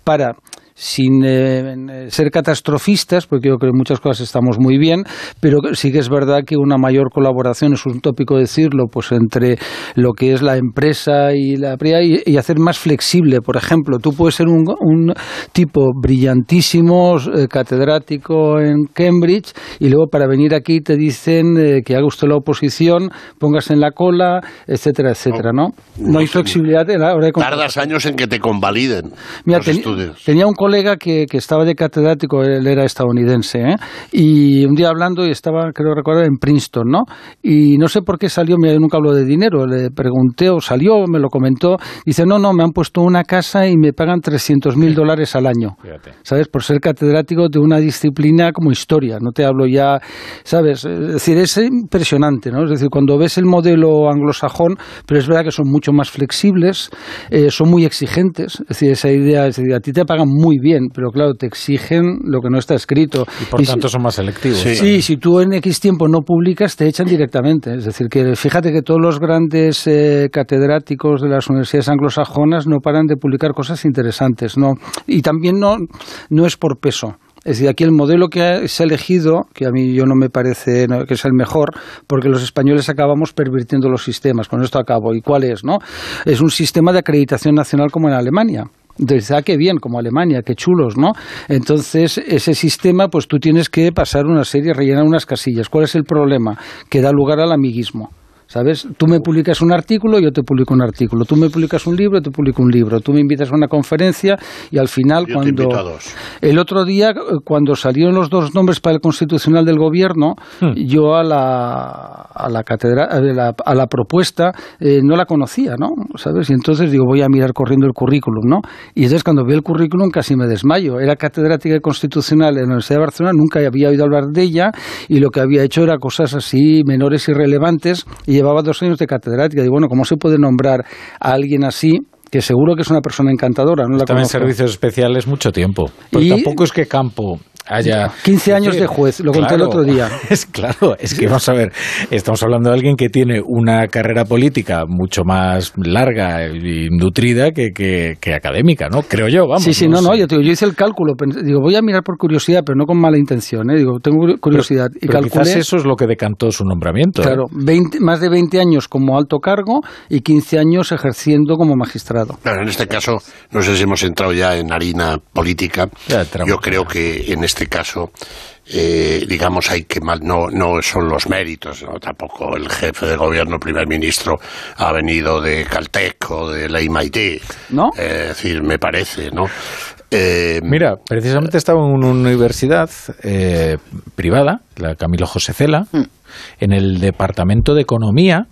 para sin eh, ser catastrofistas, porque yo creo que en muchas cosas estamos muy bien, pero sí que es verdad que una mayor colaboración, es un tópico decirlo, pues entre lo que es la empresa y la y, y hacer más flexible. Por ejemplo, tú puedes ser un, un tipo brillantísimo, eh, catedrático en Cambridge, y luego para venir aquí te dicen eh, que haga usted la oposición, pongas en la cola, etcétera, etcétera, ¿no? No, no hay flexibilidad a la hora de Tardas años en que te convaliden Mira, los ten, estudios. Tenía un colega que, que estaba de catedrático, él era estadounidense, ¿eh? y un día hablando, y estaba, creo recordar, en Princeton, ¿no? Y no sé por qué salió, mira, yo nunca hablo de dinero, le pregunté, o salió, me lo comentó, dice, no, no, me han puesto una casa y me pagan 300 mil dólares al año, ¿sabes? Por ser catedrático de una disciplina como historia, no te hablo ya, ¿sabes? Es decir, es impresionante, ¿no? Es decir, cuando ves el modelo anglosajón, pero es verdad que son mucho más flexibles, eh, son muy exigentes, es decir, esa idea, es decir, a ti te pagan muy bien, pero claro, te exigen lo que no está escrito. Y por tanto si, son más selectivos. Sí. si tú en X tiempo no publicas, te echan directamente. Es decir, que fíjate que todos los grandes eh, catedráticos de las universidades anglosajonas no paran de publicar cosas interesantes, ¿no? Y también no, no es por peso. Es decir, aquí el modelo que se ha elegido, que a mí yo no me parece que es el mejor, porque los españoles acabamos pervirtiendo los sistemas. Con esto acabo. ¿Y cuál es? no? Es un sistema de acreditación nacional como en Alemania. Entonces, ah, qué bien, como Alemania, qué chulos, ¿no? Entonces, ese sistema, pues tú tienes que pasar una serie, rellenar unas casillas. ¿Cuál es el problema? Que da lugar al amiguismo. ¿Sabes? Tú me publicas un artículo, yo te publico un artículo. Tú me publicas un libro, yo te publico un libro. Tú me invitas a una conferencia y al final Yo te cuando invito a dos. el otro día eh, cuando salieron los dos nombres para el constitucional del gobierno, yo a la a la catedral a la, a la propuesta eh, no la conocía, ¿no? ¿Sabes? Y entonces digo, voy a mirar corriendo el currículum, ¿no? Y entonces cuando vi el currículum casi me desmayo. Era catedrática de constitucional en la Universidad de Barcelona, nunca había oído hablar de ella y lo que había hecho era cosas así menores y relevantes y llevaba dos años de catedrática. Y bueno, ¿cómo se puede nombrar a alguien así? que seguro que es una persona encantadora, no la Estaba en servicios especiales mucho tiempo. Pero Y- tampoco es que Campo haya... 15 años de juez, lo conté el claro, otro día. Es claro, es que vamos a ver, estamos hablando de alguien que tiene una carrera política mucho más larga y nutrida que, que, que académica, ¿no? Creo yo, vamos. sí, sí, no, sé. no, yo, te digo, yo hice el cálculo, digo, voy a mirar por curiosidad, pero no con mala intención, ¿eh? digo, tengo curiosidad. y Pero calculé, quizás eso es lo que decantó su nombramiento. ¿eh? claro, 20 más de 20 años como alto cargo y 15 años ejerciendo como magistrado. Claro, en este caso, no sé si hemos entrado ya en harina política. Yo creo que en este caso, eh, digamos, hay que mal, no, no son los méritos, ¿no? tampoco el jefe de gobierno, primer ministro, ha venido de Caltech o de la MIT. ¿No? es decir, me parece, ¿no? Eh, Mira, precisamente estaba en una universidad eh, privada, la Camilo José Cela, Hmm. en el departamento de economía,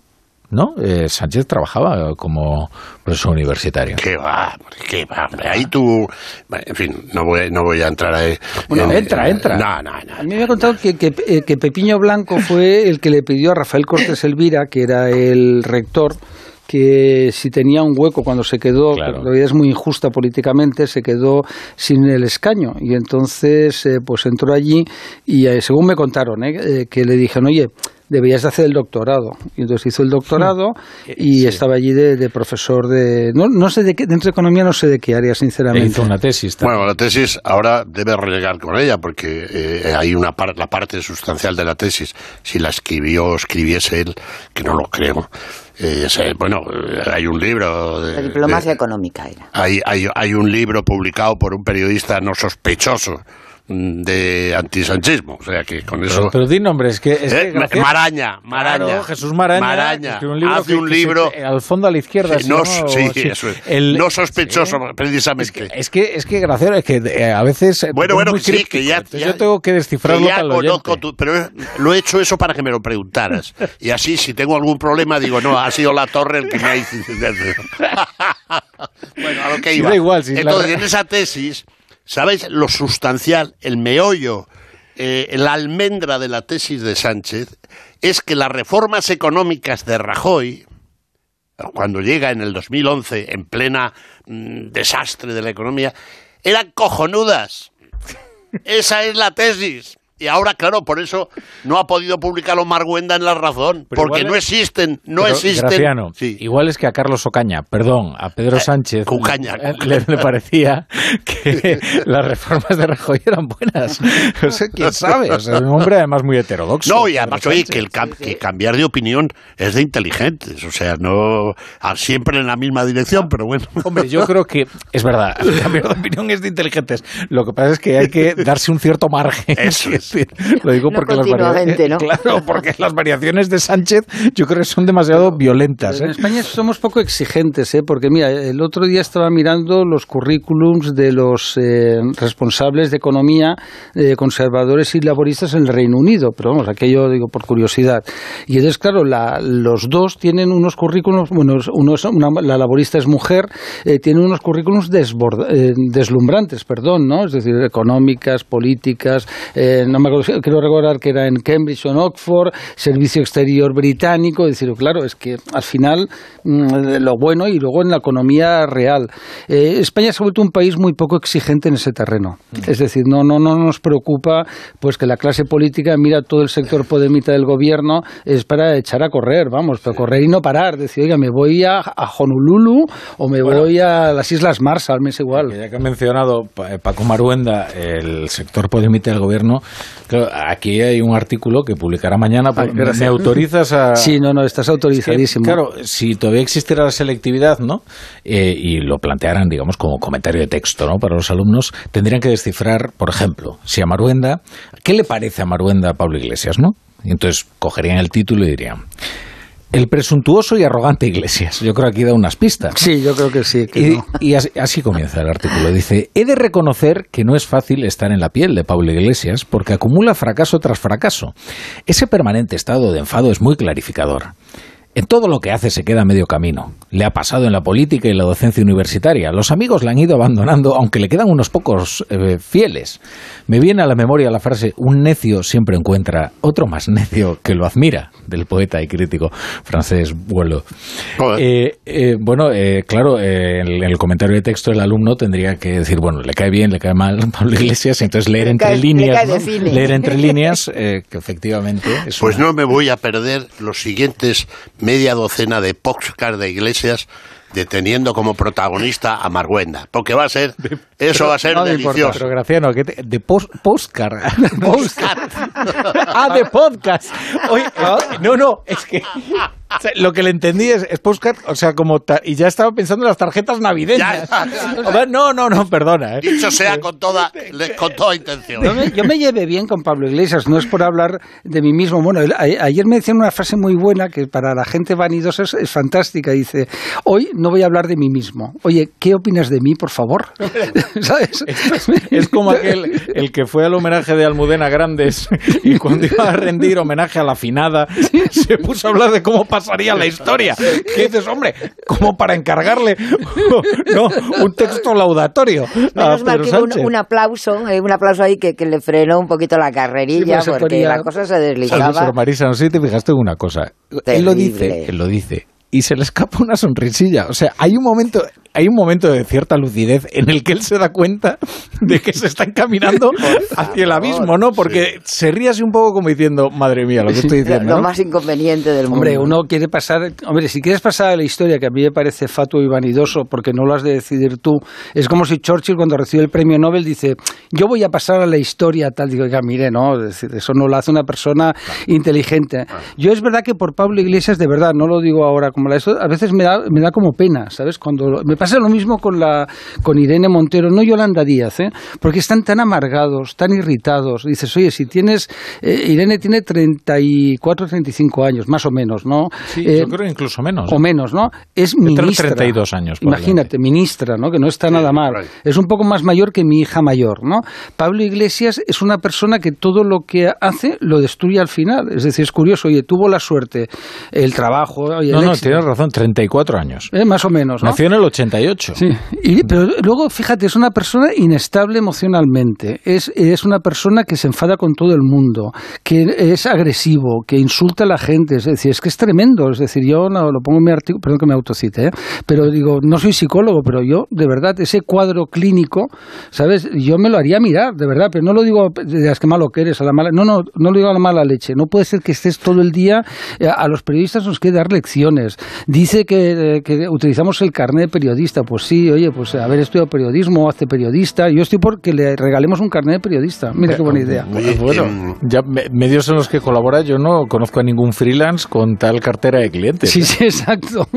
¿no? Eh, Sánchez trabajaba como profesor universitario. ¿Qué va? ¿Qué va? Ahí tú... En fin, no voy, no voy a entrar ahí. Bueno, en- entra, entra. No, no, no. A mí me ha contado que, que, eh, que Pepiño Blanco fue el que le pidió a Rafael Cortés Elvira, que era el rector, que si tenía un hueco cuando se quedó, que la vida es muy injusta políticamente, se quedó sin el escaño. Y entonces, eh, pues entró allí y eh, según me contaron, eh, que le dijeron, oye, deberías de hacer el doctorado. Y entonces hizo el doctorado y estaba allí de, de profesor de... No, no sé de qué, dentro de economía no sé de qué área, sinceramente. Hizo una tesis. Bueno, la tesis ahora debe relegar con ella porque eh, hay una par- la parte sustancial de la tesis. Si la escribió o escribiese él, que no lo creo. eh, se- bueno, eh, hay un libro. de- La diplomacia de- económica era. hay, hay, hay un libro publicado por un periodista no sospechoso de antisanchismo. O sea que con eso. Pero, pero di nombres, que es que Eh, Graciela- Maraña, Maraña. Claro, Jesús Maraña, Maraña. un libro hace que- un que se- libro. al fondo a la izquierda. Sí, no, llama, sí, así. eso es. El- no sospechoso, precisamente. Es que, es que Graciela, es que eh, a veces... eh, Bueno, bueno, muy sí, que ya, entonces ya- yo tengo que descifrarlo que ya para conozco tu- pero eh, lo he hecho eso para que me lo preguntaras. Y así, si tengo algún problema, digo, no, ha sido la torre el que me ha bueno, a lo que Sí, iba. da igual, si la- Entonces, en esa tesis, ¿sabéis lo sustancial, el meollo, eh, la almendra de la tesis de Sánchez? Es que las reformas económicas de Rajoy, cuando llega en el 2011, en plena mm, desastre de la economía, eran cojonudas. Esa es la tesis. Y ahora, claro, por eso no ha podido publicarlo Marguenda en La Razón, Pero porque no es- existen, no Pero, existen. Graciano, igual es que a Carlos Ocaña, perdón, a Pedro Sánchez Cucaña, eh, le, le parecía que las reformas de Rajoy eran buenas. No sé, quién sabe. O sea, un hombre además muy heterodoxo. No, y además, oye, que, el cam- que cambiar de opinión es de inteligentes, o sea, no siempre en la misma dirección, pero bueno. Hombre, yo creo que es verdad, cambiar de opinión es de inteligentes. Lo que pasa es que hay que darse un cierto margen. Eso es. Decir, lo digo porque las variaciones, ¿no? claro, porque las variaciones de Sánchez yo creo que son demasiado violentas. En ¿eh? España somos poco exigentes, ¿eh? porque mira, el otro día estaba mirando los currículums de los eh, responsables de economía eh, conservadores y laboristas en el Reino Unido, pero vamos, aquello digo por curiosidad. Y entonces, claro, la, los dos tienen unos currículums, bueno, uno es una, la laborista es mujer, eh, tiene unos currículums desborda, eh, deslumbrantes, perdón, ¿no? Es decir, económicas, políticas, eh, no me acuerdo, creo recordar que era en Cambridge o en Oxford, servicio exterior británico, es decir, claro, es que al final mm, lo bueno y luego en la economía real. Eh, España se ha vuelto un país muy poco exigente en ese terreno. Es decir, no, no, no nos preocupa pues que la clase política mira todo el sector podemita del gobierno es para echar a correr, vamos, para correr y no parar. Decir, oiga, me voy a, a Honolulu o me voy a las Islas Marshall, me es igual. Ya que ha mencionado Pa- Paco Maruenda el sector podemita del gobierno, claro, aquí hay un artículo que publicará mañana. ¿Me- gracias. ¿Me autorizas a...? Sí, no, no, estás autorizadísimo. Es que, claro, si todavía existiera la selectividad, ¿no? Eh, y lo plantearan, digamos, como comentario de texto, ¿no? Para los alumnos, tendrían que descifrar, por ejemplo, si a Maruenda, ¿qué le parece a Maruenda a Pablo Iglesias, no? Entonces cogerían el título y dirían. El presuntuoso y arrogante Iglesias. Yo creo que aquí da unas pistas. Sí, yo creo que sí. que Y, no. y así, así comienza el artículo. Dice, he de reconocer que no es fácil estar en la piel de Pablo Iglesias porque acumula fracaso tras fracaso. Ese permanente estado de enfado es muy clarificador. En todo lo que hace se queda a medio camino. Le ha pasado en la política y la docencia universitaria. Los amigos le han ido abandonando, aunque le quedan unos pocos eh, fieles. Me viene a la memoria la frase, un necio siempre encuentra otro más necio que lo admira, del poeta y crítico francés Boileau. Eh, eh, bueno, eh, claro, eh, en el- en el comentario de texto el alumno tendría que decir, bueno, le cae bien, le cae mal Pablo Iglesias, y entonces leer Le entre cae- líneas, leer entre líneas, eh, que efectivamente es Pues una- no me voy a perder los siguientes media docena de podcasts de iglesias deteniendo como protagonista a Marguenda, porque va a ser, eso va a ser No me importa, delicioso. pero Graciano, ¿qué te- de post, postcard. Postcard. ah, de podcast. Oye, es- no, no, es que o sea, lo que le entendí es, es postcard, o sea, como ta- y ya estaba pensando en las tarjetas navideñas. O sea, no, no, no, perdona. ¿eh? Dicho sea con toda, con toda intención. Yo me, yo me llevé bien con Pablo Iglesias, no es por hablar de mí mismo. Bueno, a- ayer me decían una frase muy buena que para la gente vanidosa es, es fantástica. Dice, hoy no voy a hablar de mí mismo. Oye, ¿qué opinas de mí, por favor? ¿Sabes? Es como aquel el que fue al homenaje de Almudena Grandes y cuando iba a rendir homenaje a la finada se puso a hablar de cómo pasaría la historia. ¿Qué dices, hombre? Como para encargarle no, un texto laudatorio Menos mal que un, un aplauso, eh, un aplauso ahí que, que le frenó un poquito la carrerilla pues porque ponía- la cosa se deslizaba. Marisa, no sé si te fijaste en una cosa. Él lo dice, él lo dice. Y se le escapa una sonrisilla. O sea, hay un momento, hay un momento de cierta lucidez en el que él se da cuenta de que se está encaminando hacia el abismo, ¿no? Porque se ríe así un poco como diciendo, madre mía, lo que estoy Lo, diciendo. lo ¿no? más inconveniente del mundo. Hombre, uno quiere pasar, hombre, si quieres pasar a la historia, que a mí me parece fatuo y vanidoso, porque no lo has de decidir tú, es como si Churchill cuando recibe el premio Nobel dice, yo voy a pasar a la historia, tal, digo, oiga, mire, no, es decir, eso no lo hace una persona inteligente. Yo es verdad que por Pablo Iglesias, de verdad, no lo digo ahora como la eso, a veces me da, me da como pena, ¿sabes? Cuando me pasa lo mismo con la con Irene Montero, no Yolanda Díaz, ¿eh? Porque están tan amargados, tan irritados. Dices, oye, si tienes, eh, Irene tiene 34, 35 años, más o menos, ¿no? Sí, Eh, yo creo incluso menos. o menos, ¿no? Es ministra. 32 años, Imagínate, ministra, ¿no? Que no está nada mal. Es un poco más mayor que mi hija mayor, ¿no? Pablo Iglesias es una persona que todo lo que hace lo destruye al final. Es decir, es curioso, oye, tuvo la suerte, el trabajo, oye, No, el no, éxito. Tienes razón, 34 años. Eh, más o menos, ¿no? Nació en el 88. Sí, y, pero luego, fíjate, es una persona inestable emocionalmente, es, es una persona que se enfada con todo el mundo, que es agresivo, que insulta a la gente, es decir, es que es tremendo, es decir, yo no, lo pongo en mi artículo, perdón que me autocite, ¿eh? pero digo, no soy psicólogo, pero yo, de verdad, ese cuadro clínico, ¿sabes? Yo me lo haría mirar, de verdad, pero no lo digo de las que malo que eres, a la mala, no, no, no lo digo a la mala leche, no puede ser que estés todo el día, eh, a los periodistas nos quiere dar lecciones, dice que, eh, que utilizamos el carnet de periodista, pues sí, oye, pues haber estudiado periodismo, hace periodista, yo estoy por que le regalemos un carnet de periodista, mira qué buena idea. bueno, ya me- medios en los que colabora, yo no conozco a ningún freelance con tal cartera de clientes. Sí, ¿eh? sí, exacto.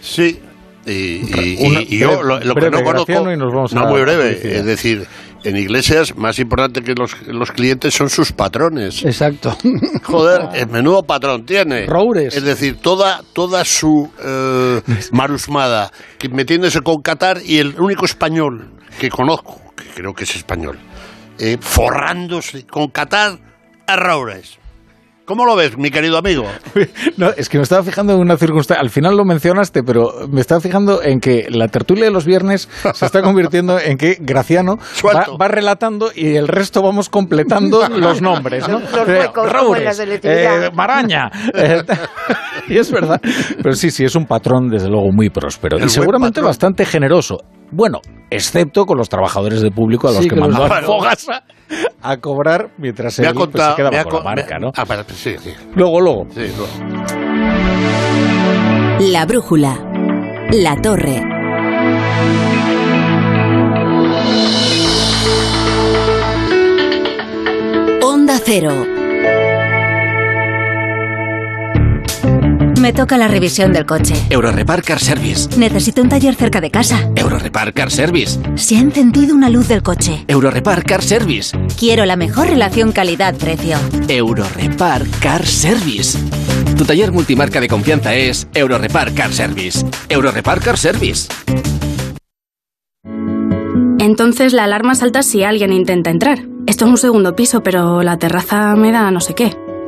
Sí, Y, y- y- y yo lo, lo que no conozco, Graciano, y nos vamos no a muy breve, publicidad. es decir, en iglesias más importante que los, los clientes son sus patrones. Exacto. Joder, el menudo patrón tiene. Roures. Es decir, toda, toda su eh, marusmada, que metiéndose con Qatar y el único español que conozco, que creo que es español, eh, forrándose con Qatar a Roures. ¿Cómo lo ves, mi querido amigo? No, es que me estaba fijando en una circunstancia. Al final lo mencionaste, pero me estaba fijando en que la tertulia de los viernes se está convirtiendo en que Graciano va, relatando y el resto vamos completando los nombres, ¿no? Los Eh, huecos, Roures, selectividad. eh, Maraña. eh, y es verdad. Pero sí, sí, es un patrón desde luego muy próspero El y seguramente patrón. bastante generoso. Bueno, excepto con los trabajadores de público a los Sí, que que los- mandó a. Fogasa a cobrar mientras él pues, se quedaba con la marca, ¿no? Ah, para- sí, sí. Luego, luego. sí, luego. La brújula. La torre. Onda Cero. Me toca la revisión del coche. Eurorepar Car Service. Necesito un taller cerca de casa. Eurorepar Car Service. Se ha encendido una luz del coche. Eurorepar Car Service. Quiero la mejor relación calidad-precio. Eurorepar Car Service. Tu taller multimarca de confianza es Eurorepar Car Service. Eurorepar Car Service. Entonces la alarma salta si alguien intenta entrar. Esto es un segundo piso, pero la terraza me da no sé qué.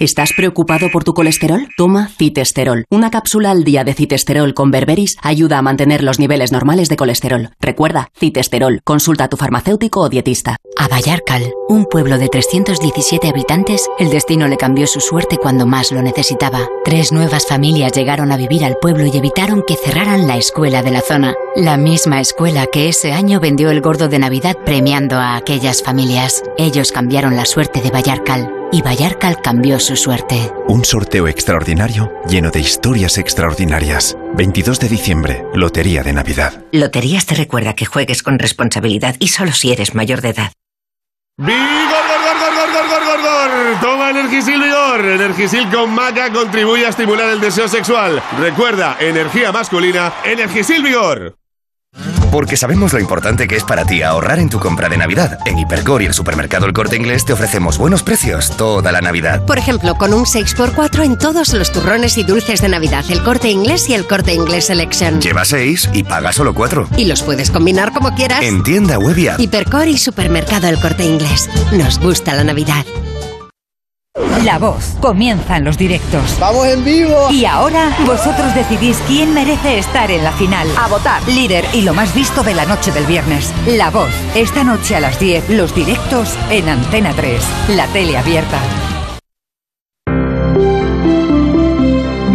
¿Estás preocupado por tu colesterol? Toma citesterol. Una cápsula al día de citesterol con berberis ayuda a mantener los niveles normales de colesterol. Recuerda, citesterol. Consulta a tu farmacéutico o dietista. A Vallarcal, un pueblo de 317 habitantes, el destino le cambió su suerte cuando más lo necesitaba. Tres nuevas familias llegaron a vivir al pueblo y evitaron que cerraran la escuela de la zona. La misma escuela que ese año vendió el gordo de Navidad premiando a aquellas familias. Ellos cambiaron la suerte de Vallarcal y Vallarcal cambió su suerte. Un sorteo extraordinario lleno de historias extraordinarias. 22 de diciembre, Lotería de Navidad. Loterías te recuerda que juegues con responsabilidad y solo si eres mayor de edad. ¡Vigor, gor, gor, gor, gor, gor, gor, gor! Toma Energisil Vigor. Energisil con maca contribuye a estimular el deseo sexual. Recuerda, energía masculina, Energisil Vigor. Porque sabemos lo importante que es para ti ahorrar en tu compra de Navidad. En Hipercor y el supermercado El Corte Inglés te ofrecemos buenos precios toda la Navidad. Por ejemplo, con un 6x4 en todos los turrones y dulces de Navidad, el corte inglés y el corte inglés Selection. Lleva 6 y paga solo 4. Y los puedes combinar como quieras. En tienda web y app. Hipercor y supermercado El Corte Inglés. Nos gusta la Navidad. La voz. Comienzan los directos. ¡Vamos en vivo! Y ahora vosotros decidís quién merece estar en la final. A votar. Líder y lo más visto de la noche del viernes. La voz. Esta noche a las 10, los directos en Antena 3. La tele abierta.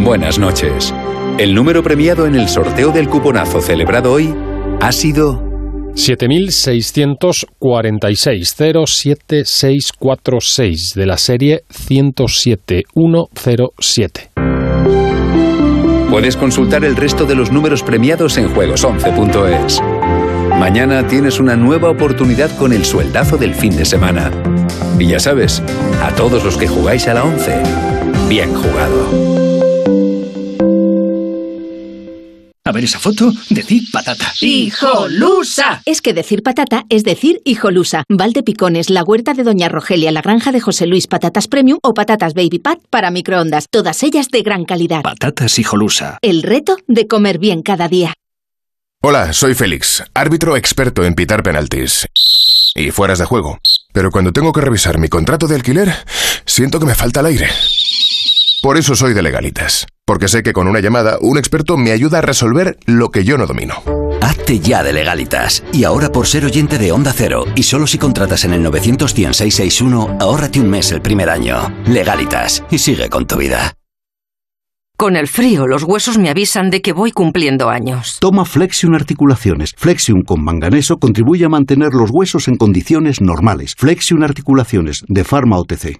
Buenas noches. El número premiado en el sorteo del cuponazo celebrado hoy ha sido 7646 07646 de la serie 107107. Puedes consultar el resto de los números premiados en juegos11.es. Mañana tienes una nueva oportunidad con el sueldazo del fin de semana. Y ya sabes, a todos los que jugáis a la 11, bien jugado. A ver esa foto, decid patata. ¡Hijolusa! Es que decir patata es decir hijolusa. Valde Picones, la huerta de Doña Rogelia, la granja de José Luis, patatas premium o patatas baby pat para microondas. Todas ellas de gran calidad. Patatas hijolusa. El reto de comer bien cada día. Hola, soy Félix, árbitro experto en pitar penaltis y fueras de juego. Pero cuando tengo que revisar mi contrato de alquiler, siento que me falta el aire. Por eso soy de legalitas, porque sé que con una llamada un experto me ayuda a resolver lo que yo no domino. Hazte ya de legalitas. Y ahora por ser oyente de Onda Cero y solo si contratas en el 91661, ahórrate un mes el primer año. Legalitas y sigue con tu vida. Con el frío, los huesos me avisan de que voy cumpliendo años. Toma Flexion Articulaciones. Flexion con manganeso contribuye a mantener los huesos en condiciones normales. Flexion Articulaciones, de Pharma OTC.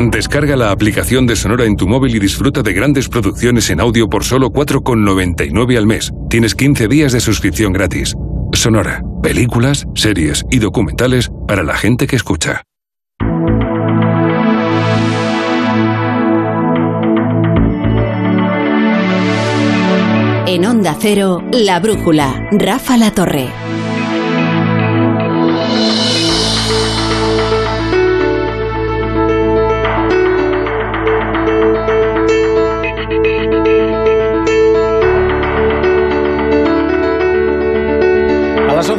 Descarga la aplicación de Sonora en tu móvil y disfruta de grandes producciones en audio por solo 4,99 al mes. Tienes 15 días de suscripción gratis. Sonora, películas, series y documentales para la gente que escucha. En Onda Cero, La Brújula, Rafa La Torre.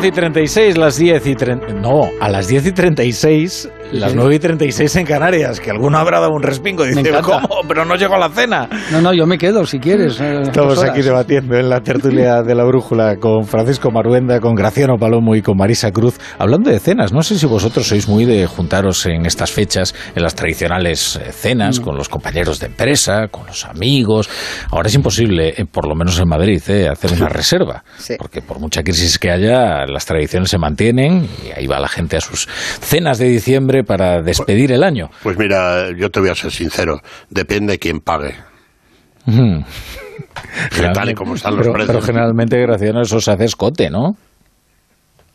Y 36, las 10 y 30... No, a las 10 y 36, las 9 y 36 en Canarias, que alguno habrá dado un respingo. Dice, ¿cómo? Pero no llegó a la cena. No, no, yo me quedo si quieres. eh, Estamos aquí debatiendo en la tertulia de la brújula con Francisco Maruenda, con Graciano Palomo y con Marisa Cruz, hablando de cenas. No sé si vosotros sois muy de juntaros en estas fechas, en las tradicionales eh, cenas, con los compañeros de empresa, con los amigos. Ahora es imposible, eh, por lo menos en Madrid, eh, hacer una reserva, porque por mucha crisis que haya, las tradiciones se mantienen y ahí va la gente a sus cenas de diciembre para despedir el año. Pues mira, yo te voy a ser sincero, depende quién pague. Que tal y como están los pero, precios. pero generalmente, Graciano, eso se hace escote, ¿no?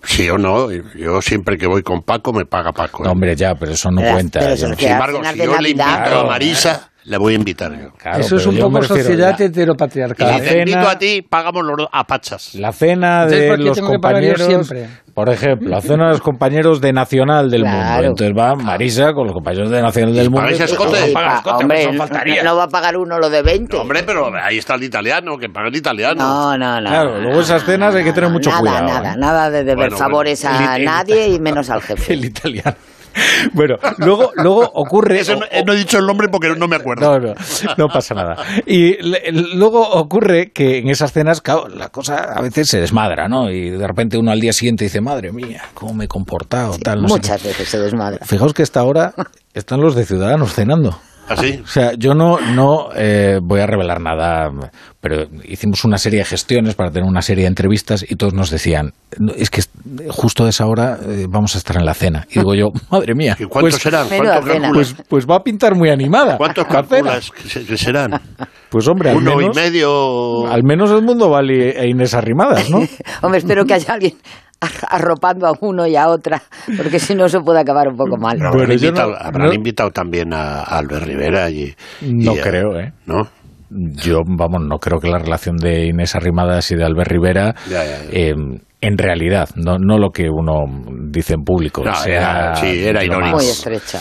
Sí o no, yo siempre que voy con Paco me paga Paco. ¿eh? No, hombre, ya, pero eso no Pero- cuenta. pero Yo- Sin embargo, si yo le invito a Marisa, le voy a invitar yo. Eso es un poco sociedad heteropatriarcal. Y te invito a ti, pagamos los a pachas. La cena de ¿por qué los compañeros, siempre? por ejemplo, la cena de los compañeros de Nacional del Claro. Mundo. Entonces va Marisa con los compañeros de Nacional del Mundo. pagáis escote? No paga Pa- escote, hombre, faltaría. No va a pagar uno lo de 20. Hombre, pero ahí está el italiano, que paga el italiano. No, no, no. Claro, luego esas cenas hay que tener mucho nada, cuidado. nada, ¿eh? nada de deber Bueno, favores a El- el- nadie y menos al jefe. El italiano. Bueno, luego, luego ocurre. Eso no, eh, no he dicho el nombre porque no me acuerdo. No, no, no pasa nada. Y le- luego ocurre que en esas cenas, claro, la cosa a veces se desmadra, ¿no? Y de repente uno al día siguiente dice, madre mía, cómo me he comportado, tal, no sé Muchas veces se desmadra. qué". Fijaos que a esta hora están los de Ciudadanos cenando. ¿Así? O sea, yo no, no eh, voy a revelar nada, pero hicimos una serie de gestiones para tener una serie de entrevistas y todos nos decían, "No, es que justo a esa hora eh, vamos a estar en la cena. Y digo yo, madre mía. ¿Y cuántos pues- serán? Pues, pues va a pintar muy animada. ¿Cuántos calculas que, se- que serán? Pues hombre, al Uno menos, y medio. al menos el mundo vale e Inés Arrimadas, ¿no? Hombre, espero que haya alguien arropando a uno y a otra, porque si no se puede acabar un poco mal. Pero habrán, invitado, no- habrán no- invitado también a, a Albert Rivera y, y No a- creo, ¿eh? ¿No? Yo, vamos, no creo que la relación de Inés Arrimadas y de Albert Rivera, Ya, ya, ya. eh, en realidad, no, no lo que uno dice en público, No, sea era- sí, era lo irónico. Muy estrecha.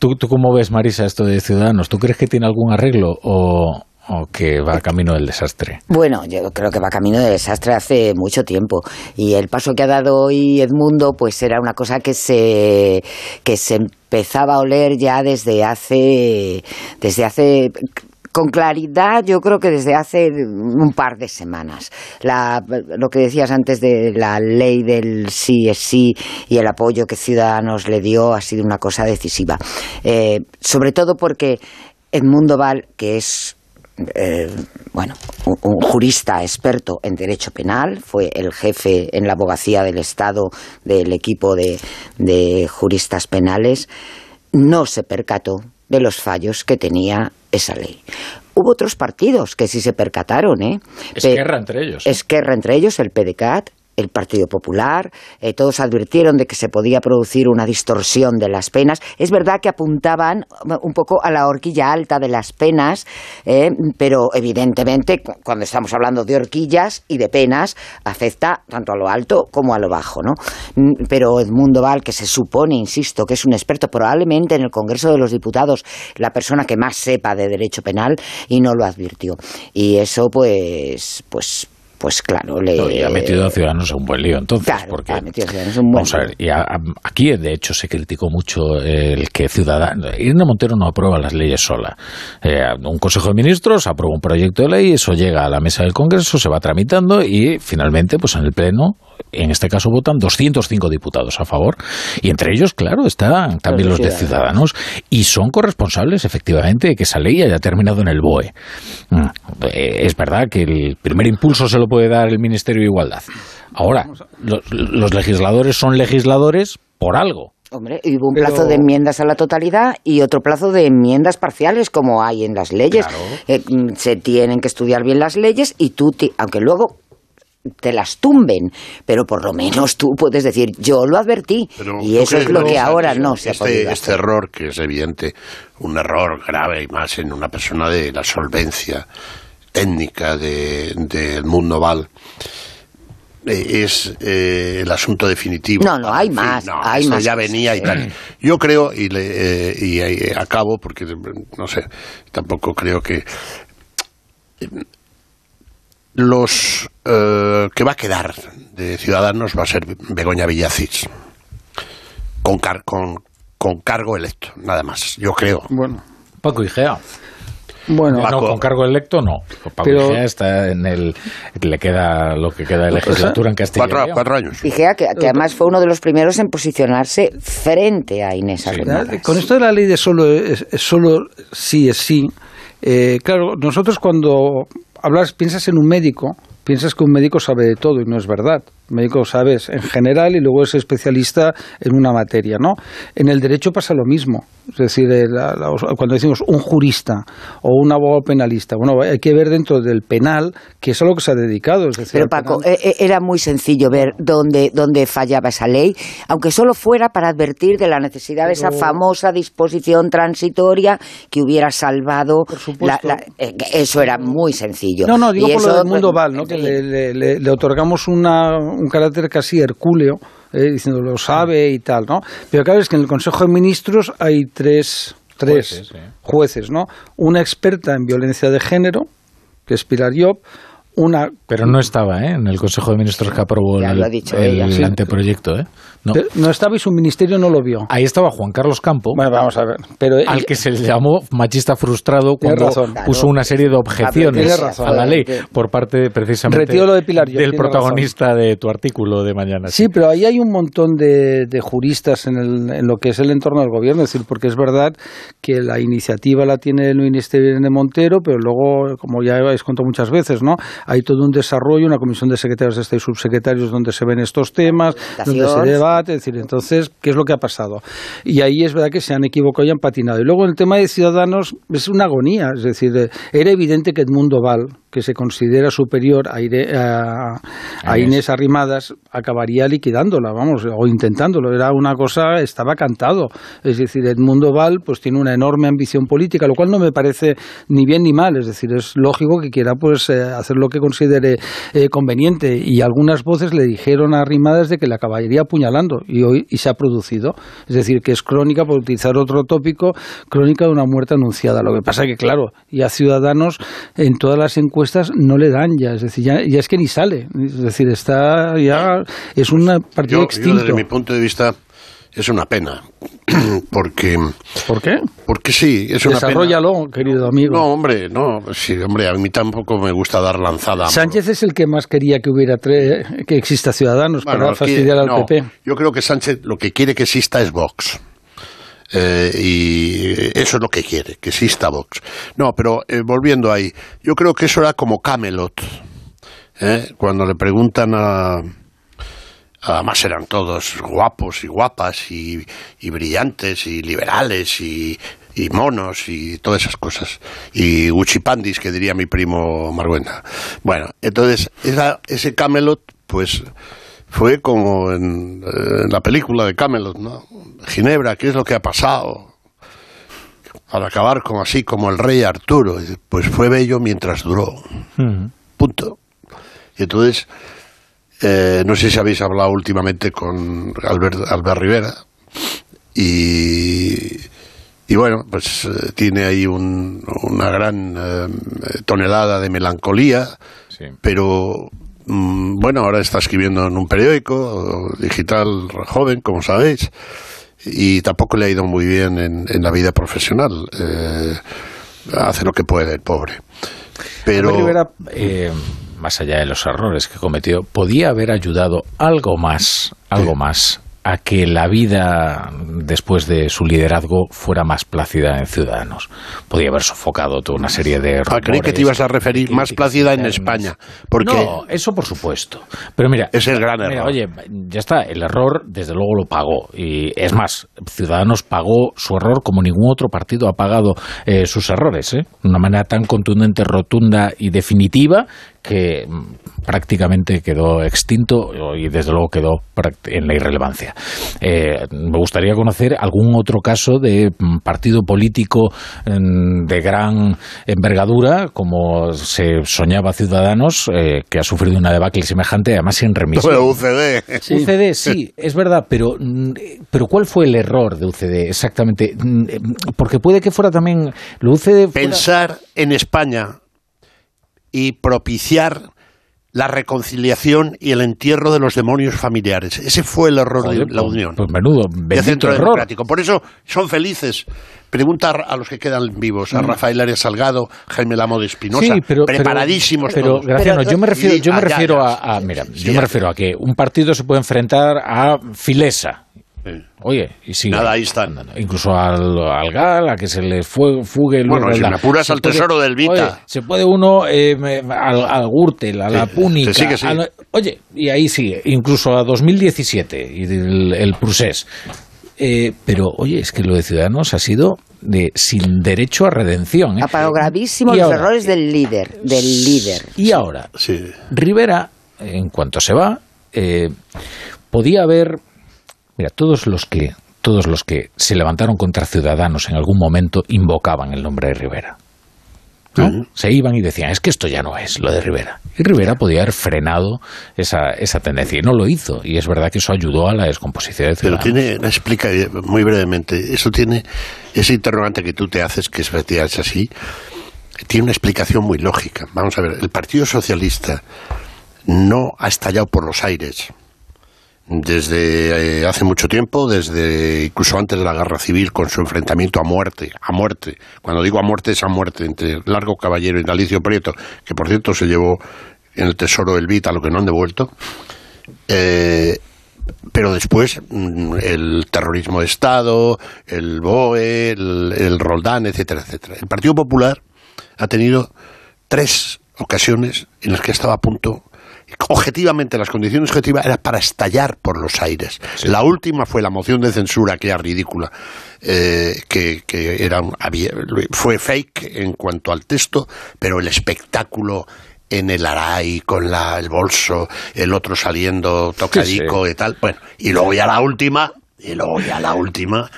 ¿Tú, ¿Tú cómo ves, Marisa, esto de Ciudadanos? ¿Tú crees que tiene algún arreglo o, o que va camino del desastre? Bueno, yo creo que va camino de desastre hace mucho tiempo y el paso que ha dado hoy Edmundo pues era una cosa que se que se empezaba a oler ya desde hace desde hace con claridad, yo creo que desde hace un par de semanas. La- lo que decías antes de la ley del sí es sí y el apoyo que Ciudadanos le dio ha sido una cosa decisiva. Eh, sobre todo porque Edmundo Val, que es eh, bueno, un, un jurista experto en derecho penal, fue el jefe en la abogacía del Estado del equipo de, de juristas penales, no se percató de los fallos que tenía esa ley. Hubo otros partidos que sí se percataron, ¿eh? Esquerra entre ellos. Esquerra entre ellos, el PDCAT, el Partido Popular, eh, todos advirtieron de que se podía producir una distorsión de las penas. Es verdad que apuntaban un poco a la horquilla alta de las penas, eh, pero evidentemente cuando estamos hablando de horquillas y de penas, afecta tanto a lo alto como a lo bajo. ¿no? Mm, pero Edmundo Val, que se supone, insisto, que es un experto, probablemente en el Congreso de los Diputados, la persona que más sepa de derecho penal, y no lo advirtió. Y eso, pues, pues pues claro, le... y ha metido a Ciudadanos en un buen lío, entonces. porque, ha metido a Ciudadanos en un buen Vamos a ver, y aquí de hecho se criticó mucho el que Ciudadanos... Irene Montero no aprueba las leyes sola. Eh, un Consejo de Ministros aprueba un proyecto de ley, eso llega a la mesa del Congreso, se va tramitando y finalmente, pues en el Pleno en este caso votan 205 diputados a favor, y entre ellos, claro, están también los de Ciudadanos, y son corresponsables, efectivamente, de que esa ley haya terminado en el BOE. Mm, eh, es verdad que el primer impulso se lo puede dar el Ministerio de Igualdad. Ahora, los, legisladores son legisladores por algo. Hombre, hubo un plazo de enmiendas a la totalidad y otro plazo de enmiendas parciales, como hay en las leyes. Eh, mm, se tienen que estudiar bien las leyes y tú, aunque luego te las tumben, pero por lo menos tú puedes decir, yo lo advertí, y eso es lo que ahora no se este, Este error, que es evidente, un error grave y más en una persona de la solvencia técnica del de, mundo Val, eh, es eh, el asunto definitivo. No, no, hay más. hay más ya venía y tal. Yo creo, y, le, eh, y acabo, porque no sé, tampoco creo que los eh, que va a quedar de Ciudadanos va a ser Begoña Villacís, con, con, con, cargo electo, nada más, yo creo. Bueno, Paco Igea. Bueno, con cargo electo no. Paco Igea está en el. Le queda lo que queda de legislatura en Castilla cuatro, cuatro años. Igea, que, además fue uno de los primeros en posicionarse frente a Inés Arrimadas. Con esto de la ley de solo, solo sí es sí. Eh, claro, nosotros cuando hablas, piensas en un médico, piensas que un médico sabe de todo y no es verdad. El médico sabes en general y luego es especialista en una materia, ¿no? En el derecho pasa lo mismo. Es decir, eh, cuando decimos un jurista o un abogado penalista, bueno, hay que ver dentro del penal que es a lo que se ha dedicado. Es decir, Pero Paco, eh, eh, era muy sencillo ver dónde, dónde fallaba esa ley, aunque solo fuera para advertir de la necesidad de esa famosa disposición transitoria que hubiera salvado. La, eso era muy sencillo. No, no, digo por lo del mundo Val, ¿no? que le otorgamos una un carácter casi hercúleo, eh, diciendo lo sabe y tal, ¿no? Pero claro, es que en el Consejo de Ministros hay tres, tres jueces, ¿no? Una experta en violencia de género, que es Pilar Job, una... Pero no estaba ¿eh? en el Consejo de Ministros que aprobó el, anteproyecto. ¿eh? No. no estaba y su ministerio no lo vio. Ahí estaba Juan Carlos Campo. Bueno, vamos a ver. Pero al que se le llamó machista frustrado cuando puso una serie de objeciones a la ley por parte precisamente del protagonista de tu artículo de mañana. Sí, pero ahí hay un montón de, juristas en, el, en, lo que es el entorno del gobierno. Es decir, porque es verdad que la iniciativa la tiene el ministerio de Montero, pero luego, como ya habéis contado muchas veces, ¿no? hay todo un desarrollo, una comisión de secretarios de Estado y subsecretarios donde se ven estos temas, donde se es decir, entonces, ¿qué es lo que ha pasado? Y ahí es verdad que se han equivocado y han patinado. Y luego el tema de Ciudadanos es una agonía, es decir, era evidente que Edmundo Val, que se considera superior a, a, Inés Arrimadas, acabaría liquidándola, vamos, o intentándolo. Era una cosa, estaba cantado. Es decir, Edmundo Val pues tiene una enorme ambición política, lo cual no me parece ni bien ni mal. Es decir, es lógico que quiera pues eh, hacer lo que considere eh, conveniente. Y algunas voces le dijeron a Arrimadas de que la acabaría apuñalando y hoy y se ha producido. Es decir, que es crónica, por utilizar otro tópico, crónica de una muerte anunciada. Lo que pasa que, claro, y a Ciudadanos en todas las encuestas no le dan ya, es decir, ya, es que ni sale, es decir, está ya, es un partido extinto. desde mi punto de vista es una pena, porque... ¿Por qué? Porque sí, es una Desarrollalo, querido amigo. No, hombre, no, sí, hombre, a mí tampoco me gusta dar lanzada. Sánchez es el que más quería que hubiera que exista Ciudadanos para fastidiar al PP. Yo creo que Sánchez lo que quiere que exista es Vox. Eh, y eso es lo que quiere, que exista Vox. No, pero eh, volviendo ahí, yo creo que eso era como Camelot. ¿eh? Cuando le preguntan a. Además eran todos guapos y guapas y, brillantes y liberales y, monos y todas esas cosas. Y uchipandis, que diría mi primo Marguenda. Bueno, entonces ese Camelot, pues fue como en, en la película de Camelot, ¿no? Ginebra, ¿qué es lo que ha pasado? Al acabar como así, como el rey Arturo. Pues fue bello mientras duró. Punto. Y entonces, eh, no sé si habéis hablado últimamente con Albert, Albert Rivera. Y, y bueno, pues eh, tiene ahí un- una gran eh, tonelada de melancolía. Pero bueno, ahora está escribiendo en un periódico digital joven, como sabéis. Y tampoco le ha ido muy bien en, en la vida profesional. Eh, hace lo que puede, el pobre. Pero. Rivera, eh, más allá de los errores que cometió, podía haber ayudado algo más, algo más a que la vida después de su liderazgo fuera más plácida en Ciudadanos. Podía haber sofocado toda una serie de Ah, creí que te ibas a referir más plácida en España. Porque No, eso por supuesto. Pero mira, es el gran mira, error. oye, ya está, el error desde luego lo pagó. Y es más, Ciudadanos pagó su error como ningún otro partido ha pagado eh, sus errores, ¿eh? de una manera tan contundente, rotunda y definitiva que mm, prácticamente quedó extinto y desde luego quedó en la irrelevancia. Eh, me gustaría conocer algún otro caso de mm, partido político mm, de gran envergadura, como se soñaba Ciudadanos, eh, que ha sufrido una debacle semejante, además sin remisión. UCD. UCD, sí, es verdad, pero, pero ¿cuál fue el error de UCD exactamente? Eh, Porque puede que fuera también lo UCD fuera- Pensar en España y propiciar la reconciliación y el entierro de los demonios familiares. Ese fue el error Joder, de la pues- Unión. pues menudo, de Centro error. Democrático. Por eso son felices. Pregunta a los que quedan vivos, a Mm. Rafael Arias Salgado, Jaime Lamo de Espinosa, Sí, pero, preparadísimos pero, todos. Graciano, yo me refiero, yo me ah, refiero a, a- mira, yo me refiero a que un partido se puede enfrentar a Filesa. Oye, y si Nada, ahí están. incluso al, al GAL, a que se le fue, fugue luego Bueno, si la- me apuras se al puede- tesoro del Vita. oye, se puede uno eh, me- al, al Gürtel, a la Sí, Púnica. sí, sí. a la- oye, y ahí sigue, incluso a 2017 y el, el Prusés. Eh, pero, oye, es que lo de Ciudadanos ha sido de sin derecho a redención. ¿eh? Ha pagado gravísimos Y los ahora- errores del líder, del líder. Y ahora, Rivera, en cuanto se va, eh, podía haber, mira, todos los que todos los que se levantaron contra Ciudadanos en algún momento invocaban el nombre de Rivera. ¿no? Se iban y decían, es que esto ya no es lo de Rivera. Y Rivera podía haber frenado esa, esa tendencia y no lo hizo. Y es verdad que eso ayudó a la descomposición de Pero Ciudadanos. tiene, explica muy brevemente, eso tiene, ese interrogante que tú te haces, que es es así, tiene una explicación muy lógica. Vamos a ver, el Partido Socialista no ha estallado por los aires desde eh, hace mucho tiempo, desde incluso antes de la guerra civil, con su enfrentamiento a muerte, a muerte. Cuando digo a muerte es a muerte entre Largo Caballero y Galicio Prieto, que por cierto se llevó en el tesoro del Vita lo que no han devuelto. Eh, pero después mm, el terrorismo de Estado, el BOE, el, el Roldán, etcétera, etcétera. El Partido Popular ha tenido tres ocasiones en las que estaba a punto objetivamente las condiciones objetivas eran para estallar por los aires. La última fue la moción de censura, aquella ridícula, eh, que, que era un- había- fue fake en cuanto al texto, pero el espectáculo en el Aray con la, el bolso, el otro saliendo tocadico y tal. Bueno, y luego ya la última, y luego ya la última.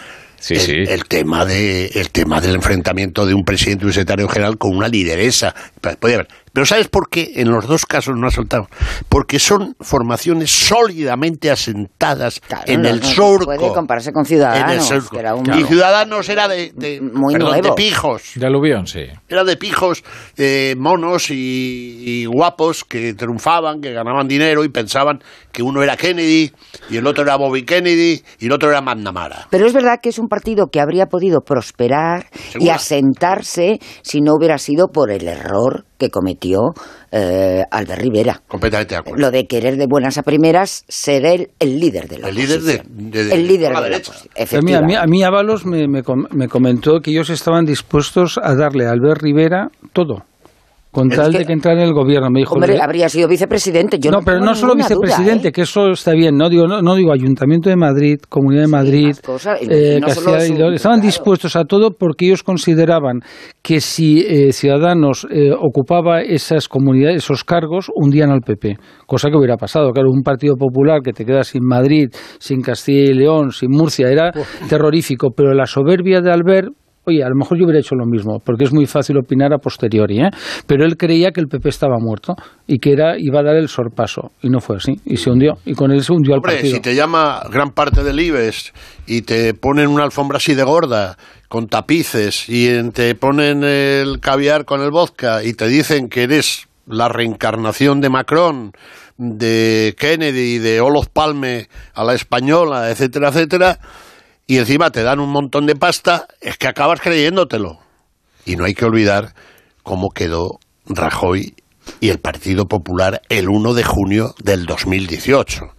el, el tema de el tema del enfrentamiento de un presidente y un secretario general con una lideresa Podía haber. Pero sabes por qué en los dos casos no ha soltado porque son formaciones sólidamente asentadas en no, el no surco puede compararse con en el Ciudadanos, surco. que era un- y Ciudadanos era de, de- Muy perdón, de pijos De aluvión, sí. era de pijos eh, monos y, y guapos que triunfaban, que ganaban dinero y pensaban que uno era Kennedy y el otro era Bobby Kennedy y el otro era McNamara. Pero es verdad que es un partido que habría podido prosperar y asentarse si no hubiera sido por el error que cometió eh, Albert Rivera. Completamente de acuerdo. Lo de querer de buenas a primeras ser él el líder de la El líder de, oposición. de- de- el líder la de la derecha. oposición, A mí, a, mí, a mí Ábalos me, me com- me comentó que ellos estaban dispuestos a darle a Albert Rivera todo. Con tal de que entrara en el gobierno. Me dijo, Hombre, habría sido vicepresidente. Yo no, no, pero no solo duda, vicepresidente, ¿eh? que eso está bien. No digo, no, no digo Ayuntamiento de Madrid, Comunidad de Madrid, cosas, eh, Castilla y León. Estaban dispuestos a todo porque ellos consideraban que si eh, Ciudadanos eh, ocupaba esas comunidades, esos cargos, hundían al PP. Cosa que hubiera pasado. Claro, un partido popular que te queda sin Madrid, sin Castilla y León, sin Murcia, era terrorífico. Pero la soberbia de Albert Oye, a lo mejor yo hubiera hecho lo mismo, porque es muy fácil opinar a posteriori, ¿eh? Pero él creía que el PP estaba muerto y que era iba a dar el sorpaso, y no fue así, y se hundió, y con él se hundió al Hombre, partido. si te llama gran parte del IBEX y te ponen una alfombra así de gorda, con tapices, y te ponen el caviar con el vodka y te dicen que eres la reencarnación de Macron, de Kennedy, de Olof Palme a la española, etcétera, etcétera, y encima te dan un montón de pasta, es que acabas creyéndotelo. Y no hay que olvidar cómo quedó Rajoy y el Partido Popular el 1 de junio del 2018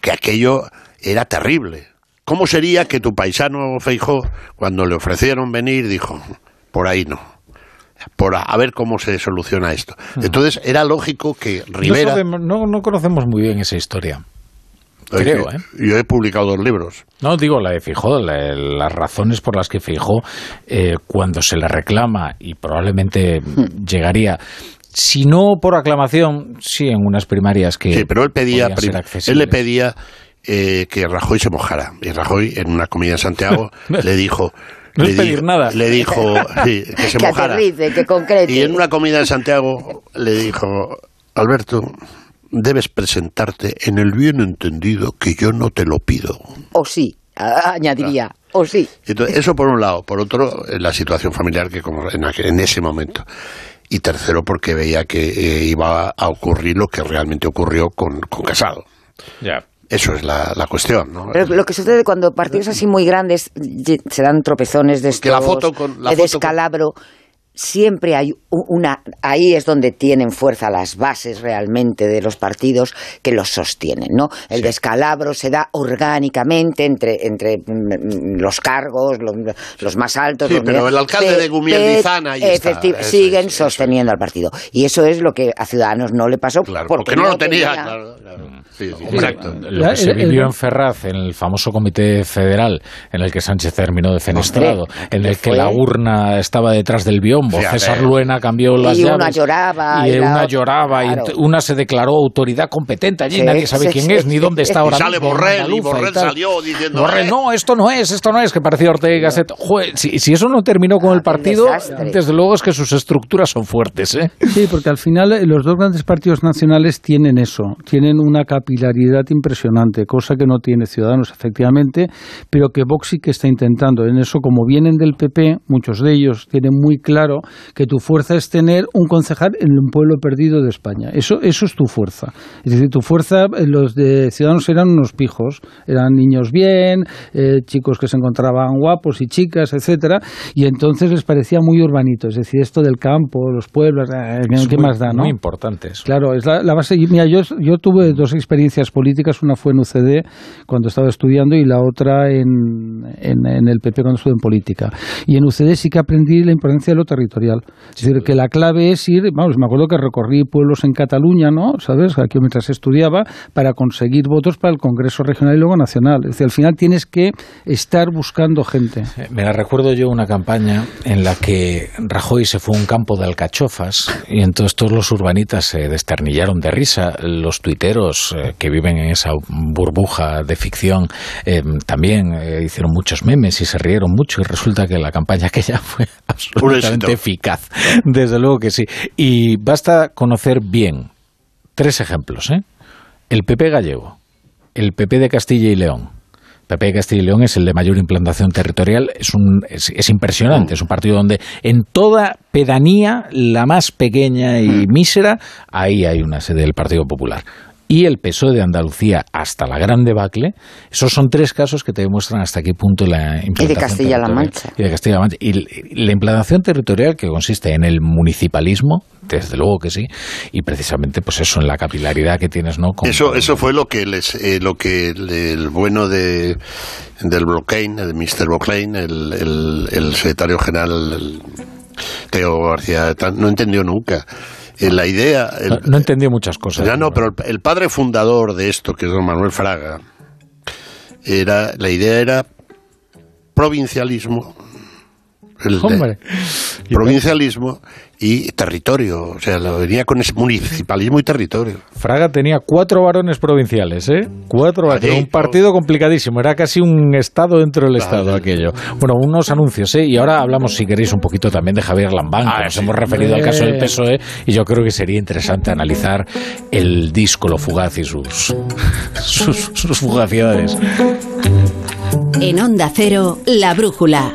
que aquello era terrible. ¿Cómo sería que tu paisano Feijó, cuando le ofrecieron venir, dijo, por ahí no? Por a, a ver cómo se soluciona esto. Entonces era lógico que No, Rivera... sabemos- no, no conocemos muy bien esa historia. Creo, que ¿eh? Yo he publicado dos libros. No, digo la de Fijó, la- las razones por las que Fijó, eh, cuando se le reclama, y probablemente llegaría, si no por aclamación, sí en unas primarias que. Sí, pero él pedía, él le pedía eh, que Rajoy se mojara. Y Rajoy, en una comida en Santiago, le dijo... No le es pedir dijo- nada. Le dijo sí, que se que mojara. aterrice, que concrete. Y en una comida en Santiago le dijo, Alberto, debes presentarte en el bien entendido que yo no te lo pido. O sí, añadiría, o sí. Entonces, eso por un lado. Por otro, eh, la situación familiar que como en, aquel- en ese momento. Y tercero, porque veía que eh, iba a ocurrir lo que realmente ocurrió con, con Casado. Ya. Eso es la, la cuestión, ¿no? Pero lo que sucede cuando partidos así muy grandes se dan tropezones de estos, Que la foto con- la de foto con- siempre hay una... Ahí es donde tienen fuerza las bases realmente de los partidos que los sostienen, ¿no? El descalabro se da orgánicamente entre, entre mm, los cargos, los, los más altos... Sí, los pero el alcalde pe- de eso siguen sosteniendo al partido. Y eso es lo que a Ciudadanos no le pasó porque, porque no lo tenía, claro, Sí, sí, exacto. Lo que se vivió en Ferraz, en el famoso comité federal, en el que Sánchez terminó defenestrado, en el que la urna estaba detrás del Fíjate. César Luena cambió las Y una lloraba, Y y la una otra- lloraba, claro. y una se declaró autoridad competente allí, Sí, nadie sabe sí, quién sí, es, ni dónde está Y ahora sale mismo, Borrell, y Borrell salió diciendo, Borrell, "Eh". no, esto no es, esto no es, que parecía Ortega y Gasset. Joder, si, si eso no terminó con el partido, desde luego es que sus estructuras son fuertes, ¿eh? Sí, porque al final eh, los dos grandes partidos nacionales tienen eso, tienen una capilaridad impresionante, cosa que no tiene Ciudadanos, efectivamente, pero que Vox sí que está intentando. En eso, como vienen del PP, muchos de ellos tienen muy claro que tu fuerza es tener un concejal en un pueblo perdido de España. Eso, eso es tu fuerza. Es decir, tu fuerza, eh, los de Ciudadanos eran unos pijos, eran niños bien, eh, chicos que se encontraban guapos y chicas, etcétera, y entonces les parecía muy urbanito. Es decir, esto del campo, los pueblos, eh, Es ¿qué muy- más da, no? Muy importante eso. Claro, es la, la base. Mira, yo, yo tuve dos experiencias políticas, una fue en UCD cuando estaba estudiando y la otra en, en, en el PP cuando estuve en política. Y en UCD sí que aprendí la importancia de lo territorial. Es decir, que la clave es ir, vamos, me acuerdo que recorrí pueblos en Cataluña, ¿no? ¿Sabes? Aquí mientras estudiaba, para conseguir votos para el Congreso Regional y luego Nacional. Es decir, al final tienes que estar buscando gente. Eh, Me la recuerdo yo una campaña en la que Rajoy se fue a un campo de alcachofas y entonces todos los urbanitas se desternillaron de risa. Los tuiteros eh, que viven en esa burbuja de ficción eh, también eh, hicieron muchos memes y se rieron mucho y resulta que la campaña aquella fue absolutamente eficaz. Desde luego que sí. Y basta conocer bien tres ejemplos. ¿eh? El PP gallego, el PP de Castilla y León, PP de Castilla y León es el de mayor implantación territorial, es, un, es, es impresionante, es un partido donde en toda pedanía, la más pequeña y mísera, ahí hay una sede del Partido Popular. Y el PSOE de Andalucía hasta la gran debacle, esos son tres casos que te demuestran hasta qué punto la implantación Y de Castilla-La territorial- Mancha. Y de Castilla-La Mancha. Y la implantación territorial que consiste en el municipalismo, desde luego que sí, y precisamente pues eso, en la capilaridad que tienes, ¿no? Con- Eso, eso fue lo que les, eh, lo que le- el bueno de del Brocane, el Mr. Brocane, el, el, el secretario general el- Teo García, no entendió nunca. Eh, la idea... no, entendió muchas cosas. Ya no, pero el, padre fundador de esto, que es don Manuel Fraga, era, la idea era provincialismo. El provincialismo y territorio. O sea, lo venía con ese municipalismo y territorio. Fraga tenía cuatro varones provinciales, ¿eh? Cuatro varones. Un partido complicadísimo. Era casi un estado dentro del estado aquello. Bueno, unos anuncios, ¿eh? Y ahora hablamos, si queréis, un poquito también de Javier Lambán. Ah, nos hemos referido al caso del PSOE. Y yo creo que sería interesante analizar el disco Lo Fugaz y sus, sus, sus fugacidades. En Onda Cero, La Brújula.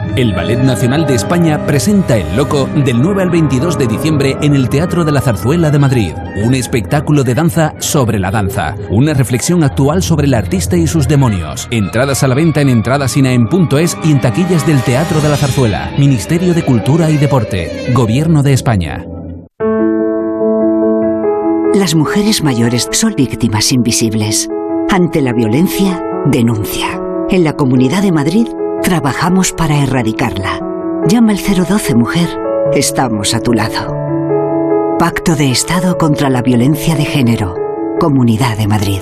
el Ballet Nacional de España presenta El Loco del 9 al 22 de diciembre en el Teatro de la Zarzuela de Madrid. Un espectáculo de danza sobre la danza. Una reflexión actual sobre el artista y sus demonios. Entradas a la venta en entradasinaen.es y en taquillas del Teatro de la Zarzuela. Ministerio de Cultura y Deporte. Gobierno de España. Las mujeres mayores son víctimas invisibles. Ante la violencia, denuncia. En la Comunidad de Madrid, Trabajamos para erradicarla. Llama al 012 Mujer. Estamos a tu lado. Pacto de Estado contra la Violencia de Género. Comunidad de Madrid.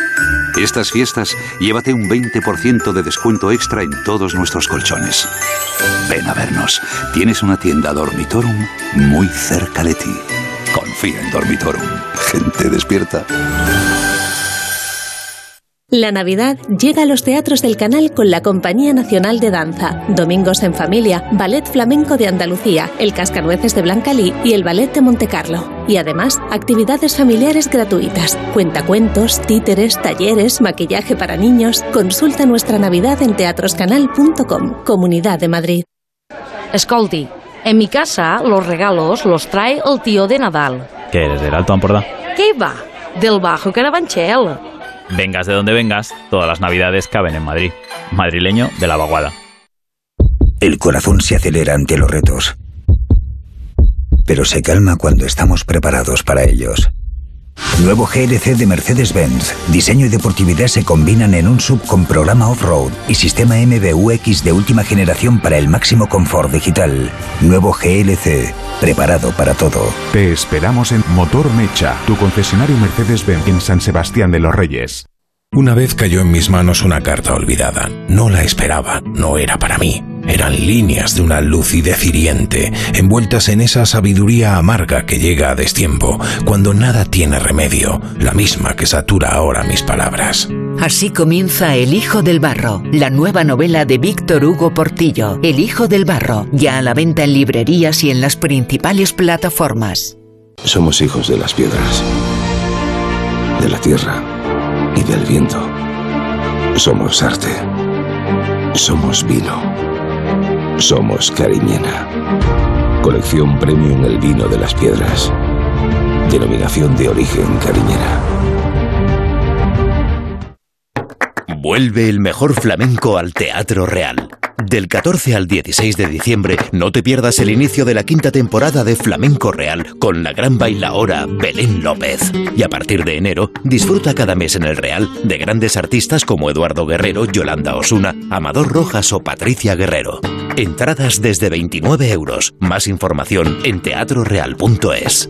Estas fiestas, llévate un 20% de descuento extra en todos nuestros colchones. Ven a vernos. Tienes una tienda Dormitorum muy cerca de ti. Confía en Dormitorum. Gente despierta. La Navidad llega a los teatros del canal con la Compañía Nacional de Danza, Domingos en Familia, Ballet Flamenco de Andalucía, el Cascanueces de Blancalí y el Ballet de Montecarlo. Y además, actividades familiares gratuitas, cuentacuentos, títeres, talleres, maquillaje para niños. Consulta nuestra Navidad en teatroscanal.com, Comunidad de Madrid. Escolti, en mi casa los regalos los trae el tío de Nadal. ¿Qué eres, del Alto Ampordá? ¿Qué va? Del Bajo Carabanchel. Vengas de donde vengas, todas las navidades caben en Madrid. Madrileño de la vaguada. El corazón se acelera ante los retos, pero se calma cuando estamos preparados para ellos. Nuevo GLC de Mercedes-Benz. Diseño y deportividad se combinan en un sub con programa off-road y sistema MBUX de última generación para el máximo confort digital. Nuevo GLC, preparado para todo. Te esperamos en Motor Mecha, tu concesionario Mercedes-Benz en San Sebastián de los Reyes. Una vez cayó en mis manos una carta olvidada. No la esperaba, no era para mí. Eran líneas de una lucidez hiriente, envueltas en esa sabiduría amarga que llega a destiempo, cuando nada tiene remedio, la misma que satura ahora mis palabras. Así comienza El Hijo del Barro, la nueva novela de Víctor Hugo Portillo. El Hijo del Barro, ya a la venta en librerías y en las principales plataformas. Somos hijos de las piedras, de la tierra y del viento. Somos arte. Somos vino. Somos Cariñena. Colección Premium El Vino de las Piedras. Denominación de origen Cariñena. Vuelve el mejor flamenco al Teatro Real. Del 14 al 16 de diciembre no te pierdas el inicio de la quinta temporada de Flamenco Real con la gran bailaora Belén López. Y a partir de enero disfruta cada mes en el Real de grandes artistas como Eduardo Guerrero, Yolanda Osuna, Amador Rojas o Patricia Guerrero. Entradas desde 29 euros. Más información en teatroreal.es.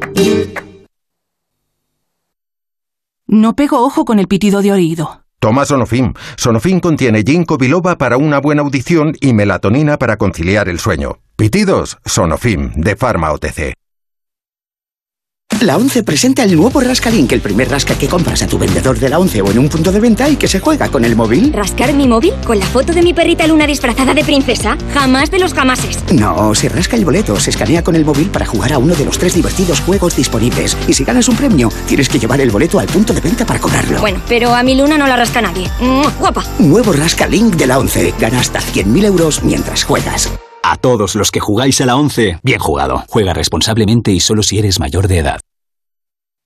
No pego ojo con el pitido de oído. Toma Sonofim. Sonofim contiene ginkgo biloba para una buena audición y melatonina para conciliar el sueño. Pitidos, Sonofim, de Pharma OTC. La ONCE presenta el nuevo Rascalink, el primer rasca que compras a tu vendedor de la ONCE o en un punto de venta y que se juega con el móvil. ¿Rascar mi móvil? ¿Con la foto de mi perrita Luna disfrazada de princesa? Jamás de los jamases. No, se rasca el boleto, se escanea con el móvil para jugar a uno de los tres divertidos juegos disponibles. Y si ganas un premio, tienes que llevar el boleto al punto de venta para cobrarlo. Bueno, pero a mi Luna no la rasca nadie. ¡Guapa! Nuevo Rascalink de la ONCE. Gana hasta 100.000 euros mientras juegas. A todos los que jugáis a la 11, bien jugado. Juega responsablemente y solo si eres mayor de edad.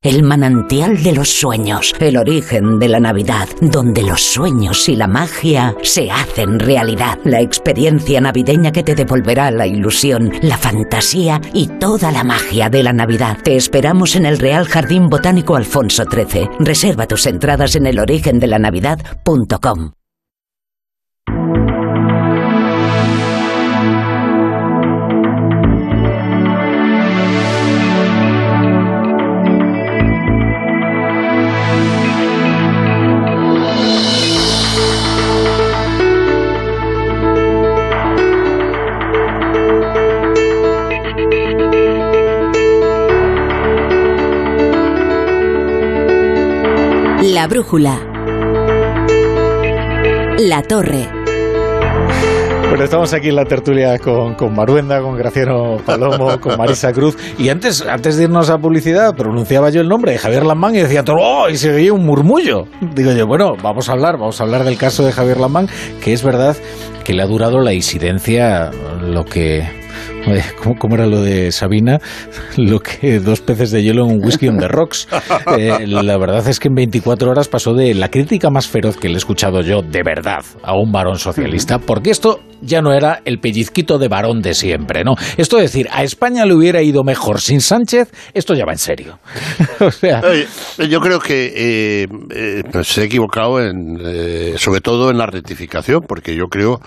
El manantial de los sueños, el origen de la Navidad, donde los sueños y la magia se hacen realidad. La experiencia navideña que te devolverá la ilusión, la fantasía y toda la magia de la Navidad. Te esperamos en el Real Jardín Botánico Alfonso XIII. Reserva tus entradas en elorigendelanavidad.com. brújula. La torre. Bueno, estamos aquí en la tertulia con, con Maruenda, con Graciano Palomo, con Marisa Cruz. Y antes, antes de irnos a publicidad, pronunciaba yo el nombre de Javier Lamán y decía, ¡oh! Y se veía un murmullo. Digo yo, bueno, vamos a hablar, vamos a hablar del caso de Javier Lamán, que es verdad que le ha durado la incidencia lo que ¿Cómo, era lo de Sabina? Lo que dos peces de hielo en un whisky on the rocks. Eh, la verdad es que en 24 horas pasó de la crítica más feroz que le he escuchado yo, de verdad, a un varón socialista, porque esto ya no era el pellizquito de varón de siempre, ¿no? Esto es decir, a España le hubiera ido mejor sin Sánchez, esto ya va en serio. o sea... Yo creo que eh, eh, pues se ha equivocado, en, sobre todo en la rectificación, porque yo creo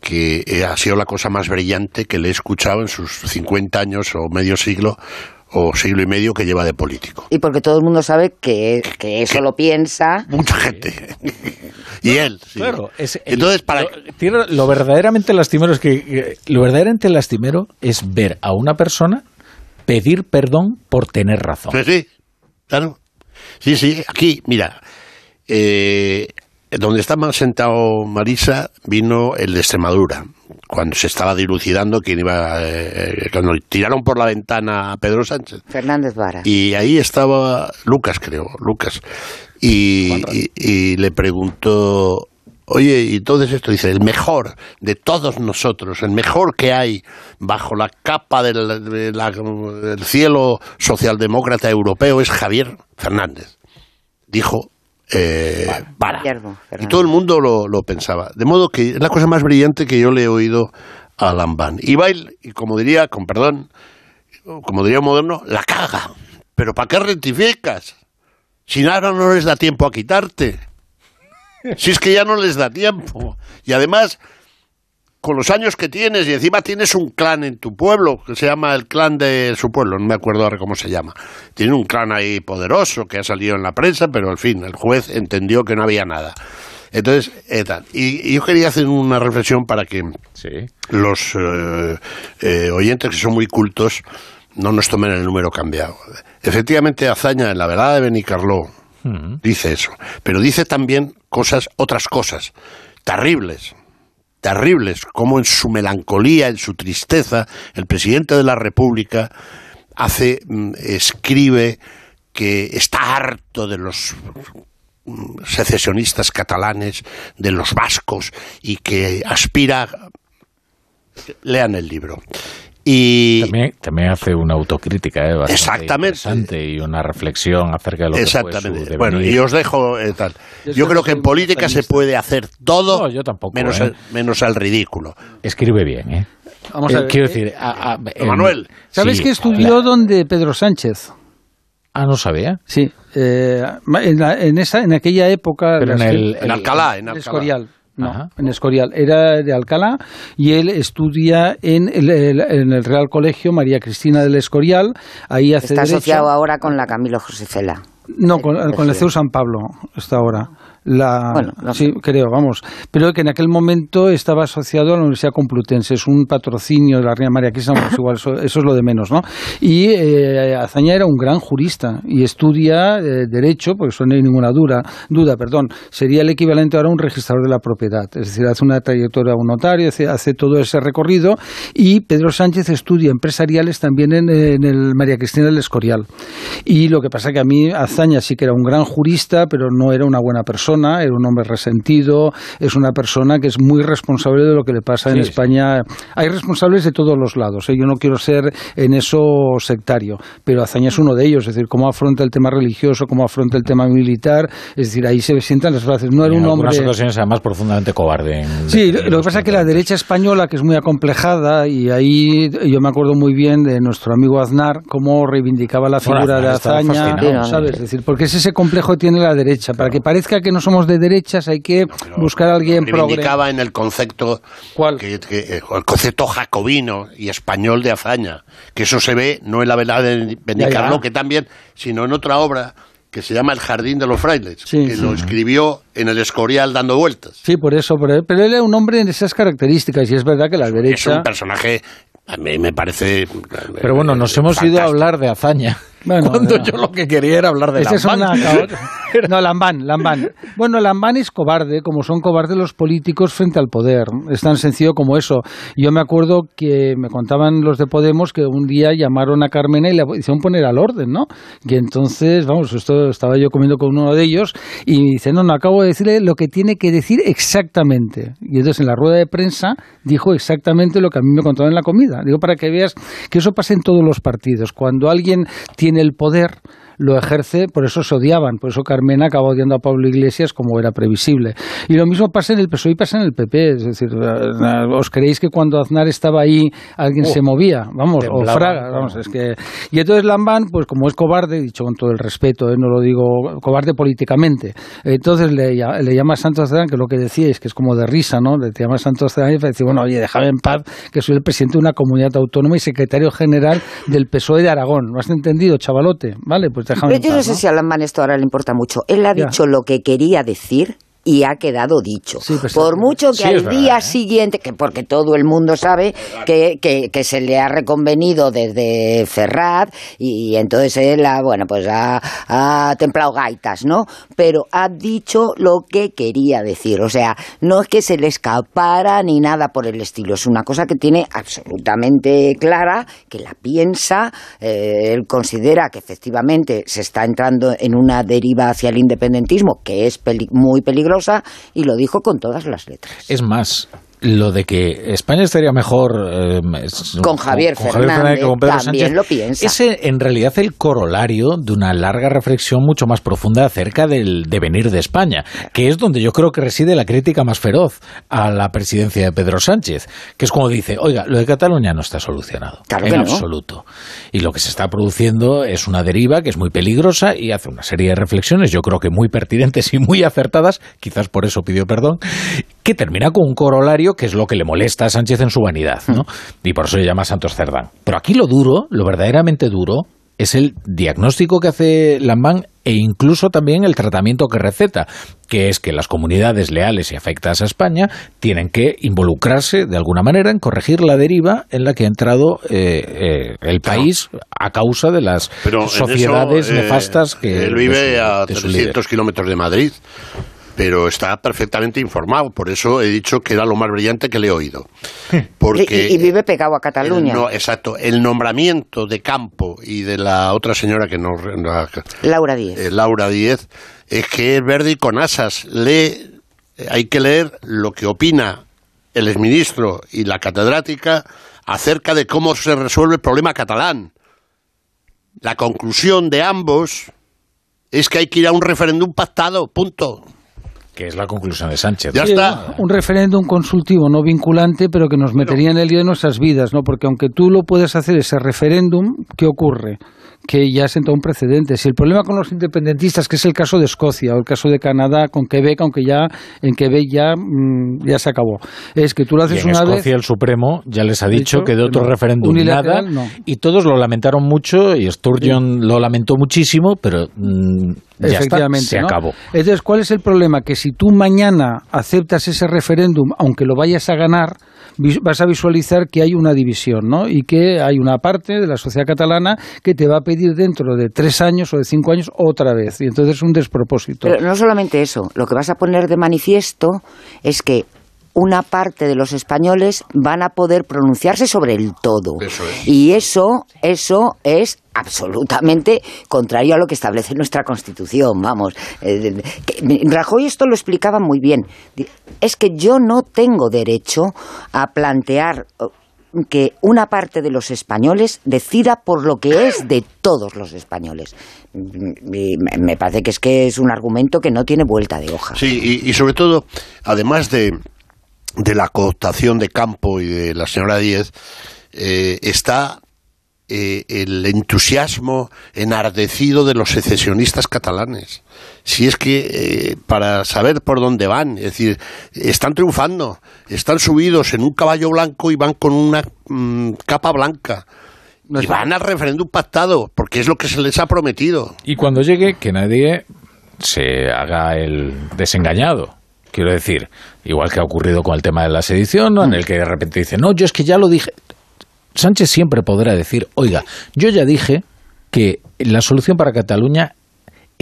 que ha sido la cosa más brillante que le he escuchado en sus 50 años o medio siglo o siglo y medio que lleva de político. Y porque todo el mundo sabe que, que eso lo piensa. Mucha gente. y él. Claro. Entonces, para... Lo, lo, verdaderamente lastimero es que lo verdaderamente lastimero es ver a una persona pedir perdón por tener razón. Sí, sí, claro. Sí, sí, aquí, mira, eh, donde estaba sentado Marisa vino el de Extremadura, cuando se estaba dilucidando quién iba, eh, cuando tiraron por la ventana a Pedro Sánchez. Fernández Vara. Y ahí estaba Lucas, creo, Lucas. Y, y, le preguntó, oye, y todo esto, dice, el mejor de todos nosotros, el mejor que hay bajo la capa del, del cielo socialdemócrata europeo es Javier Fernández. Dijo eh, para. Y todo el mundo lo, lo, pensaba. De modo que es la cosa más brillante que yo le he oído a Lambán. Y bail, y como diría, con perdón, como diría moderno, la caga. Pero ¿para qué rectificas? Si ahora no les da tiempo a quitarte. Si es que ya no les da tiempo. Y además, con los años que tienes y encima tienes un clan en tu pueblo que se llama el clan de su pueblo, no me acuerdo ahora cómo se llama. Tiene un clan ahí poderoso que ha salido en la prensa, pero al fin el juez entendió que no había nada. Entonces, eh, tal. Y, y yo quería hacer una reflexión para que los eh, eh, oyentes que son muy cultos no nos tomen el número cambiado. Efectivamente, Azaña, en la verdad de Benicarló, dice eso. Pero dice también cosas, otras cosas, terribles, terribles, como en su melancolía, en su tristeza, el presidente de la República hace, mm, escribe que está harto de los mm, secesionistas catalanes, de los vascos, y que aspira... Lean el libro. Y también, también hace una autocrítica ¿eh? bastante Exactamente. interesante y una reflexión acerca de lo que fue su Exactamente. Bueno, y os dejo eh, tal. Yo Yo creo que en política se puede hacer todo, No, yo tampoco, menos, ¿eh? al, menos al ridículo. Escribe bien, ¿eh? Vamos Eh, a ver, Quiero eh, decir, a- a- Manuel. ¿Sabes sí, que estudió la- donde Pedro Sánchez? Ah, no sabía. Sí, eh, en, la- en esa, en aquella época... Pero en las- el- En Alcalá, en en Alcalá. Escorial. No, en Escorial. Era de Alcalá y él estudia en el, el- en el Real Colegio María Cristina del Escorial. Ahí hace Está derecho. asociado ahora con la Camilo Josefela. No, con, con el CEU San Pablo está ahora. La, Bueno, sí, creo, vamos. Pero que en aquel momento estaba asociado a la Universidad Complutense. Es un patrocinio de la Reina María Cristina, igual eso, eso es lo de menos, ¿no? Y eh, Azaña era un gran jurista y estudia eh, Derecho, porque eso no hay ninguna duda, duda, perdón. Sería el equivalente ahora a un registrador de la propiedad. Es decir, hace una trayectoria a un notario, hace, hace todo ese recorrido. Y Pedro Sánchez estudia empresariales también en, en el María Cristina del Escorial. Y lo que pasa que a mí Azaña sí que era un gran jurista, pero no era una buena persona, era un hombre resentido, es una persona que es muy responsable de lo que le pasa en Sí, sí. España. Hay responsables de todos los lados, ¿eh? yo no quiero ser en eso sectario, pero Azaña es uno de ellos, es decir, cómo afronta el tema religioso, cómo afronta el tema militar, es decir, ahí se sientan las frases. No era en un hombre... ocasiones además profundamente cobarde. en Sí, lo que pasa es que la derecha española, que es muy acomplejada, y ahí yo me acuerdo muy bien de nuestro amigo Aznar, cómo reivindicaba la Bueno, figura Aznar de Azaña. ¿sabes? Es decir, porque es ese complejo que tiene la derecha. Para que parezca que no somos de derechas hay que buscar a alguien. Reivindicaba en el concepto que- que- eh, el concepto jacobino y español de hazaña, que eso se ve no en la velada de ya. que también, sino en otra obra que se llama El jardín de los frailes, Sí, que sí. lo escribió en el Escorial dando vueltas. Sí, por eso, él- pero él era un hombre de esas características y es verdad que la Es derecha... un personaje, a mí me parece... Pero bueno, nos hemos ido a hablar de hazaña. Bueno, cuando no. yo lo que quería era hablar de Lambán. una- No, Lambán, Lambán. Bueno, Lambán es cobarde, como son cobardes los políticos frente al poder. Es tan sencillo como eso. Yo me acuerdo que me contaban los de Podemos que un día llamaron a Carmena y le hicieron poner al orden, ¿no? Y entonces, vamos, esto estaba yo comiendo con uno de ellos y dice, no, no, acabo de decirle lo que tiene que decir exactamente. Y entonces en la rueda de prensa dijo exactamente lo que a mí me contaban en la comida. Digo, para que veas que eso pasa en todos los partidos. Cuando alguien tiene el poder, lo ejerce, por eso se odiaban, por eso Carmena acaba odiando a Pablo Iglesias como era previsible. Y lo mismo pasa en el PSOE y pasa en el PP, es decir, eh, ¿os creéis que cuando Aznar estaba ahí alguien Oh, se movía? Vamos, o temblaba, Fraga, claro. vamos, es que... Y entonces Lambán, pues como es cobarde, dicho con todo el respeto, eh, no lo digo cobarde políticamente, entonces le, lla- le llama a Santos Cerdán, que es lo que decíais, que es como de risa, ¿no? Le llama a Santos Cerdán y le dice, bueno, oye, déjame en paz, que soy el presidente de una comunidad autónoma y secretario general del PSOE de Aragón. ¿Lo has entendido, chavalote? Vale, pues déjame Pero yo no sé si a Lambán esto ahora le importa mucho. Él ha Ya. dicho lo que quería decir y ha quedado dicho. pues, Por mucho que sí, al verdad, día ¿eh? siguiente, que porque todo el mundo sabe que, que, que se le ha reconvenido desde Ferrat y, entonces él ha, bueno, pues ha, ha templado gaitas, ¿no? Pero ha dicho lo que quería decir. O sea, no es que se le escapara ni nada por el estilo. Es una cosa que tiene absolutamente clara, que la piensa. eh, él considera que efectivamente se está entrando en una deriva hacia el independentismo que es peli- muy peligrosa y lo dijo con todas las letras. Es más, lo de que España estaría mejor eh, Con Javier Fernández, que con Pedro también Sánchez, lo piensa. Es en realidad el corolario de una larga reflexión mucho más profunda acerca del devenir de España, que es donde yo creo que reside la crítica más feroz a la presidencia de Pedro Sánchez, que es como dice, oiga, lo de Cataluña no está solucionado, Claro en que no. absoluto. Y lo que se está produciendo es una deriva que es muy peligrosa y hace una serie de reflexiones, yo creo que muy pertinentes y muy acertadas, quizás por eso pidió perdón, que termina con un corolario que es lo que le molesta a Sánchez en su vanidad, ¿no? Y por eso se llama Santos Cerdán. Pero aquí lo duro, lo verdaderamente duro, es el diagnóstico que hace Lambán e incluso también el tratamiento que receta, que es que las comunidades leales y afectadas a España tienen que involucrarse de alguna manera en corregir la deriva en la que ha entrado eh, eh, el país a causa de las sociedades eso, eh, nefastas que... Él vive de su- a de su 300 líder. kilómetros de Madrid, pero está perfectamente informado. Por eso he dicho que era lo más brillante que le he oído. Porque y, y vive pegado a Cataluña. el no- exacto, el nombramiento de Campo y de la otra señora que no... la- Laura Díez. eh, Laura Díez, es que es verde y con asas. Lee, hay que leer lo que opina el exministro y la catedrática acerca de cómo se resuelve el problema catalán. La conclusión de ambos es que hay que ir a un referéndum pactado, punto. Que es la conclusión de Sánchez. Ya Sí, está. Un referéndum consultivo, no vinculante, pero que nos metería en el lío de nuestras vidas, ¿no? Porque aunque tú lo puedes hacer ese referéndum, ¿qué ocurre? Que ya sentó un precedente. Si el problema con los independentistas, que es el caso de Escocia o el caso de Canadá con Quebec, aunque ya en Quebec ya, mm, ya se acabó, es que tú lo Y haces en una Escocia vez. el Supremo ya les ha dicho dicho que de otro no. referéndum nada no. y todos lo lamentaron mucho y Sturgeon lo lamentó muchísimo, pero mm, ya está, se ¿no? acabó. Entonces, ¿cuál es el problema? Que si tú mañana aceptas ese referéndum, aunque lo vayas a ganar, vas a visualizar que hay una división, ¿no? Y que hay una parte de la sociedad catalana que te va a pedir dentro de tres años o de cinco años otra vez. Y entonces es un despropósito. Pero no solamente eso, lo que vas a poner de manifiesto es que una parte de los españoles van a poder pronunciarse sobre el todo. Y eso, eso es absolutamente contrario a lo que establece nuestra Constitución, vamos. Eh, que- Rajoy esto lo explicaba muy bien. Es que yo no tengo derecho a plantear eh, que una parte de los españoles decida por lo que es de todos los españoles. Mm, y me- me parece que es que es un argumento que no tiene vuelta de hoja. Sí, y, y sobre todo, además de, de la cooptación de Campo y de la señora Díez, eh, está eh, el entusiasmo enardecido de los secesionistas catalanes. Si es que eh, para saber por dónde van, es decir, están triunfando, están subidos en un caballo blanco y van con una mm, capa blanca. Y van al referéndum pactado, porque es lo que se les ha prometido. Y cuando llegue, que nadie se haga el desengañado. Quiero decir, igual que ha ocurrido con el tema de la sedición, en el que de repente dice, no, yo es que ya lo dije. Sánchez siempre podrá decir, oiga, yo ya dije que la solución para Cataluña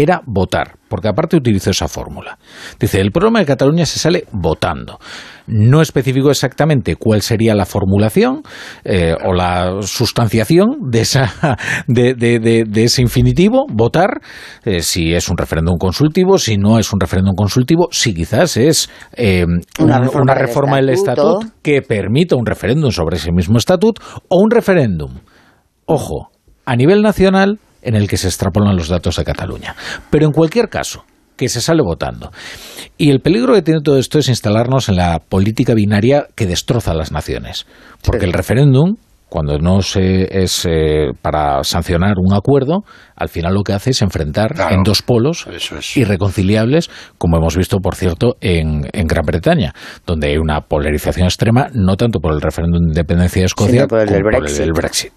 era votar, porque aparte utilizó esa fórmula. Dice, el problema de Cataluña se sale votando. No especificó exactamente cuál sería la formulación eh, o la sustanciación de, esa, de, de- de- de ese infinitivo, votar, eh, si es un referéndum consultivo, si no es un referéndum consultivo, si quizás es eh, Una un- reforma una del reforma del estatuto que permita un referéndum sobre ese mismo estatuto o un referéndum, ojo, a nivel nacional en el que se extrapolan los datos de Cataluña. Pero en cualquier caso, que se sale votando. Y el peligro que tiene todo esto es instalarnos en la política binaria que destroza a las naciones. Porque el referéndum, cuando no se es eh, para sancionar un acuerdo, al final lo que hace es enfrentar en dos polos irreconciliables, como hemos visto, por cierto, en, en Gran Bretaña, donde hay una polarización extrema, no tanto por el referéndum de independencia de Escocia, Sino por el como del por el Brexit. Brexit.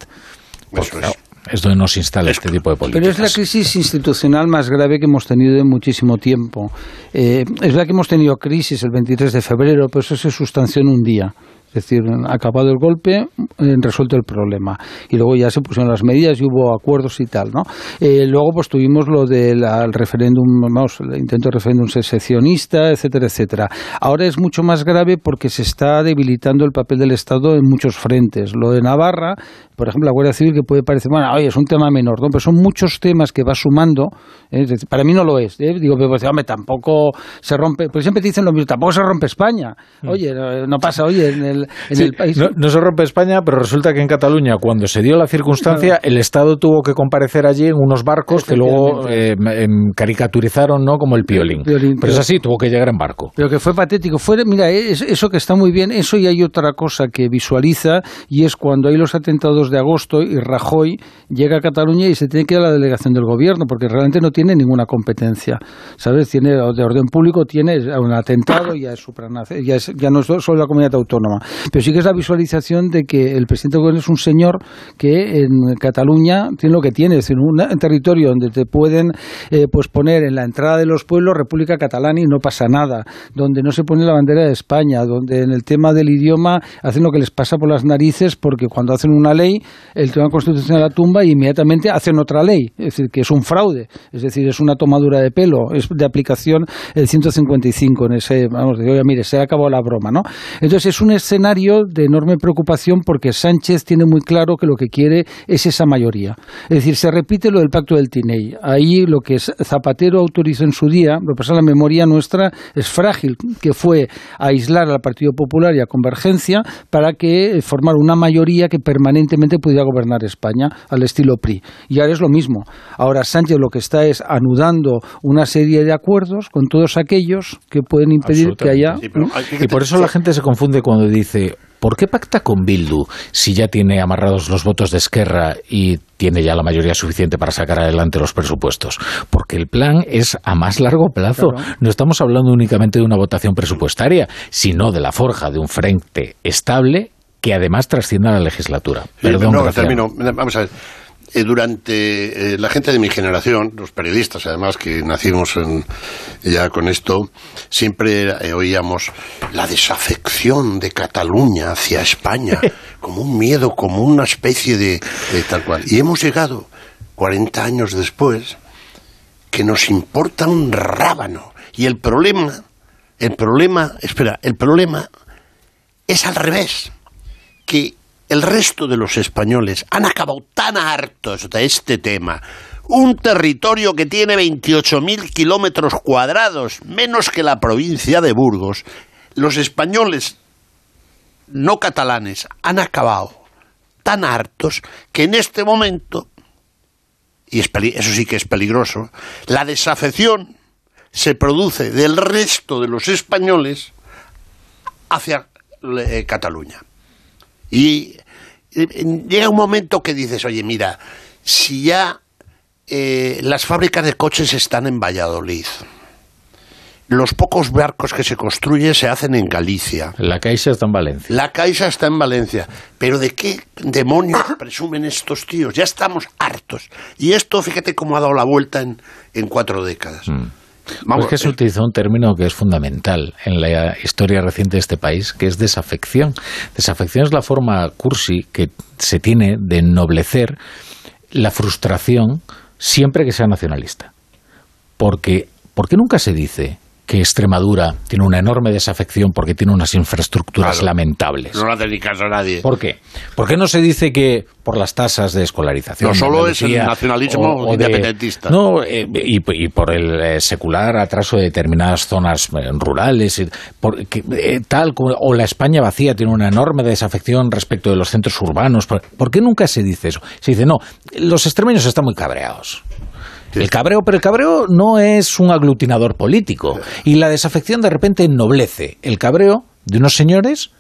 Porque, claro, es donde nos instala este tipo de políticas. Pero es la crisis institucional más grave que hemos tenido en muchísimo tiempo. Eh, es la que hemos tenido crisis el 23 de febrero, pero eso se sustanció en un día. Es decir, acabado el golpe, resuelto el problema. Y luego ya se pusieron las medidas y hubo acuerdos y tal, ¿no? Eh, luego pues tuvimos lo del referéndum, vamos, el intento de referéndum secesionista, etcétera, etcétera. Ahora es mucho más grave porque se está debilitando el papel del Estado en muchos frentes. Lo de Navarra, por ejemplo, la Guardia Civil, que puede parecer, bueno, oye, es un tema menor, ¿no? Pero son muchos temas que va sumando. ¿eh? Es decir, para mí no lo es. ¿eh? Digo, pero, pues, hombre, tampoco se rompe. Pues siempre te dicen lo mismo, tampoco se rompe España. Oye, no, no pasa, oye, en el, en Sí, el país. no, no se rompe España, pero resulta que en Cataluña, cuando se dio la circunstancia, el Estado tuvo que comparecer allí en unos barcos que luego eh, em, caricaturizaron ¿no? como el piolín. Piolín, pero es así, tuvo que llegar en barco. Pero que fue patético. Fue, mira, es- eso que está muy bien, eso y hay otra cosa que visualiza y es cuando hay los atentados de agosto y Rajoy llega a Cataluña y se tiene que ir a la delegación del gobierno porque realmente no tiene ninguna competencia. ¿Sabes? Tiene de orden público, tiene un atentado, ya es supranacional, ya, es- ya no es solo la comunidad autónoma. Pero sí que es la visualización de que el presidente gobierno es un señor que en Cataluña tiene lo que tiene, es decir, un territorio donde te pueden eh, pues poner en la entrada de los pueblos República Catalana y no pasa nada, donde no se pone la bandera de España, donde en el tema del idioma hacen lo que les pasa por las narices porque cuando hacen una ley el Tribunal Constitucional la tumba y inmediatamente hacen otra ley, es decir, que es un fraude, es decir, es una tomadura de pelo, es de aplicación el 155 en ese, vamos, oye, mire, se ha acabado la broma, ¿no? Entonces es un escenario de enorme preocupación porque Sánchez tiene muy claro que lo que quiere es esa mayoría. Es decir, se repite lo del pacto del Tinei. Ahí lo que Zapatero autorizó en su día, lo que pasa en la memoria nuestra es frágil, que fue aislar al Partido Popular y a Convergencia para que formara una mayoría que permanentemente pudiera gobernar España al estilo PRI. Y ahora es lo mismo. Ahora Sánchez lo que está es anudando una serie de acuerdos con todos aquellos que pueden impedir que haya... y por eso la gente se confunde cuando dice, ¿por qué pacta con Bildu si ya tiene amarrados los votos de Esquerra y tiene ya la mayoría suficiente para sacar adelante los presupuestos? Porque el plan es a más largo plazo. No estamos hablando únicamente de una votación presupuestaria, sino de la forja de un frente estable que además trascienda la legislatura. Perdón, no, termino. Vamos a ver. Eh, durante eh, la gente de mi generación, los periodistas además que nacimos ya con esto, siempre eh, oíamos la desafección de Cataluña hacia España, como un miedo, como una especie de, tal cual. Y hemos llegado, 40 años después, que nos importa un rábano. Y el problema, el problema, espera, el problema es al revés, que el resto de los españoles han acabado tan hartos de este tema. Un territorio que tiene 28.000 kilómetros cuadrados, menos que la provincia de Burgos. Los españoles no catalanes han acabado tan hartos que en este momento, y eso sí que es peligroso, la desafección se produce del resto de los españoles hacia eh, Cataluña. Y llega un momento que dices, oye, mira, si ya eh, las fábricas de coches están en Valladolid, los pocos barcos que se construyen se hacen en Galicia. La Caixa está en Valencia. La Caixa está en Valencia. Pero ¿de qué demonios presumen estos tíos? Ya estamos hartos. Y esto, fíjate cómo ha dado la vuelta en, cuatro décadas. Mm. Vamos, que se utilizó un término que es fundamental en la historia reciente de este país, que es desafección. Desafección es la forma cursi que se tiene de ennoblecer la frustración siempre que sea nacionalista. Porque, ¿por qué nunca se dice que Extremadura tiene una enorme desafección porque tiene unas infraestructuras lamentables. No le hace ni caso a nadie. ¿Por qué? ¿Por qué no se dice que por las tasas de escolarización? No solo es el nacionalismo independentista. no, eh, y, por el eh, secular atraso de determinadas zonas eh, rurales, tal como, o la España vacía tiene una enorme desafección respecto de los centros urbanos. ¿Por qué nunca se dice eso? Se dice, no, los extremeños están muy cabreados. El cabreo, pero el cabreo no es un aglutinador político. Y la desafección de repente ennoblece el cabreo de unos señores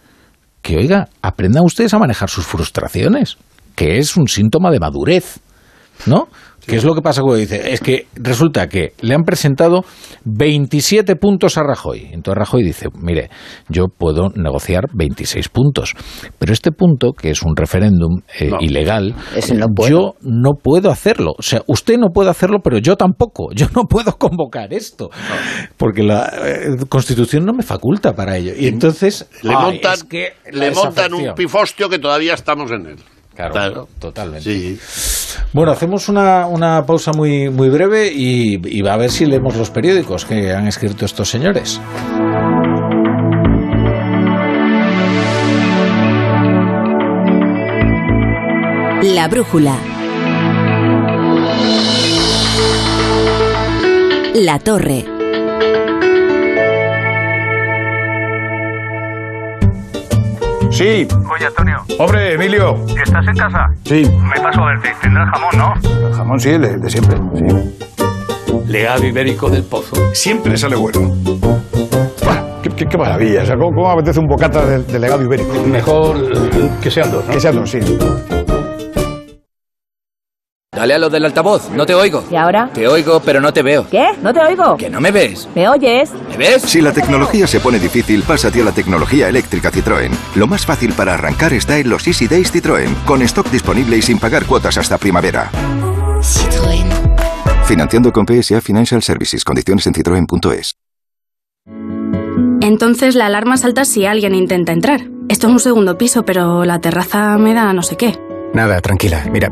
que, oiga, aprendan ustedes a manejar sus frustraciones, que es un síntoma de madurez, ¿no? ¿Qué es lo que pasa cuando dice? Es que resulta que le han presentado 27 puntos a Rajoy. Entonces Rajoy dice, mire, yo puedo negociar 26 puntos, pero este punto, que es un referéndum eh, ilegal, yo no puedo hacerlo. O sea, usted no puede hacerlo, pero yo tampoco. Yo no puedo convocar esto, porque la eh, Constitución no me faculta para ello. Y entonces le montan, le montan un pifostio que todavía estamos en él. Claro, totalmente. Bueno, hacemos una, una pausa muy, muy breve y, y a ver si leemos los periódicos que han escrito estos señores. La brújula. La torre. Sí. Oye, Antonio. Hombre, Emilio. ¿Estás en casa? Sí. Me paso a verte. Tendrás jamón, ¿no? El jamón sí, el de, siempre. Sí. Legado ibérico del pozo. Siempre sale bueno. Qué, qué, maravilla. O sea, ¿cómo, apetece un bocata de, legado ibérico? Mejor que sean dos, ¿no? Que sean dos, sí. Dale a lo del altavoz, no te oigo. ¿Y ahora? Te oigo, pero no te veo. ¿Qué? ¿No te oigo? ¿Que no me ves? ¿Me oyes? ¿Me ves? Si la tecnología se pone difícil, pásate a la tecnología eléctrica Citroën. Lo más fácil para arrancar está en los Easy Days Citroën, con stock disponible y sin pagar cuotas hasta primavera. Citroën. Financiando con PSA Financial Services. Condiciones en citroen.es. Entonces la alarma salta si alguien intenta entrar. Esto es un segundo piso, pero la terraza me da no sé qué. Nada, tranquila. Mira,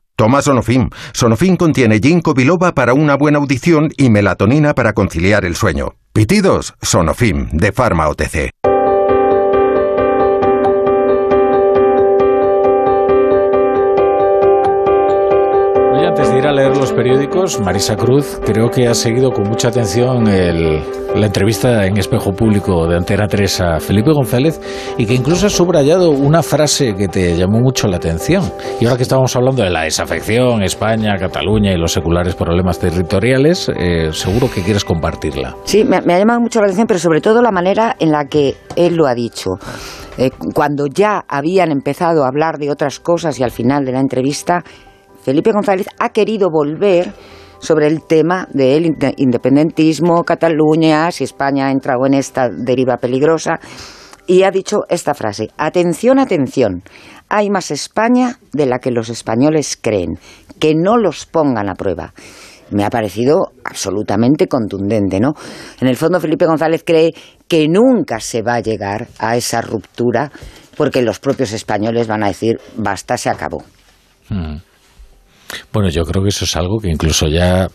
Toma Sonofim. Sonofim contiene ginkgo biloba para una buena audición y melatonina para conciliar el sueño. Pitidos, Sonofim, de Pharma OTC. Antes de ir a leer los periódicos, Marisa Cruz, creo que ha seguido con mucha atención el- la entrevista en Espejo Público de Antena 3 a Felipe González y que incluso ha subrayado una frase que te llamó mucho la atención. Y ahora que estábamos hablando de la desafección, España, Cataluña y los seculares problemas territoriales, eh, seguro que quieres compartirla. Sí, me, me ha llamado mucho la atención, pero sobre todo la manera en la que él lo ha dicho. Eh, cuando ya habían empezado a hablar de otras cosas y al final de la entrevista, Felipe González ha querido volver sobre el tema del inde- independentismo, Cataluña, si España ha entrado en esta deriva peligrosa, y ha dicho esta frase, atención, atención, hay más España de la que los españoles creen, que no los pongan a prueba me ha parecido absolutamente contundente, ¿no? En el fondo, Felipe González cree que nunca se va a llegar a esa ruptura porque los propios españoles van a decir, basta, se acabó. Mm. Bueno, yo creo que eso es algo que incluso ya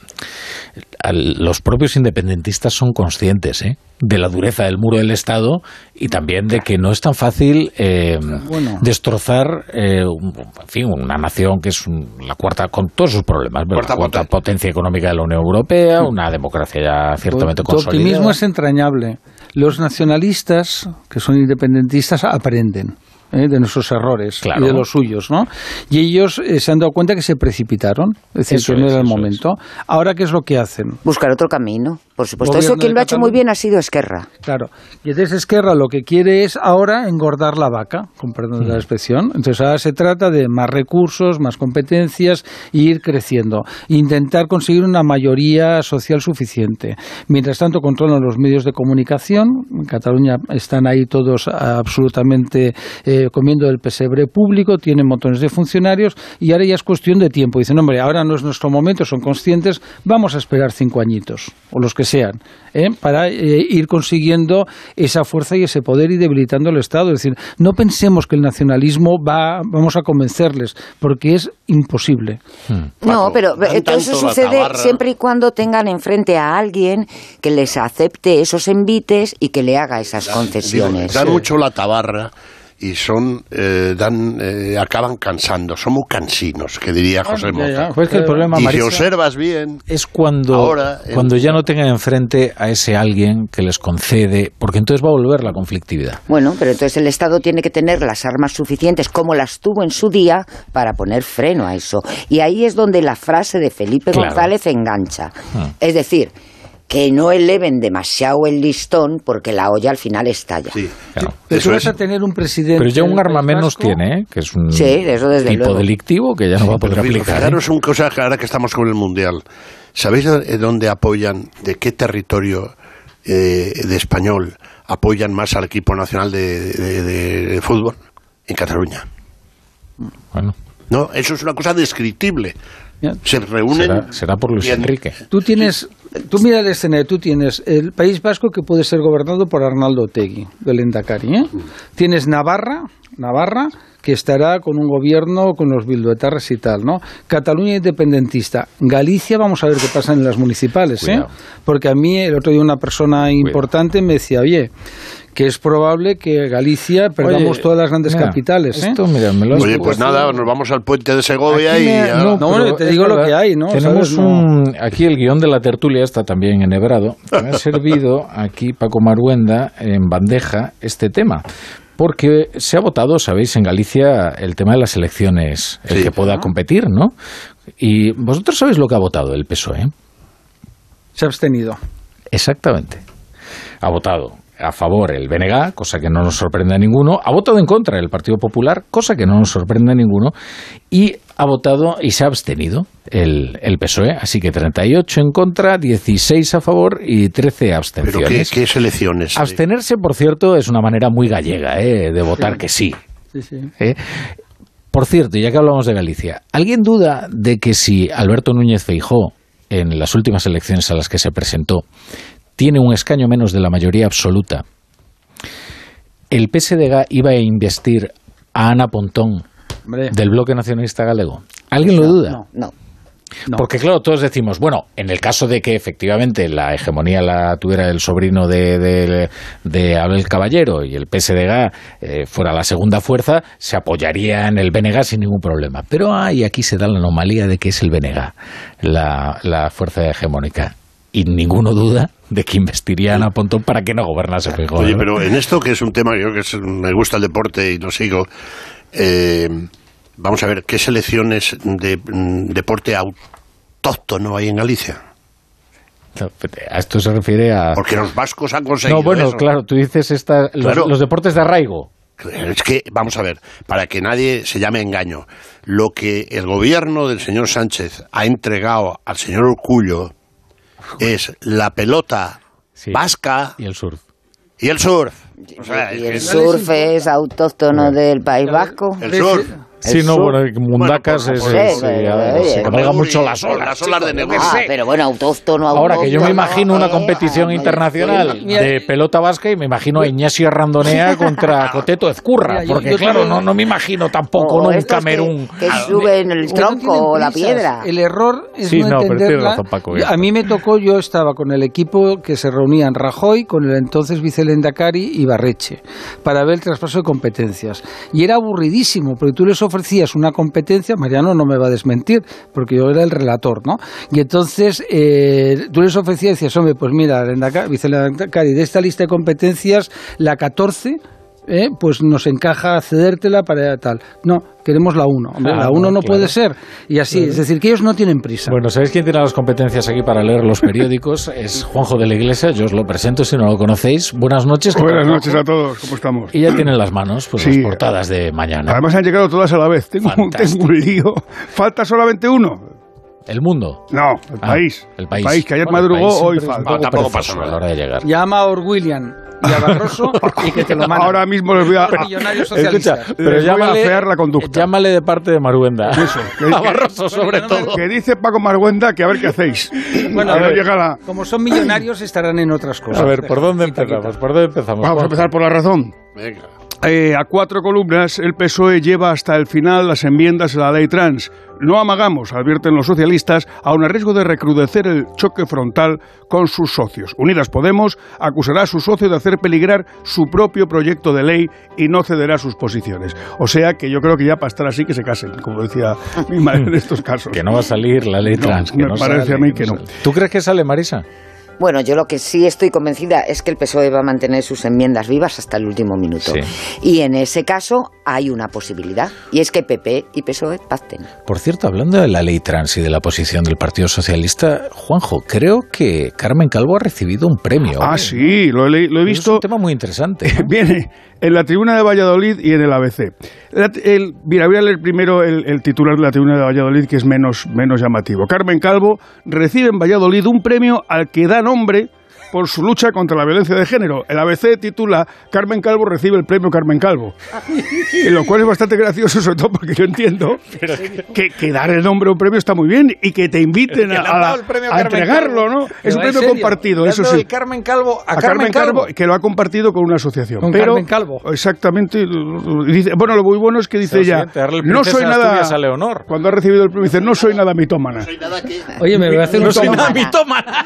al- los propios independentistas son conscientes ¿eh? de la dureza del muro del Estado y también de que no es tan fácil eh, Bueno. destrozar, eh, un- en fin, una nación que es un- la cuarta, con todos sus problemas, pero la cuarta potencia económica de la Unión Europea, una democracia ya ciertamente Tu optimismo consolidada. es entrañable. Los nacionalistas, que son independentistas, aprenden. ¿Eh? de nuestros errores Claro. y de los suyos, ¿no? Y ellos eh, se han dado cuenta que se precipitaron, es decir, Eso que no es, era el momento. Ahora, ¿qué es lo que hacen? Buscar otro camino, por supuesto. Gobierno Eso quien lo ha hecho muy bien ha sido Esquerra. Claro. Y entonces Esquerra lo que quiere es ahora engordar la vaca, con perdón de la expresión. Entonces ahora se trata de más recursos, más competencias e ir creciendo. Intentar conseguir una mayoría social suficiente. Mientras tanto controlan los medios de comunicación. En Cataluña están ahí todos absolutamente eh, comiendo del pesebre público, tienen montones de funcionarios y ahora ya es cuestión de tiempo. Dicen, hombre, ahora no es nuestro momento, son conscientes, vamos a esperar cinco añitos, o los que sean, ¿eh? para eh, ir consiguiendo esa fuerza y ese poder y debilitando el Estado. Es decir, no pensemos que el nacionalismo va, vamos a convencerles, porque es imposible. No, pero todo eso sucede siempre y cuando tengan enfrente a alguien que les acepte esos envites y que le haga esas Digo, concesiones. dan mucho la tabarra y son eh, dan eh, acaban cansando, son muy cansinos, que diría José ya, Moza. ya. Pues que el problema, y si observas bien, es cuando, Ahora, en- cuando ya no tengan enfrente a ese alguien que les concede, porque entonces va a volver la conflictividad. Bueno, pero entonces el Estado tiene que tener las armas suficientes, como las tuvo en su día, para poner freno a eso. Y ahí es donde la frase de Felipe Claro. González engancha. Ah. Es decir, que no eleven demasiado el listón porque la olla al final estalla. Claro. Pero tú vas a tener un presidente. Pero ya un arma menos tiene, ¿eh? que es un Sí, eso desde tipo luego. delictivo que ya no va a poder aplicar. ¿eh? Fijaros una cosa que ahora que estamos con el Mundial. ¿Sabéis de dónde apoyan, de qué territorio eh, de español apoyan más al equipo nacional de, de- de- de fútbol? En Cataluña. Bueno. No, eso es una cosa descriptible. Se reúnen. Será, será por Luis Enrique. Tú tienes, tú mira el escenario, tú tienes el País Vasco que puede ser gobernado por Arnaldo Otegui, del Endacari, ¿eh? Tienes Navarra, Navarra, que estará con un gobierno con los bilduetarras y tal, ¿no? Cataluña independentista. Galicia, vamos a ver qué pasa en las municipales, ¿eh? Cuidado. Porque a mí el otro día una persona importante me decía, oye, que es probable que Galicia perdamos Oye, todas las grandes mira, capitales. ¿eh? esto, mira, me lo has Oye, pues nada, nos vamos al puente de Segovia Aquí y... me- no, No, bueno, te digo lo que hay, ¿no? Tenemos ¿Sabes? No. un, aquí el guion de la tertulia está también enhebrado. Me ha servido aquí Paco Maruenda en bandeja este tema. Porque se ha votado, sabéis, en Galicia el tema de las elecciones, el Sí. que pueda competir, ¿no? Y vosotros sabéis lo que ha votado el PSOE. Se ha abstenido. Exactamente. Ha votado a favor el BNG, cosa que no nos sorprende a ninguno. Ha votado en contra el Partido Popular, cosa que no nos sorprende a ninguno. Y ha votado y se ha abstenido el, el PSOE. Así que 38 en contra, 16 a favor y 13 ¿Pero qué, abstenciones. qué selecciones? Abstenerse, por cierto, es una manera muy gallega ¿eh? de votar que sí. Sí, sí. ¿eh? Por cierto, ya que hablamos de Galicia, ¿alguien duda de que si Alberto Núñez Feijó, en las últimas elecciones a las que se presentó, tiene un escaño menos de la mayoría absoluta, el PSDG iba a investir a Ana Pontón Hombre. del Bloque Nacionalista Galego? ¿Alguien lo duda? No, no. No. Porque claro, todos decimos, bueno, en el caso de que efectivamente la hegemonía la tuviera el sobrino de, de, de Abel Caballero y el PSDG eh, fuera la segunda fuerza, se apoyaría en el BNG sin ningún problema. Pero hay aquí se da la anomalía de que es el BNG la, la fuerza hegemónica. Y ninguno duda de que investirían a Pontón para que no gobernase Feijóo. Oye, ¿no? pero en esto que es un tema que yo que es- me gusta el deporte y lo sigo, eh, vamos a ver, ¿qué selecciones de mm, deporte autóctono hay en Galicia? No, A esto se refiere a... Porque los vascos han conseguido No, bueno, eso. claro, tú dices esta, los, Claro. los deportes de arraigo. Es que, vamos a ver, para que nadie se llame engaño, lo que el gobierno del señor Sánchez ha entregado al señor Urcullo es la pelota vasca y el surf. Y el surf. O sea, Y es el surf es autóctono del País Vasco. El surf. Sí, no, bueno, Mundacas Bueno, es, pues, es, pues, eh, oye, se cabalgan mucho las olas. las olas de negocio. Ah, sé. pero bueno, autóctono, Ahora que yo me autóctono, imagino una eh, competición ah, internacional Mira, de pelota vasca y me imagino a Ignacio Randonea contra Coteto Ezcurra, porque claro, no, no me imagino tampoco un estos que- Camerún. Que, suben el tronco o la piedra. El error es Sí, no, no, pero tienes entenderla. razón, Paco, a mí me tocó, yo estaba con el equipo que se reunían Rajoy con el entonces vicelendacari y Barreche para ver el traspaso de competencias. Y era aburridísimo, porque tú les ofrecías una competencia, Mariano no me va a desmentir, porque yo era el relator, ¿no? Y entonces eh, tú les ofrecías y decías, hombre, pues mira, vicelendacari, de esta lista de competencias, la 14 eh, pues nos encaja cedértela para tal. No, queremos la 1. Ah, la 1 no claro. puede ser. Y así, es decir, que ellos no tienen prisa. Bueno, ¿sabéis quién tiene las competencias aquí para leer los periódicos? Es Juanjo de la Iglesia, yo os lo presento si no lo conocéis. Buenas noches. ¿qué Buenas noches a todos, ¿cómo estamos? Y ya tiene en las manos pues, Sí. las portadas de mañana. Además han llegado todas a la vez. Tengo, tengo un lío. Falta solamente uno. ¿El mundo? No, el Ah, país. el país. que ayer Bueno, el madrugó, país hoy falta. poco tampoco pasa a la hora de llegar. Llama a Orwilliam y a Barroso y que te lo manden. Ahora mismo les voy a, millonarios Escucha, socialistas. pero les voy a llámale, afear la conducta. llámale de parte de Maruenda. Eso, que- a Barroso sobre todo. Que dice Paco Marguenda que a ver qué hacéis. Bueno, a ver, llega la... Como son millonarios, estarán en otras cosas. A ver, ¿por dónde empezamos? ¿Por dónde empezamos? Vamos a empezar por la razón. Venga. Eh, a cuatro columnas, el PSOE lleva hasta el final las enmiendas a la ley trans. No amagamos, advierten los socialistas, a riesgo de recrudecer el choque frontal con sus socios. Unidas Podemos acusará a su socio de hacer peligrar su propio proyecto de ley y no cederá sus posiciones. O sea que yo creo que ya para estar así que se casen, como decía mi madre en estos casos. Que no va a salir la ley No, trans. que me no parece sale, a mí que no. ¿Tú crees que sale, Marisa? Bueno, yo lo que sí estoy convencida es que el PSOE va a mantener sus enmiendas vivas hasta el último minuto. Sí. Y en ese caso hay una posibilidad, y es que PP y PSOE pacten. Por cierto, hablando de la ley trans y de la posición del Partido Socialista, Juanjo, creo que Carmen Calvo ha recibido un premio. Ah, ¿eh? sí, lo he, lo he Es visto. un tema muy interesante. ¿no? Viene en la tribuna de Valladolid y en el ABC. La- el- mira, voy a leer primero el, el titular de la tribuna de Valladolid, que es menos, menos llamativo. Carmen Calvo recibe en Valladolid un premio al que da nombre por su lucha contra la violencia de género. El ABC titula Carmen Calvo recibe el premio Carmen Calvo. Y lo cual es bastante gracioso, sobre todo porque yo entiendo que, que dar el nombre a un premio está muy bien y que te inviten Que a, a- a Carmen entregarlo, Calvo. ¿no? Es un premio compartido, eso sí Carmen Calvo a, a Carmen, Calvo. que lo ha compartido con una asociación. Con pero, Carmen Calvo. Exactamente. Dice, bueno, lo muy bueno es que dice ella, no soy nada... A Leonor. Cuando ha recibido el premio dice, no soy nada mitómana. Oye, me voy a hacer No un soy nada mitómana.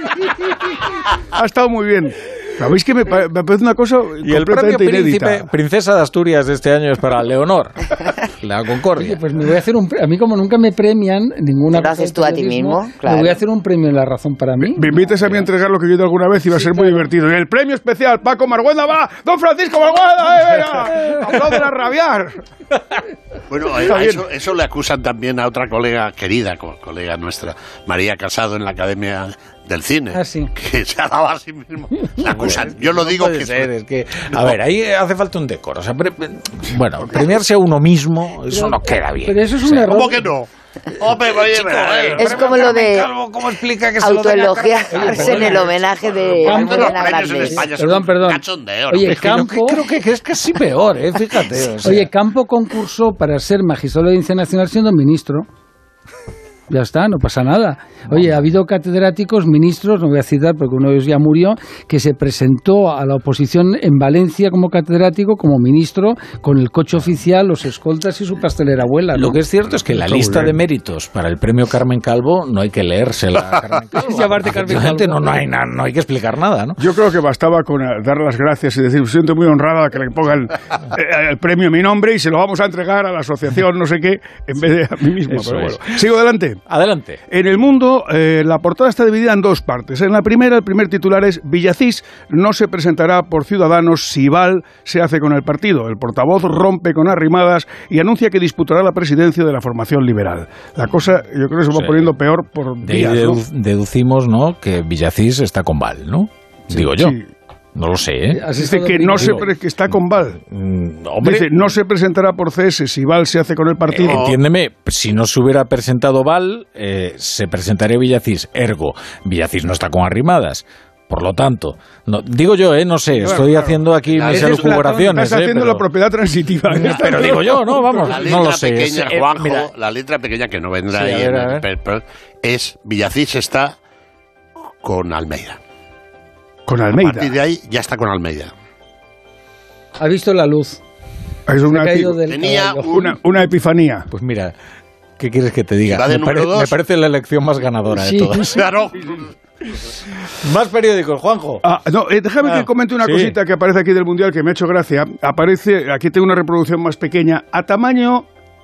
Ha estado muy bien. ¿Sabéis que me, me parece una cosa Y el premio completamente inédita? príncipe, princesa de Asturias de este año es para Leonor, la Concordia. Pues me voy a hacer un a mí como nunca me premian ninguna Te lo haces tú a ti mismo, claro. Me voy a hacer un premio en la razón para mí. Me invites a mí a entregar lo que yo he ido alguna vez y va a ser muy divertido. Y el premio especial, Paco Marguenda, va, don Francisco Marguenda, eh, venga, aplauden a rabiar. Bueno, a- a eso, eso le acusan también a otra colega querida, co- colega nuestra, María Casado, en la Academia del Cine, Ah, sí. que se ha dado a sí mismo. Le acusan. Yo lo No digo puede que ser, es que, a ver, ahí hace falta un decoro. O sea, pre- bueno, premiarse a uno mismo, eso no queda bien. Pero eso es O un sea, error. ¿Cómo que no? Hombre, oye, pero, eh, Es como lo de ¿Cómo explica que se autoelogiarse en el homenaje de Almudena Grandes. Perdón, perdón. cachondeo, Oye, ¿no? Campo- creo que, que es casi peor, ¿eh? Fíjate. o sea. Oye, Campo concursó para ser magistrado de la Audiencia Nacional siendo ministro. Ya está, no pasa nada. Oye, ha habido catedráticos, ministros, no voy a citar porque uno de ellos ya murió, que se presentó a la oposición en Valencia como catedrático, como ministro, con el coche oficial, los escoltas y su pastelera abuela. ¿no? Lo que es cierto es que la lista de méritos para el premio Carmen Calvo no hay que leérsela. a Carmen Calvo. Llamarte Carmen Calvo. No, no, hay, na- no hay que explicar nada, ¿no? Yo creo que bastaba con eh, dar las gracias y decir, me siento muy honrada que le pongan eh, el premio a mi nombre y se lo vamos a entregar a la asociación no sé qué, en vez de a mí mismo. Eso Pero es. bueno, sigo adelante. Adelante. En el mundo, eh, la portada está dividida en dos partes. En la primera, el primer titular es Villacís no se presentará por Ciudadanos si Val se hace con el partido. El portavoz rompe con arrimadas y anuncia que disputará la presidencia de la formación liberal. La cosa, yo creo que se va Sí. poniendo peor por De días. deducimos, ¿no? Que Villacís está con Val, ¿no? Digo yo. sí. No lo sé, ¿eh? Dice que no se pre- que está con Val. Mm, hombre, Dice, no se presentará por CS si Val se hace con el partido. Entiéndeme, si no se hubiera presentado Val, eh, se presentaría Villacís. Ergo, Villacís no está con arrimadas. Por lo tanto, no, digo yo, ¿eh? No sé, Claro, estoy claro. haciendo aquí A mis elucubraciones. Estás ¿eh? haciendo Pero- la propiedad transitiva. Pero digo yo, no, vamos, La no letra lo sé. pequeña, Eh, Juanjo, mira, la letra pequeña que no vendrá Sí, ahí ver, en el es Villacís está con Almeida. Con A Almeida. partir de ahí ya está con Almeida. Ha visto la luz. Es una, Tenía una, una epifanía. Pues mira, ¿qué quieres que te diga? Me, pare- número dos. me parece la elección más ganadora Sí. de todas. Claro. Más periódicos, Juanjo. Ah, no, eh, déjame Ah, que comente una sí. cosita que aparece aquí del Mundial que me ha hecho gracia. Aparece, aquí tengo una reproducción más pequeña, a tamaño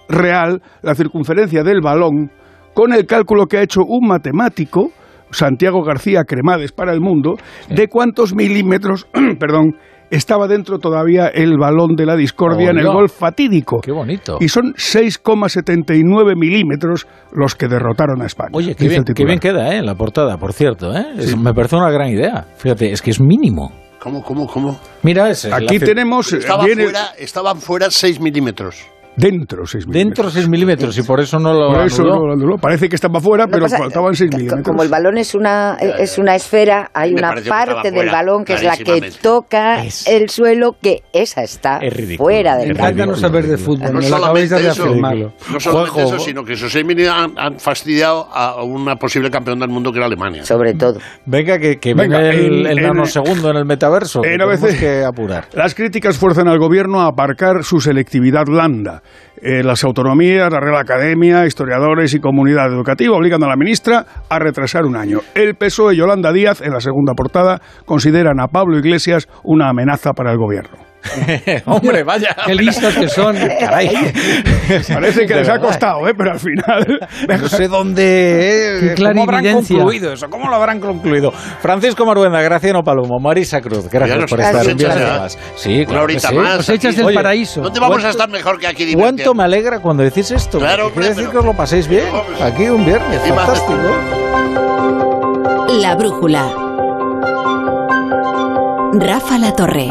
real, la circunferencia del balón, con el cálculo que ha hecho un matemático, Santiago García Cremades para el mundo, de cuántos milímetros, perdón, estaba dentro todavía el balón de la discordia en el gol fatídico. Qué bonito. Y son 6,79 milímetros los que derrotaron a España. Oye, qué bien, qué queda, ¿eh? La portada, por cierto, ¿eh? Es- me parece una gran idea. Fíjate, es que es mínimo. ¿Cómo, cómo, cómo? Mira, ese. Aquí tenemos, Estaba viene fuera, estaban fuera 6 milímetros. Dentro 6 milímetros. Dentro 6 milímetros y por eso no lo Por eso anuló. no lo anuló. Parece que estaba fuera, pero pasa- faltaban 6 c- milímetros. Como el balón es una, es una esfera, hay Me una que parte del fuera, balón que es la que toca Es- el suelo, que esa está Es ridículo. fuera del campo. encanta no saber de fútbol. No acabáis de solamente eso, no solamente eso, sino que esos 6 milímetros han, han fastidiado a una posible campeón del mundo que era Alemania. Sobre todo. Venga, que, que Venga, viene el, el en- nanosegundo en el metaverso. que en tenemos ABC. que apurar. Las críticas fuerzan al gobierno a aparcar su selectividad landa. Eh, las autonomías, la Real Academia, historiadores y comunidad educativa obligan a la ministra a retrasar un año. El PSOE y Yolanda Díaz, en la segunda portada, consideran a Pablo Iglesias una amenaza para el gobierno. Hombre, vaya. Qué listos que son. Caray. Parece que De les ha costado, ¿eh? pero al final... No sé dónde. Eh, ¿Cómo habrán concluido eso? ¿Cómo lo habrán concluido? Francisco Maruenda, Graciano Palomo, Marisa Cruz, gracias nos por estar un hecho viernes ya. más. Sí, Una claro que horita sí. más. Os echas aquí. del Oye, paraíso. ¿Dónde vamos a ¿Cuánto- estar mejor que aquí ¿Cuánto divirtiendo? me alegra cuando decís esto? Claro, quiere decir pero- que os lo paséis bien. Aquí un viernes, fantástico. La brújula. Rafa La Torre.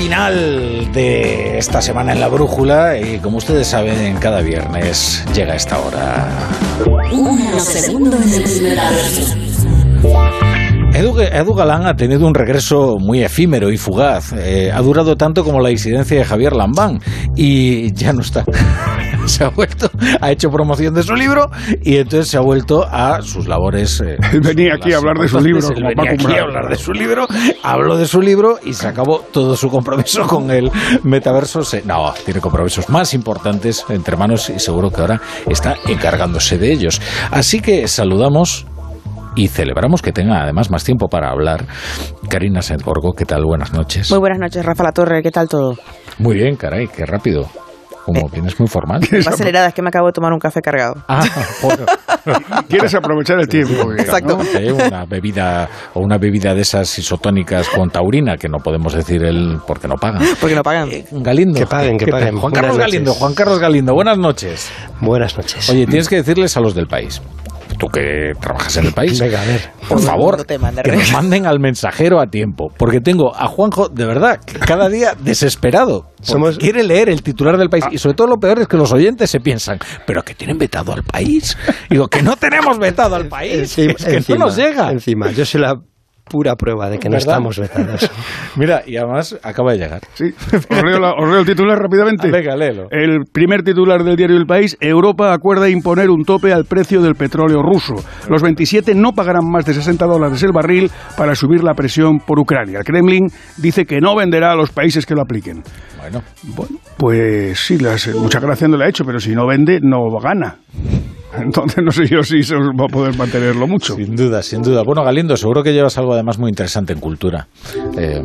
Final de esta semana en la brújula y como ustedes saben, cada viernes llega esta hora. Edu, Edu Galán ha tenido un regreso muy efímero y fugaz. Eh, ha durado tanto como la incidencia de Javier Lambán y ya no está. se ha vuelto, ha hecho promoción de su libro y entonces se ha vuelto a sus labores. eh, venía aquí a hablar de su libro, como venía aquí a hablar de su libro, habló de su libro y se acabó todo su compromiso con el metaverso. Se- no, tiene compromisos más importantes entre manos y seguro que ahora está encargándose de ellos. Así que saludamos y celebramos que tenga además más tiempo para hablar. Karina Sendborgo, ¿qué tal? Buenas noches. Muy buenas noches, Rafa La Torre, ¿qué tal todo? Muy bien, caray, qué rápido. Como vienes muy formal. Más acelerada, es que me acabo de tomar un café cargado. Ah, bueno. Quieres aprovechar el tiempo. Exacto. ¿no? Eh, Una bebida o una bebida de esas isotónicas con taurina que no podemos decir el porque no pagan. Porque no pagan. Galindo. Que paguen, que paguen. Juan Buenas Carlos noches. Galindo, Juan Carlos Galindo, buenas noches. Buenas noches. Oye, tienes que decirles a los del país. Tú que trabajas en el país. Venga, a ver. Por favor, que nos manden al mensajero a tiempo. Porque tengo a Juanjo, de verdad, cada día desesperado. Somos... Quiere leer el titular del país. Y sobre todo lo peor es que los oyentes se piensan, pero que tienen vetado al país. Digo, que no tenemos vetado al país. Encima- es que encima, no nos llega. Encima, yo soy la pura prueba de que no estamos vetados. Mira, y además acaba de llegar. Sí, os leo, la- os leo el titular rápidamente. Ah, venga, léelo. El primer titular del diario El País, Europa acuerda imponer un tope al precio del petróleo ruso. Los 27 no pagarán más de 60 dólares el barril para subir la presión por Ucrania. El Kremlin dice que no venderá a los países que lo apliquen. Bueno. Pues sí, las- mucha gracia no le ha hecho, pero si no vende, no gana. Entonces no sé yo si se va a poder mantenerlo mucho. Sin duda, sin duda. Bueno, Galindo, seguro que llevas algo además muy interesante en cultura. Eh,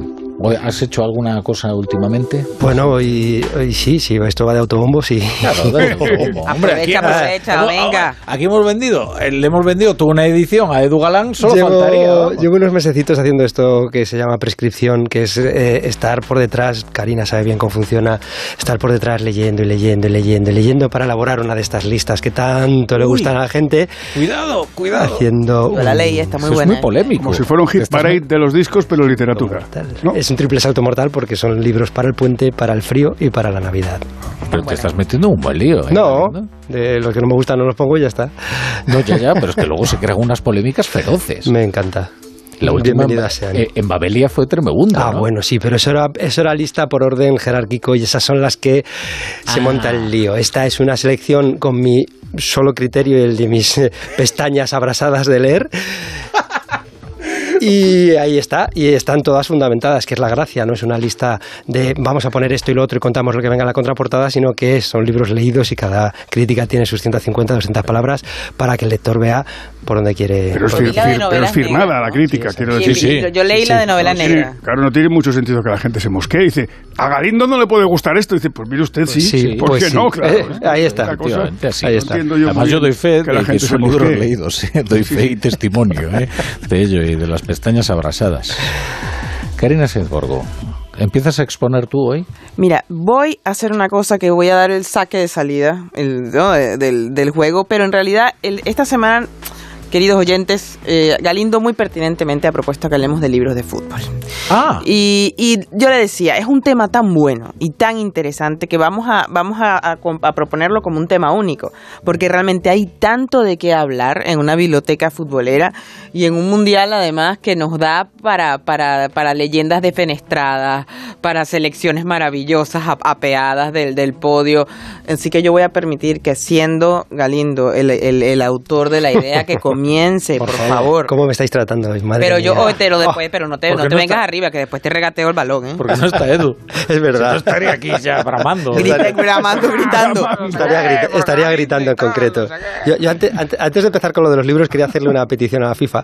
¿Has hecho alguna cosa últimamente? Bueno, hoy, hoy sí, sí, esto va de autobombos y... Claro, de autobombo. Hombre, aquí- Aprovecha, aprovecha, Ah, venga. Aquí hemos vendido, eh, le hemos vendido toda una edición a Edu Galán, solo llevo, faltaría. vamos. llevo unos mesecitos haciendo esto que se llama prescripción, que es eh, estar por detrás, Karina sabe bien cómo funciona, estar por detrás leyendo y leyendo y leyendo y leyendo para elaborar una de estas listas que tanto le Uy. gustan a la gente. Cuidado, cuidado. Haciendo La un- ley está muy Eso es buena. muy ¿eh? polémico. Como si fuera un hit parade de los discos, pero literatura. ¿no? Es un triple salto mortal porque son libros para el puente, para el frío y para la Navidad. Pero te estás metiendo en un buen lío. ¿eh, No, de los que no me gustan no los pongo y ya está. No, ya, ya, pero es que luego se crean unas polémicas feroces. Me encanta. La última en, eh, en Babelia fue tremenda. Ah, ¿no? bueno, sí, pero eso era, eso era lista por orden jerárquico y esas son las que se Ah. monta el lío. Esta es una selección con mi solo criterio y el de mis pestañas abrasadas de leer. Y ahí está, y están todas fundamentadas, que es la gracia, no es una lista de vamos a poner esto y lo otro y contamos lo que venga en la contraportada, sino que son libros leídos y cada crítica tiene sus 150, 200 palabras para que el lector vea por dónde quiere. Pero es, fir- fir- pero firmada negras, la crítica, quiero Sí, decir. sí, Yo, yo leí Sí, la de novela No negra. claro, no tiene mucho sentido que la gente se mosquee. Dice, a Galindo no le puede gustar esto. Dice, pues mire usted, sí. sí, ¿Por pues qué sí. no? Claro. Eh, ahí está. Cosa-. Ahí está. yo Además, yo doy fe que la de que gente se libros mosquee. leídos. Doy fe y testimonio ¿eh? de ello y de las pestañas abrasadas. Karina Senzborgo, ¿empiezas a exponer tú hoy? Mira, voy a hacer una cosa que voy a dar el saque de salida el, ¿no? de- del, del juego, pero en realidad el- esta semana, queridos oyentes, eh, Galindo muy pertinentemente ha propuesto que hablemos de libros de fútbol. Ah, Y, y yo le decía, es un tema tan bueno y tan interesante que vamos a, vamos a, a a proponerlo como un tema único, porque realmente hay tanto de qué hablar en una biblioteca futbolera y en un mundial además que nos da para, para, para leyendas defenestradas, para selecciones maravillosas, ap- apeadas del, del podio. Así que yo voy a permitir que siendo Galindo el, el- el autor de la idea que comience, por, favor. ¿Cómo me estáis tratando? Madre Pero yo mía. hoy te lo después, pero no te, no te no vengas está- arriba, que después te regateo el balón, ¿eh? porque no está Edu. Es verdad. No estaría aquí ya bramando. Grita, gramando, gritando. Estaría, grita- estaría gritando en concreto. Yo, yo ante- ante- antes, de empezar con lo de los libros, quería hacerle una petición a la FIFA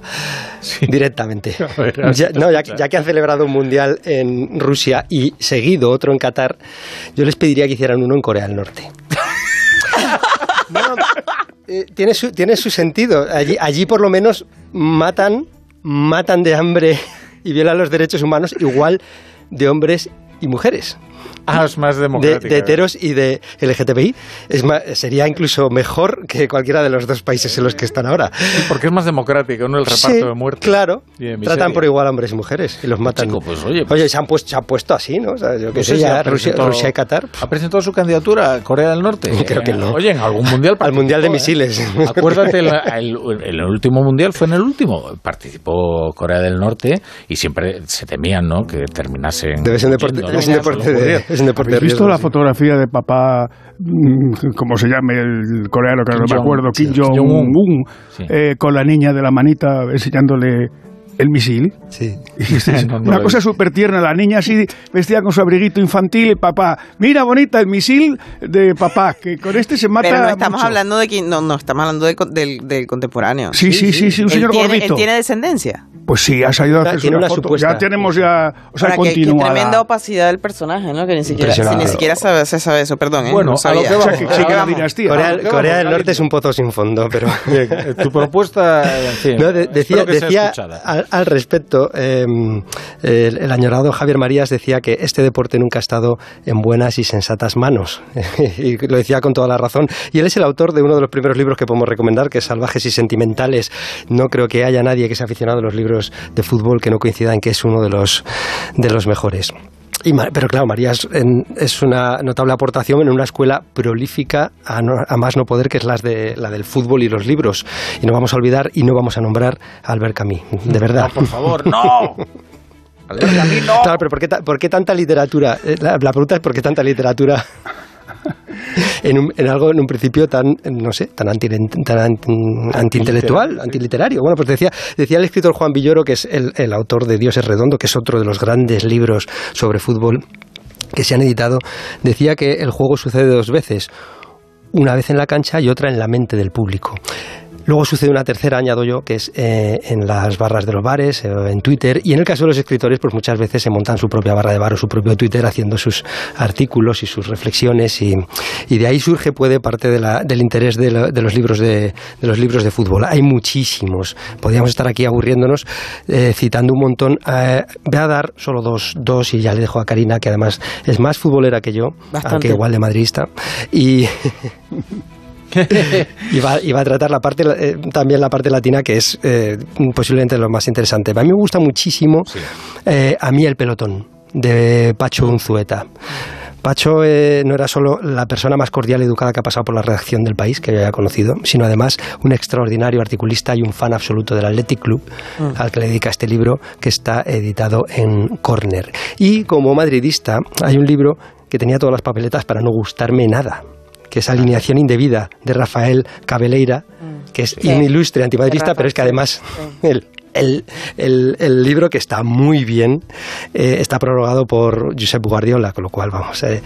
directamente. ver, Ya, no, ya, ya que han celebrado un mundial en Rusia y seguido otro en Qatar, yo les pediría que hicieran uno en Corea del Norte. Eh, tiene, su, tiene su sentido. Allí, allí por lo menos matan, matan de hambre y violan los derechos humanos igual de hombres y mujeres. Ah, es más de, democrática. de heteros y de LGTBI. Es más, sería incluso mejor que cualquiera de los dos países en los que están ahora. Porque es más democrático, ¿no? El reparto Sí, de muertes. Claro. Y de Tratan por igual a hombres y mujeres y los matan. chico, pues, oye, se han, puesto, se han puesto así, ¿no? O sea, yo que No sé, si ya Rusia, Rusia y Qatar. ¿Ha presentado su candidatura a Corea del Norte? Creo que no. Oye, en algún mundial Al mundial de ¿eh? misiles. Acuérdate, el, el- el último mundial fue en el último. Participó Corea del Norte y siempre se temían, ¿no? Que terminasen. Debe ser un deporte, yendo, ¿no? es un deporte de, es un deporte de ¿Habéis visto riesgo, la sí. fotografía de papá, mm, como se llame el coreano, que Kim no me acuerdo, Kim Jong-un, Jong-un. Sí. eh, con la niña de la manita enseñándole el misil? Sí. No, no Una cosa súper tierna, la niña así vestida con su abriguito infantil y papá, mira bonita el misil de papá, que con este se mata Pero no estamos mucho". hablando de quien, no, no, estamos hablando de del, del contemporáneo. Sí, sí, sí, sí, un señor tiene, gordito. Él tiene descendencia. Pues sí, ha salido a Tiene una, foto. supuesta. Ya tenemos ya, o sea, Ahora, qué, continuada. tremenda opacidad del personaje, ¿no? Que ni siquiera, si ni siquiera sabe, se sabe eso, perdón. ¿eh? Bueno, No a lo sabía. que O sea, que sí que la dinastía. Corea, Corea del. Norte es un pozo sin fondo, pero... Bien, eh, tu propuesta, en fin, No, de- decía que decía escuchada. Al, respecto, el, el añorado Javier Marías decía que este deporte nunca ha estado en buenas y sensatas manos. y lo decía con toda la razón. Y él es el autor de uno de los primeros libros que podemos recomendar, que es Salvajes y Sentimentales. No creo que haya nadie que sea aficionado a los libros de fútbol que no coincida en que es uno de los, de los mejores. Y pero claro, Marías en- es una notable aportación en una escuela prolífica a, no- a más no poder que es las de, la del fútbol y los libros. Y no vamos a olvidar y no vamos a nombrar a Albert Camus, de verdad. No, por favor, no. Albert Camus, no. Claro, pero ¿por qué, por qué tanta literatura? Eh, La, la pregunta es ¿por qué tanta literatura en, un- en algo en un principio tan, no sé, tan, anti, tan anti- antiintelectual, antiliterario? Bueno, pues decía, decía el escritor Juan Villoro, que es el, el autor de Dios es redondo, que es otro de los grandes libros sobre fútbol que se han editado, decía que el juego sucede dos veces, una vez en la cancha y otra en la mente del público. Luego sucede una tercera, añado yo, que es eh, en las barras de los bares, eh, en Twitter, y en el caso de los escritores, pues muchas veces se montan su propia barra de bar o su propio Twitter haciendo sus artículos y sus reflexiones, y, y de ahí surge, puede, parte de la- del interés de, lo- de los libros de, de los libros de fútbol. Hay muchísimos. Podríamos estar aquí aburriéndonos eh, citando un montón. Eh, voy a dar solo dos, dos y ya le dejo a Karina, que además es más futbolera que yo, Bastante. aunque igual de madridista. Y. y, va, y va a tratar la parte, eh, también la parte latina, que es eh, posiblemente lo más interesante. A mí me gusta muchísimo eh, A mí el pelotón, de Pacho Unzueta. Pacho eh, no era solo la persona más cordial y educada que ha pasado por la redacción del país, que yo haya conocido, sino además un extraordinario articulista y un fan absoluto del Athletic Club, Mm. al que le dedica este libro que está editado en Corner. Y como madridista, hay un libro que tenía todas las papeletas para no gustarme nada que es Alineación Indebida de Rafael Cabeleira, que es Sí. un ilustre antimadridista, Rafa, pero es que sí, además el, el, el- libro que está muy bien eh, está prorrogado por Josep Guardiola, con lo cual, vamos, eh,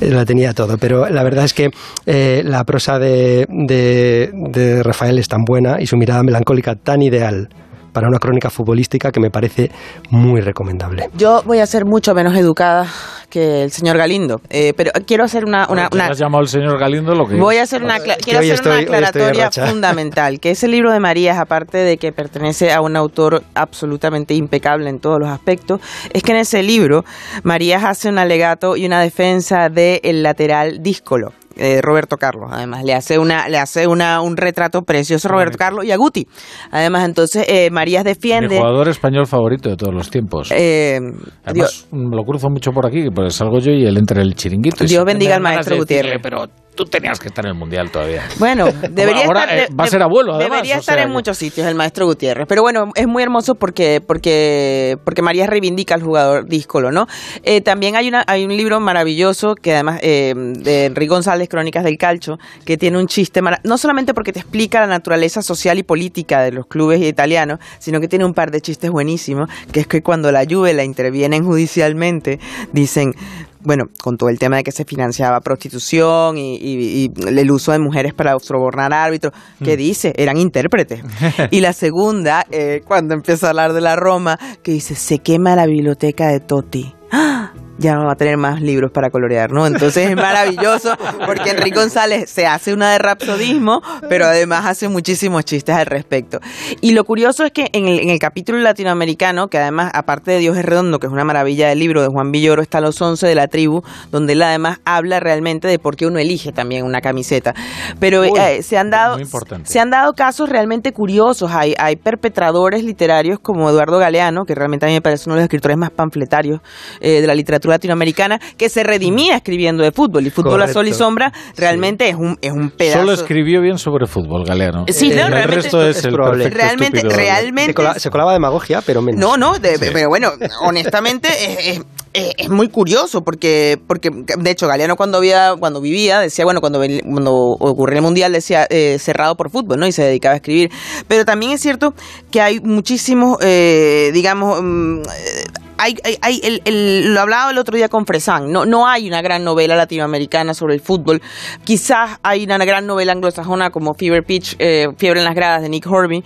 eh, lo tenía todo. Pero la verdad es que eh, la prosa de, de, de Rafael es tan buena y su mirada melancólica tan ideal para una crónica futbolística que me parece muy recomendable. Yo voy a ser mucho menos educada que el señor Galindo, eh, pero quiero hacer una... una, ¿Te una- has llamado el señor Galindo lo que Voy a hacer una, quiero hacer una estoy- aclaratoria fundamental, que ese libro de Marías, aparte de que pertenece a un autor absolutamente impecable en todos los aspectos, es que en ese libro Marías hace un alegato y una defensa del lateral díscolo. Eh, Roberto Carlos, además, le hace una, le hace una, un retrato precioso a Roberto Carlos y a Guti. Además, entonces, eh, Marías Mi defiende. jugador español favorito de todos los tiempos. eh, Además, me lo cruzo mucho por aquí, pues salgo yo y él entra en el chiringuito. Dios bendiga al maestro de decirle, Gutiérrez. Pero tú tenías que estar en el Mundial todavía. Bueno, debería Ahora, estar, eh, va a ser abuelo, además, Debería o estar sea en que- muchos sitios el maestro Gutiérrez. Pero bueno, es muy hermoso porque porque porque María reivindica al jugador díscolo, ¿no? Eh, también hay una hay un libro maravilloso que además eh, de Enrique González, Crónicas del Calcio, que tiene un chiste no solamente porque te explica la naturaleza social y política de los clubes italianos, sino que tiene un par de chistes buenísimos, que es que cuando la Juve la intervienen judicialmente, dicen bueno, con todo el tema de que se financiaba prostitución y, y- y el uso de mujeres para sobornar árbitros, que dice, eran intérpretes. y la segunda, eh, cuando empieza a hablar de la Roma, que dice, se quema la biblioteca de Totti. ¡Ah! Ya no va a tener más libros para colorear, ¿no? Entonces es maravilloso porque Enrique González se hace una de rapsodismo, pero además hace muchísimos chistes al respecto. Y lo curioso es que en el, en el capítulo latinoamericano, que además, aparte de Dios es redondo, que es una maravilla del libro de Juan Villoro, está Los Once de la Tribu, donde él además habla realmente de por qué uno elige también una camiseta. Pero eh, se han dado se han dado casos realmente curiosos. Hay, hay perpetradores literarios como Eduardo Galeano, que realmente a mí me parece uno de los escritores más panfletarios eh, de la literatura latinoamericana, que se redimía escribiendo de fútbol. Y Fútbol a Sol y. Sombra realmente es, un, es un pedazo. Solo escribió bien sobre fútbol, Galeano. Sí, no, el realmente resto es, es el perfecto Realmente- estúpido. realmente- Se, cola- se colaba demagogia, pero menos. No, no, de- pero bueno, honestamente es, es- muy curioso porque, porque de hecho Galeano cuando había, cuando vivía decía, bueno, cuando, cuando ocurrió el mundial decía eh, cerrado por fútbol, ¿no? Y se dedicaba a escribir. Pero también es cierto que hay muchísimos, eh, digamos, mm, eh, hay, hay, hay- el- el- lo hablaba el otro día con Fresán, no, no hay una gran novela latinoamericana sobre el fútbol. Quizás hay una gran novela anglosajona como Fever Pitch, eh, Fiebre en las gradas de Nick Horby,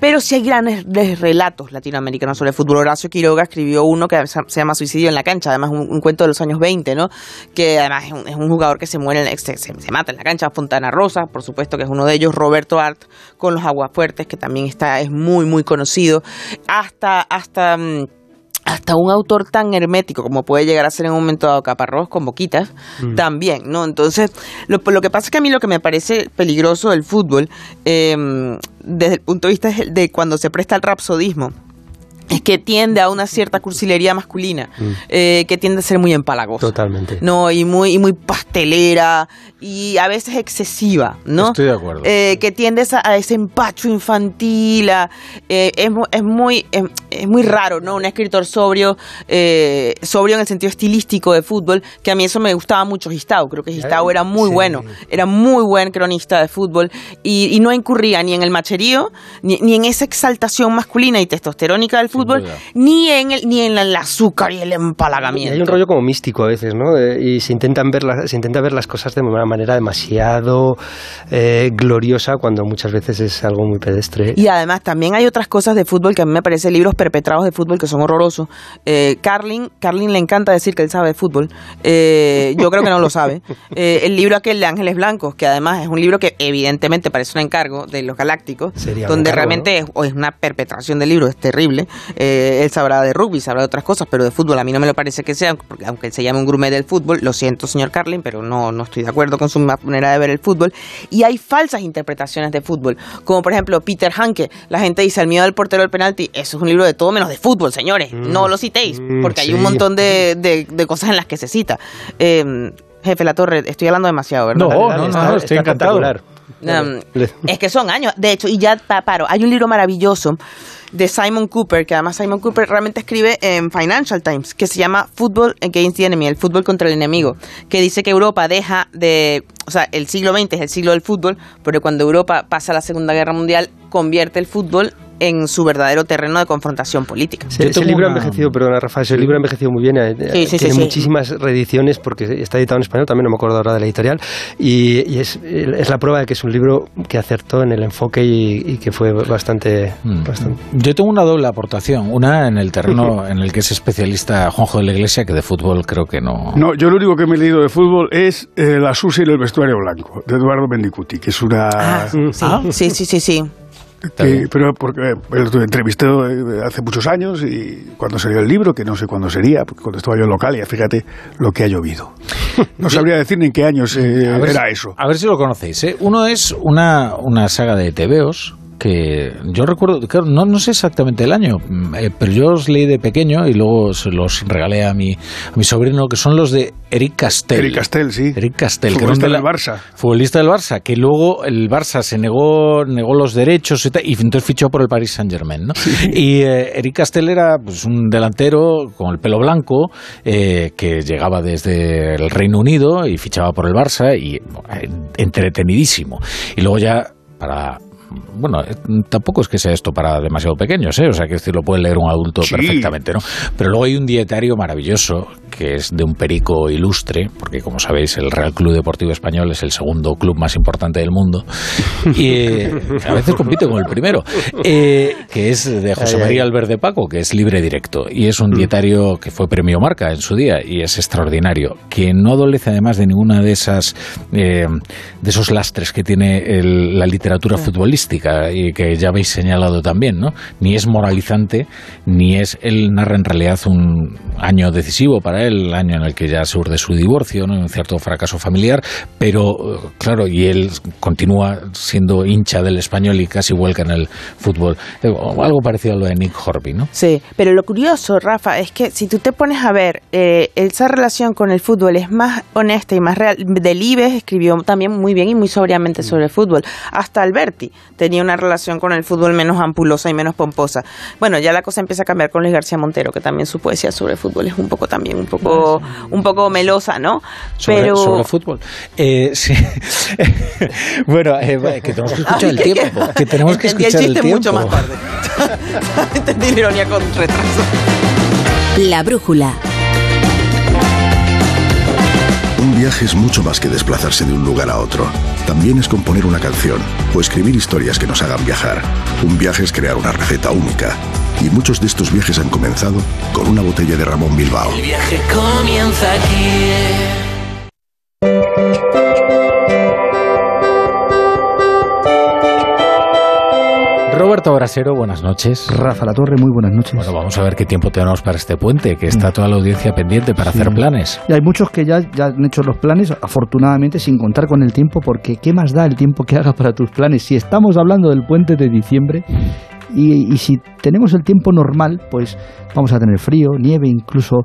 pero sí hay grandes de- relatos latinoamericanos sobre el fútbol. Horacio Quiroga escribió uno que se llama Suicidio en la cancha, además un, un cuento de los años 20, ¿no? Que además es un, es un jugador que se muere, en- se, se- se mata en la cancha, Fontana Rosa, por supuesto que es uno de ellos, Roberto Art con los Aguafuertes, que también está es muy muy conocido, hasta hasta mm, hasta un autor tan hermético como puede llegar a ser en un momento dado Caparrós con Boquitas, Mm. también, ¿no? Entonces, lo, lo que pasa es que a mí lo que me parece peligroso del fútbol, eh, desde el punto de vista de cuando se presta al rapsodismo, que tiende a una cierta cursilería masculina, eh, que tiende a ser muy empalagosa. Totalmente. No, y muy, y muy pastelera, y a veces excesiva, ¿no? Estoy de acuerdo. Eh, que tiende a, a ese empacho infantil, a- eh, es, mu- es muy es, es muy raro, ¿no? Un escritor sobrio, eh, sobrio en el sentido estilístico de fútbol, que a mí eso me gustaba mucho Gistau, creo que Gistau era muy sí. bueno, era muy buen cronista de fútbol, y, y no incurría ni en el macherío, ni, ni en esa exaltación masculina y testosterónica del fútbol, duda. ni en el, ni en el azúcar y el empalagamiento. hay un rollo como místico a veces, ¿no? Eh, y se intentan ver las, se intenta ver las cosas de una manera demasiado eh, gloriosa cuando muchas veces es algo muy pedestre. Y además también hay otras cosas de fútbol que a mí me parecen libros perpetrados de fútbol que son horrorosos. Eh, Carlin, Carlin le encanta decir que él sabe de fútbol. Eh, yo creo que no lo sabe. El libro aquel de Ángeles Blancos, que además es un libro que evidentemente parece un encargo de los Galácticos, Sería donde encargo, realmente es, o es una perpetración del libro, es terrible. Eh, él sabrá de rugby, sabrá de otras cosas, pero de fútbol a mí no me lo parece que sea, porque aunque él se llame un gourmet del fútbol, lo siento señor Carlin, pero no, no estoy de acuerdo con su manera de ver el fútbol. Y hay falsas interpretaciones de fútbol, como por ejemplo Peter Hanke, la gente dice el miedo del portero del penalti, eso es un libro de todo menos de fútbol, señores, no lo citéis, porque hay un montón de, de- de cosas en las que se cita. Eh, jefe La Torre, estoy hablando demasiado, ¿verdad? No, no, no, está- no, está estoy encantado. Um, es que son años. De hecho, y ya pa- paro. Hay un libro maravilloso de Simon Cooper, que además Simon Cooper realmente escribe en Financial Times, que se llama Football Against the Enemy, el fútbol contra el enemigo, que dice que Europa deja de, o sea, el siglo XX es el siglo del fútbol, pero cuando Europa pasa a la Segunda Guerra Mundial, convierte el fútbol en su verdadero terreno de confrontación política. Ese, Yo ese tengo libro ha una- envejecido, perdona Rafa, ese libro ha envejecido muy bien. eh, Sí, sí, tiene sí, sí. muchísimas reediciones porque está editado en español, también no me acuerdo ahora de la editorial. Y, y es, es la prueba de que es un libro que acertó en el enfoque y, y que fue bastante, Mm. bastante. Yo tengo una doble aportación, una en el terreno en el que es especialista Juanjo de la Iglesia, que de fútbol creo que no. No, yo lo único que me he leído de fútbol es eh, La Susi y el vestuario blanco, de Eduardo Mendicuti, que es una... Ah, sí, Ah. sí, sí, sí, sí. Que- pero porque eh, lo entrevisté eh, hace muchos años y cuando salió el libro, que no sé cuándo sería, porque cuando estaba yo en local, ya fíjate lo que ha llovido. No sabría decir ni en qué años eh, era si- eso. A ver si lo conocéis. ¿eh? Uno es una, una saga de TVOs que yo recuerdo, claro, no, no sé exactamente el año, mm, eh, pero yo os leí de pequeño y luego se los regalé a mi, a mi sobrino, que son los de Eric Castell. Eric Castell, sí. Eric Castell, que Futbolista de del Barça. Futbolista del Barça, que luego el Barça se negó, negó los derechos y, tal, y entonces fichó por el Paris Saint Germain. ¿no? Y eh, Eric Castell era pues, un delantero con el pelo blanco eh, que llegaba desde el Reino Unido y fichaba por el Barça y entretenidísimo. Y luego ya para bueno, eh, tampoco es que sea esto para demasiado pequeños, ¿eh? o sea que lo puede leer un adulto Sí. perfectamente, ¿no? Pero luego hay un dietario maravilloso que es de un perico ilustre, porque como sabéis el Real Club Deportivo Español es el segundo club más importante del mundo y eh, a veces compite con el primero, eh, que es de José. María Alberde Paco, que es libre directo y es un dietario que fue premio Marca en su día y es extraordinario, que no adolece además de ninguna de esas eh, de esos lastres que tiene el- la literatura futbolística y que ya habéis señalado también, ¿no? Ni es moralizante, ni es él narra en realidad un año decisivo para él, el año en el que ya se urde su divorcio, ¿no? un cierto fracaso familiar, pero claro, y él continúa siendo hincha del español y casi vuelca en el fútbol. Eh, Algo parecido a lo de Nick Horby, ¿no? Sí, pero lo curioso, Rafa, es que si tú te pones a ver, eh, esa relación con el fútbol es más honesta y más real. Delibes escribió también muy bien y muy sobriamente sobre el fútbol. Hasta Alberti tenía una relación con el fútbol menos ampulosa y menos pomposa. Bueno, ya la cosa empieza a cambiar con Luis García Montero, que también su poesía sobre el fútbol es un poco también, un poco, un poco melosa, ¿no? Sobre, pero sobre fútbol. Eh, sí. bueno, eh, que tenemos que escuchar el que- tiempo. Que tenemos que el escuchar el chiste tiempo. mucho más tarde. Entendí la ironía con retraso. La brújula. Un viaje es mucho más que desplazarse de un lugar a otro. También es componer una canción o escribir historias que nos hagan viajar. Un viaje es crear una receta única. Y muchos de estos viajes han comenzado con una botella de Ramón Bilbao. El viaje comienza aquí. Roberto Brasero, buenas noches. Rafa La Torre, muy buenas noches. Bueno, vamos a ver qué tiempo tenemos para este puente, que está toda la audiencia pendiente para Sí. hacer planes. Y hay muchos que ya, ya han hecho los planes, afortunadamente, sin contar con el tiempo, porque ¿qué más da el tiempo que hagas para tus planes? Si estamos hablando del puente de diciembre y, y si tenemos el tiempo normal, pues vamos a tener frío, nieve, incluso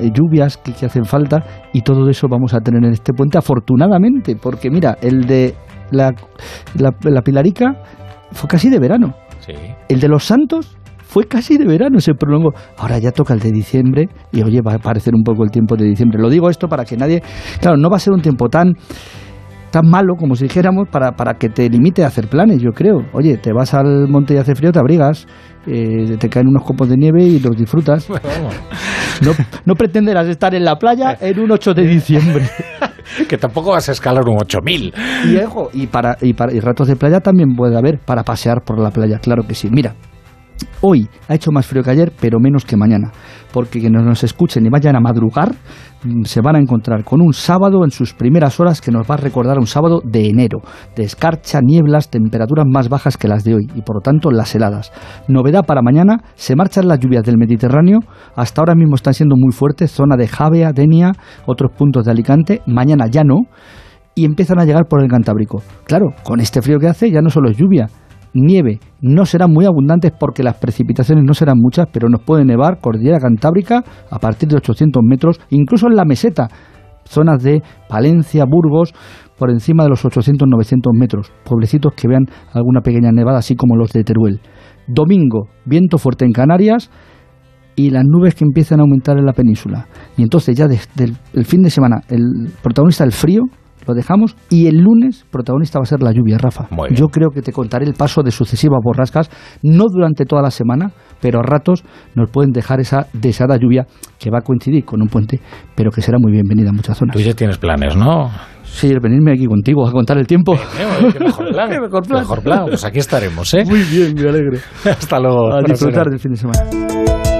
eh, lluvias que, que hacen falta y todo eso vamos a tener en este puente, afortunadamente, porque mira, el de la, la, la Pilarica fue casi de verano. Sí. El de los Santos fue casi de verano, se prolongó. Ahora ya toca el de diciembre y oye, va a parecer un poco el tiempo de diciembre. Lo digo esto para que nadie... Claro, no va a ser un tiempo tan tan malo como si dijéramos para, para que te limite a hacer planes, yo creo. Oye, te vas al monte y hace frío, te abrigas, eh, te caen unos copos de nieve y los disfrutas. No, no pretenderás estar en la playa en un 8 de diciembre. que tampoco vas a escalar un 8000. Y, ojo, y, para, y, para, y ratos de playa también puede haber para pasear por la playa, claro que sí. Mira, hoy ha hecho más frío que ayer, pero menos que mañana. Porque quienes nos escuchen y vayan a madrugar, mm, se van a encontrar con un sábado en sus primeras horas que nos va a recordar un sábado de enero, de escarcha, nieblas, temperaturas más bajas que las de hoy y por lo tanto las heladas. Novedad para mañana, se marchan las lluvias del Mediterráneo, hasta ahora mismo están siendo muy fuertes, zona de Javea, Denia, otros puntos de Alicante, mañana ya no, y empiezan a llegar por el Cantábrico. Claro, con este frío que hace ya no solo es lluvia, nieve. No serán muy abundantes porque las precipitaciones no serán muchas, pero nos puede nevar cordillera cantábrica a partir de 800 metros, incluso en la meseta, zonas de Palencia, Burgos, por encima de los 800-900 metros, pueblecitos que vean alguna pequeña nevada, así como los de Teruel. Domingo, viento fuerte en Canarias y las nubes que empiezan a aumentar en la península. Y entonces ya desde el, el fin de semana, el protagonista el frío, lo dejamos y el lunes protagonista va a ser la lluvia, Rafa. Yo creo que te contaré el paso de sucesivas borrascas, no durante toda la semana, pero a ratos nos pueden dejar esa deseada lluvia que va a coincidir con un puente, pero que será muy bienvenida en muchas zonas. Tú ya tienes planes, ¿no? Sí, el venirme aquí contigo a contar el tiempo. Eh, qué mejor plan. Qué mejor plan. Mejor plan. Pues aquí estaremos, ¿eh? Muy bien, me alegro. Hasta luego. A disfrutar del fin de semana.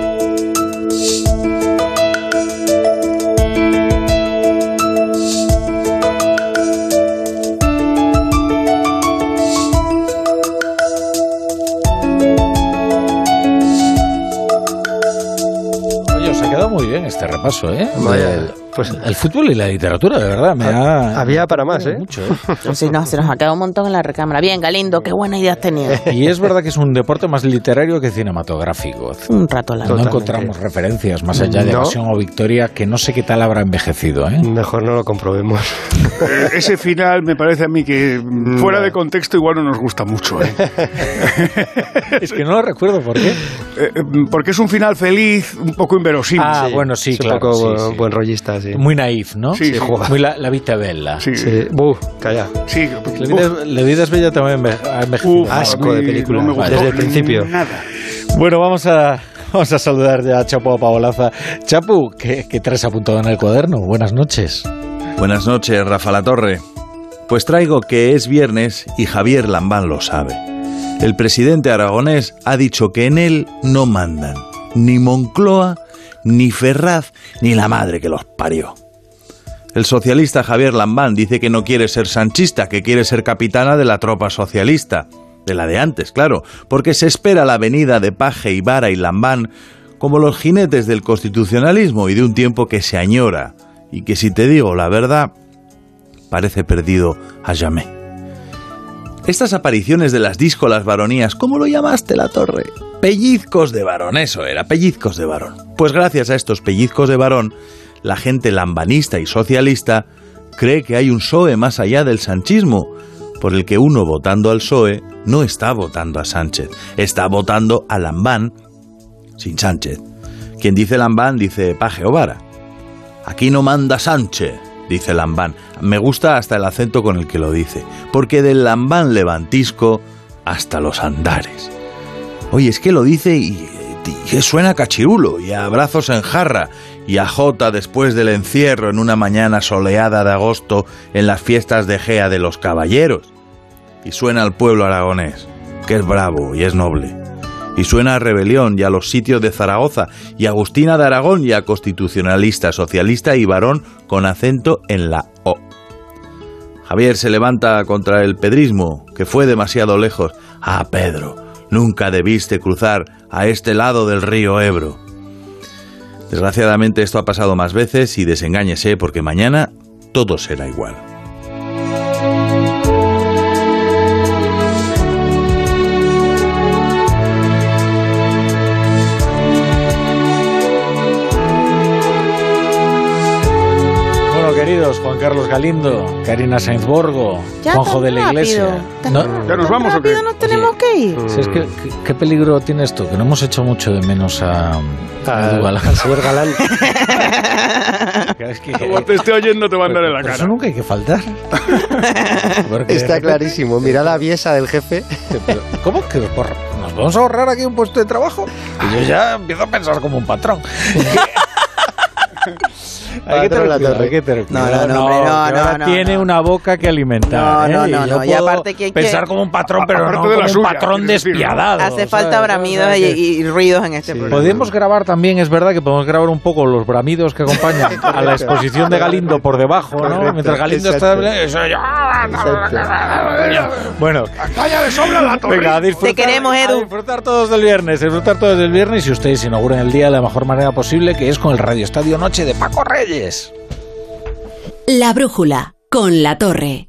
Muy bien este repaso, ¿eh? Vaya, pues- el fútbol y la literatura, de verdad, me ha... Había para más, ¿eh? Mucho, ¿eh? Sí, no, se nos ha quedado un montón en la recámara. Bien, Galindo, qué buena idea has tenido. Y es verdad que es un deporte más literario que cinematográfico. Un rato largo. No encontramos referencias más allá de No. Evasión o Victoria que no sé qué tal habrá envejecido, ¿eh? Mejor no lo comprobemos. Eh, ese final me parece a mí que mm, fuera de contexto igual no nos gusta mucho. ¿eh? es que no lo recuerdo por qué. Eh, porque es un final feliz, un poco inverosímil. Ah, bueno, sí, Es un claro. poco sí, buen, sí. buen rollista, sí. Muy naif, ¿no? Sí, sí. Muy la, la vita bella. Sí, Sí. Buh, calla. sí. La vida, la vida es bella también envejecido. Uf, Asco a de película, no me gustó desde el principio. Nada. Bueno, vamos a, Vamos a saludar ya a Chapu Paolaza. Chapu, ¿qué, qué traes apuntado en el cuaderno? Buenas noches. Buenas noches, Rafa La Torre. Pues traigo que es viernes y Javier Lambán lo sabe. El presidente aragonés ha dicho que en él no mandan ni Moncloa, ni Ferraz, ni la madre que los parió. El socialista Javier Lambán dice que no quiere ser sanchista, que quiere ser capitana de la tropa socialista. De la de antes, claro, porque se espera la venida de Paje, Ibarra y Lambán como los jinetes del constitucionalismo y de un tiempo que se añora y que si te digo la verdad, parece perdido a jamais. Estas apariciones de las díscolas varonías, ¿cómo lo llamaste la torre? Pellizcos de varón, eso era, pellizcos de varón. Pues gracias a estos pellizcos de varón, la gente lambanista y socialista cree que hay un PSOE más allá del sanchismo, por el que uno votando al PSOE no está votando a Sánchez, está votando a Lambán sin Sánchez. Quien dice Lambán dice Paje Ovara. Aquí no manda Sánchez, dice Lambán. Me gusta hasta el acento con el que lo dice, porque del Lambán levantisco hasta los andares. Oye, es que lo dice y, y suena a cachirulo y a brazos en jarra y a Jota después del encierro en una mañana soleada de agosto en las fiestas de Gea de los Caballeros. Y suena al pueblo aragonés, que es bravo y es noble. Y suena a rebelión y a los sitios de Zaragoza y a Agustina de Aragón y a constitucionalista, socialista y varón con acento en la O. Javier se levanta contra el pedrismo, que fue demasiado lejos. Ah, Pedro, nunca debiste cruzar a este lado del río Ebro. Desgraciadamente esto ha pasado más veces y desengáñese porque mañana todo será igual. Bueno, queridos, Juan Carlos Galindo, Karina Sainz Borgo, Ya Juanjo de la rápido, Iglesia. tan No, ¿Ya nos vamos o qué? nos tenemos que ir. Si es que, ¿qué, qué peligro tiene esto? Que no hemos hecho mucho de menos a, a Edu Galán. al señor Galán. Es que- Como te esté oyendo te van a dar en la cara. Eso nunca hay que faltar. Porque Está clarísimo. Mirada aviesa del jefe. Pero, ¿Cómo que por- nos vamos a ahorrar aquí un puesto de trabajo? Y yo ya empiezo a pensar como un patrón. hay que la tener cuidado, torre. hay que tener No, no, no, hombre, no, tiene no. una boca que alimentar. No, no, ¿eh? no, no, y aparte que hay que- pensar como un patrón, pero Aparte no la como un suya, patrón despiadado. Hace falta ¿sabes? bramidos y, y ruidos en este programa. Podemos grabar también, es verdad que podemos grabar un poco los bramidos que acompañan a la exposición de Galindo por debajo, ¿no? Correcto, Mientras Galindo está... exacto. Eso ya- Bueno, ¡Calla de sobra la torre! venga, a disfrutar, Te queremos, a Edu. disfrutar todos del viernes, disfrutar todos del viernes y ustedes inauguren el día de la mejor manera posible, que es con el Radio Estadio Noche de Paco La brújula con la torre.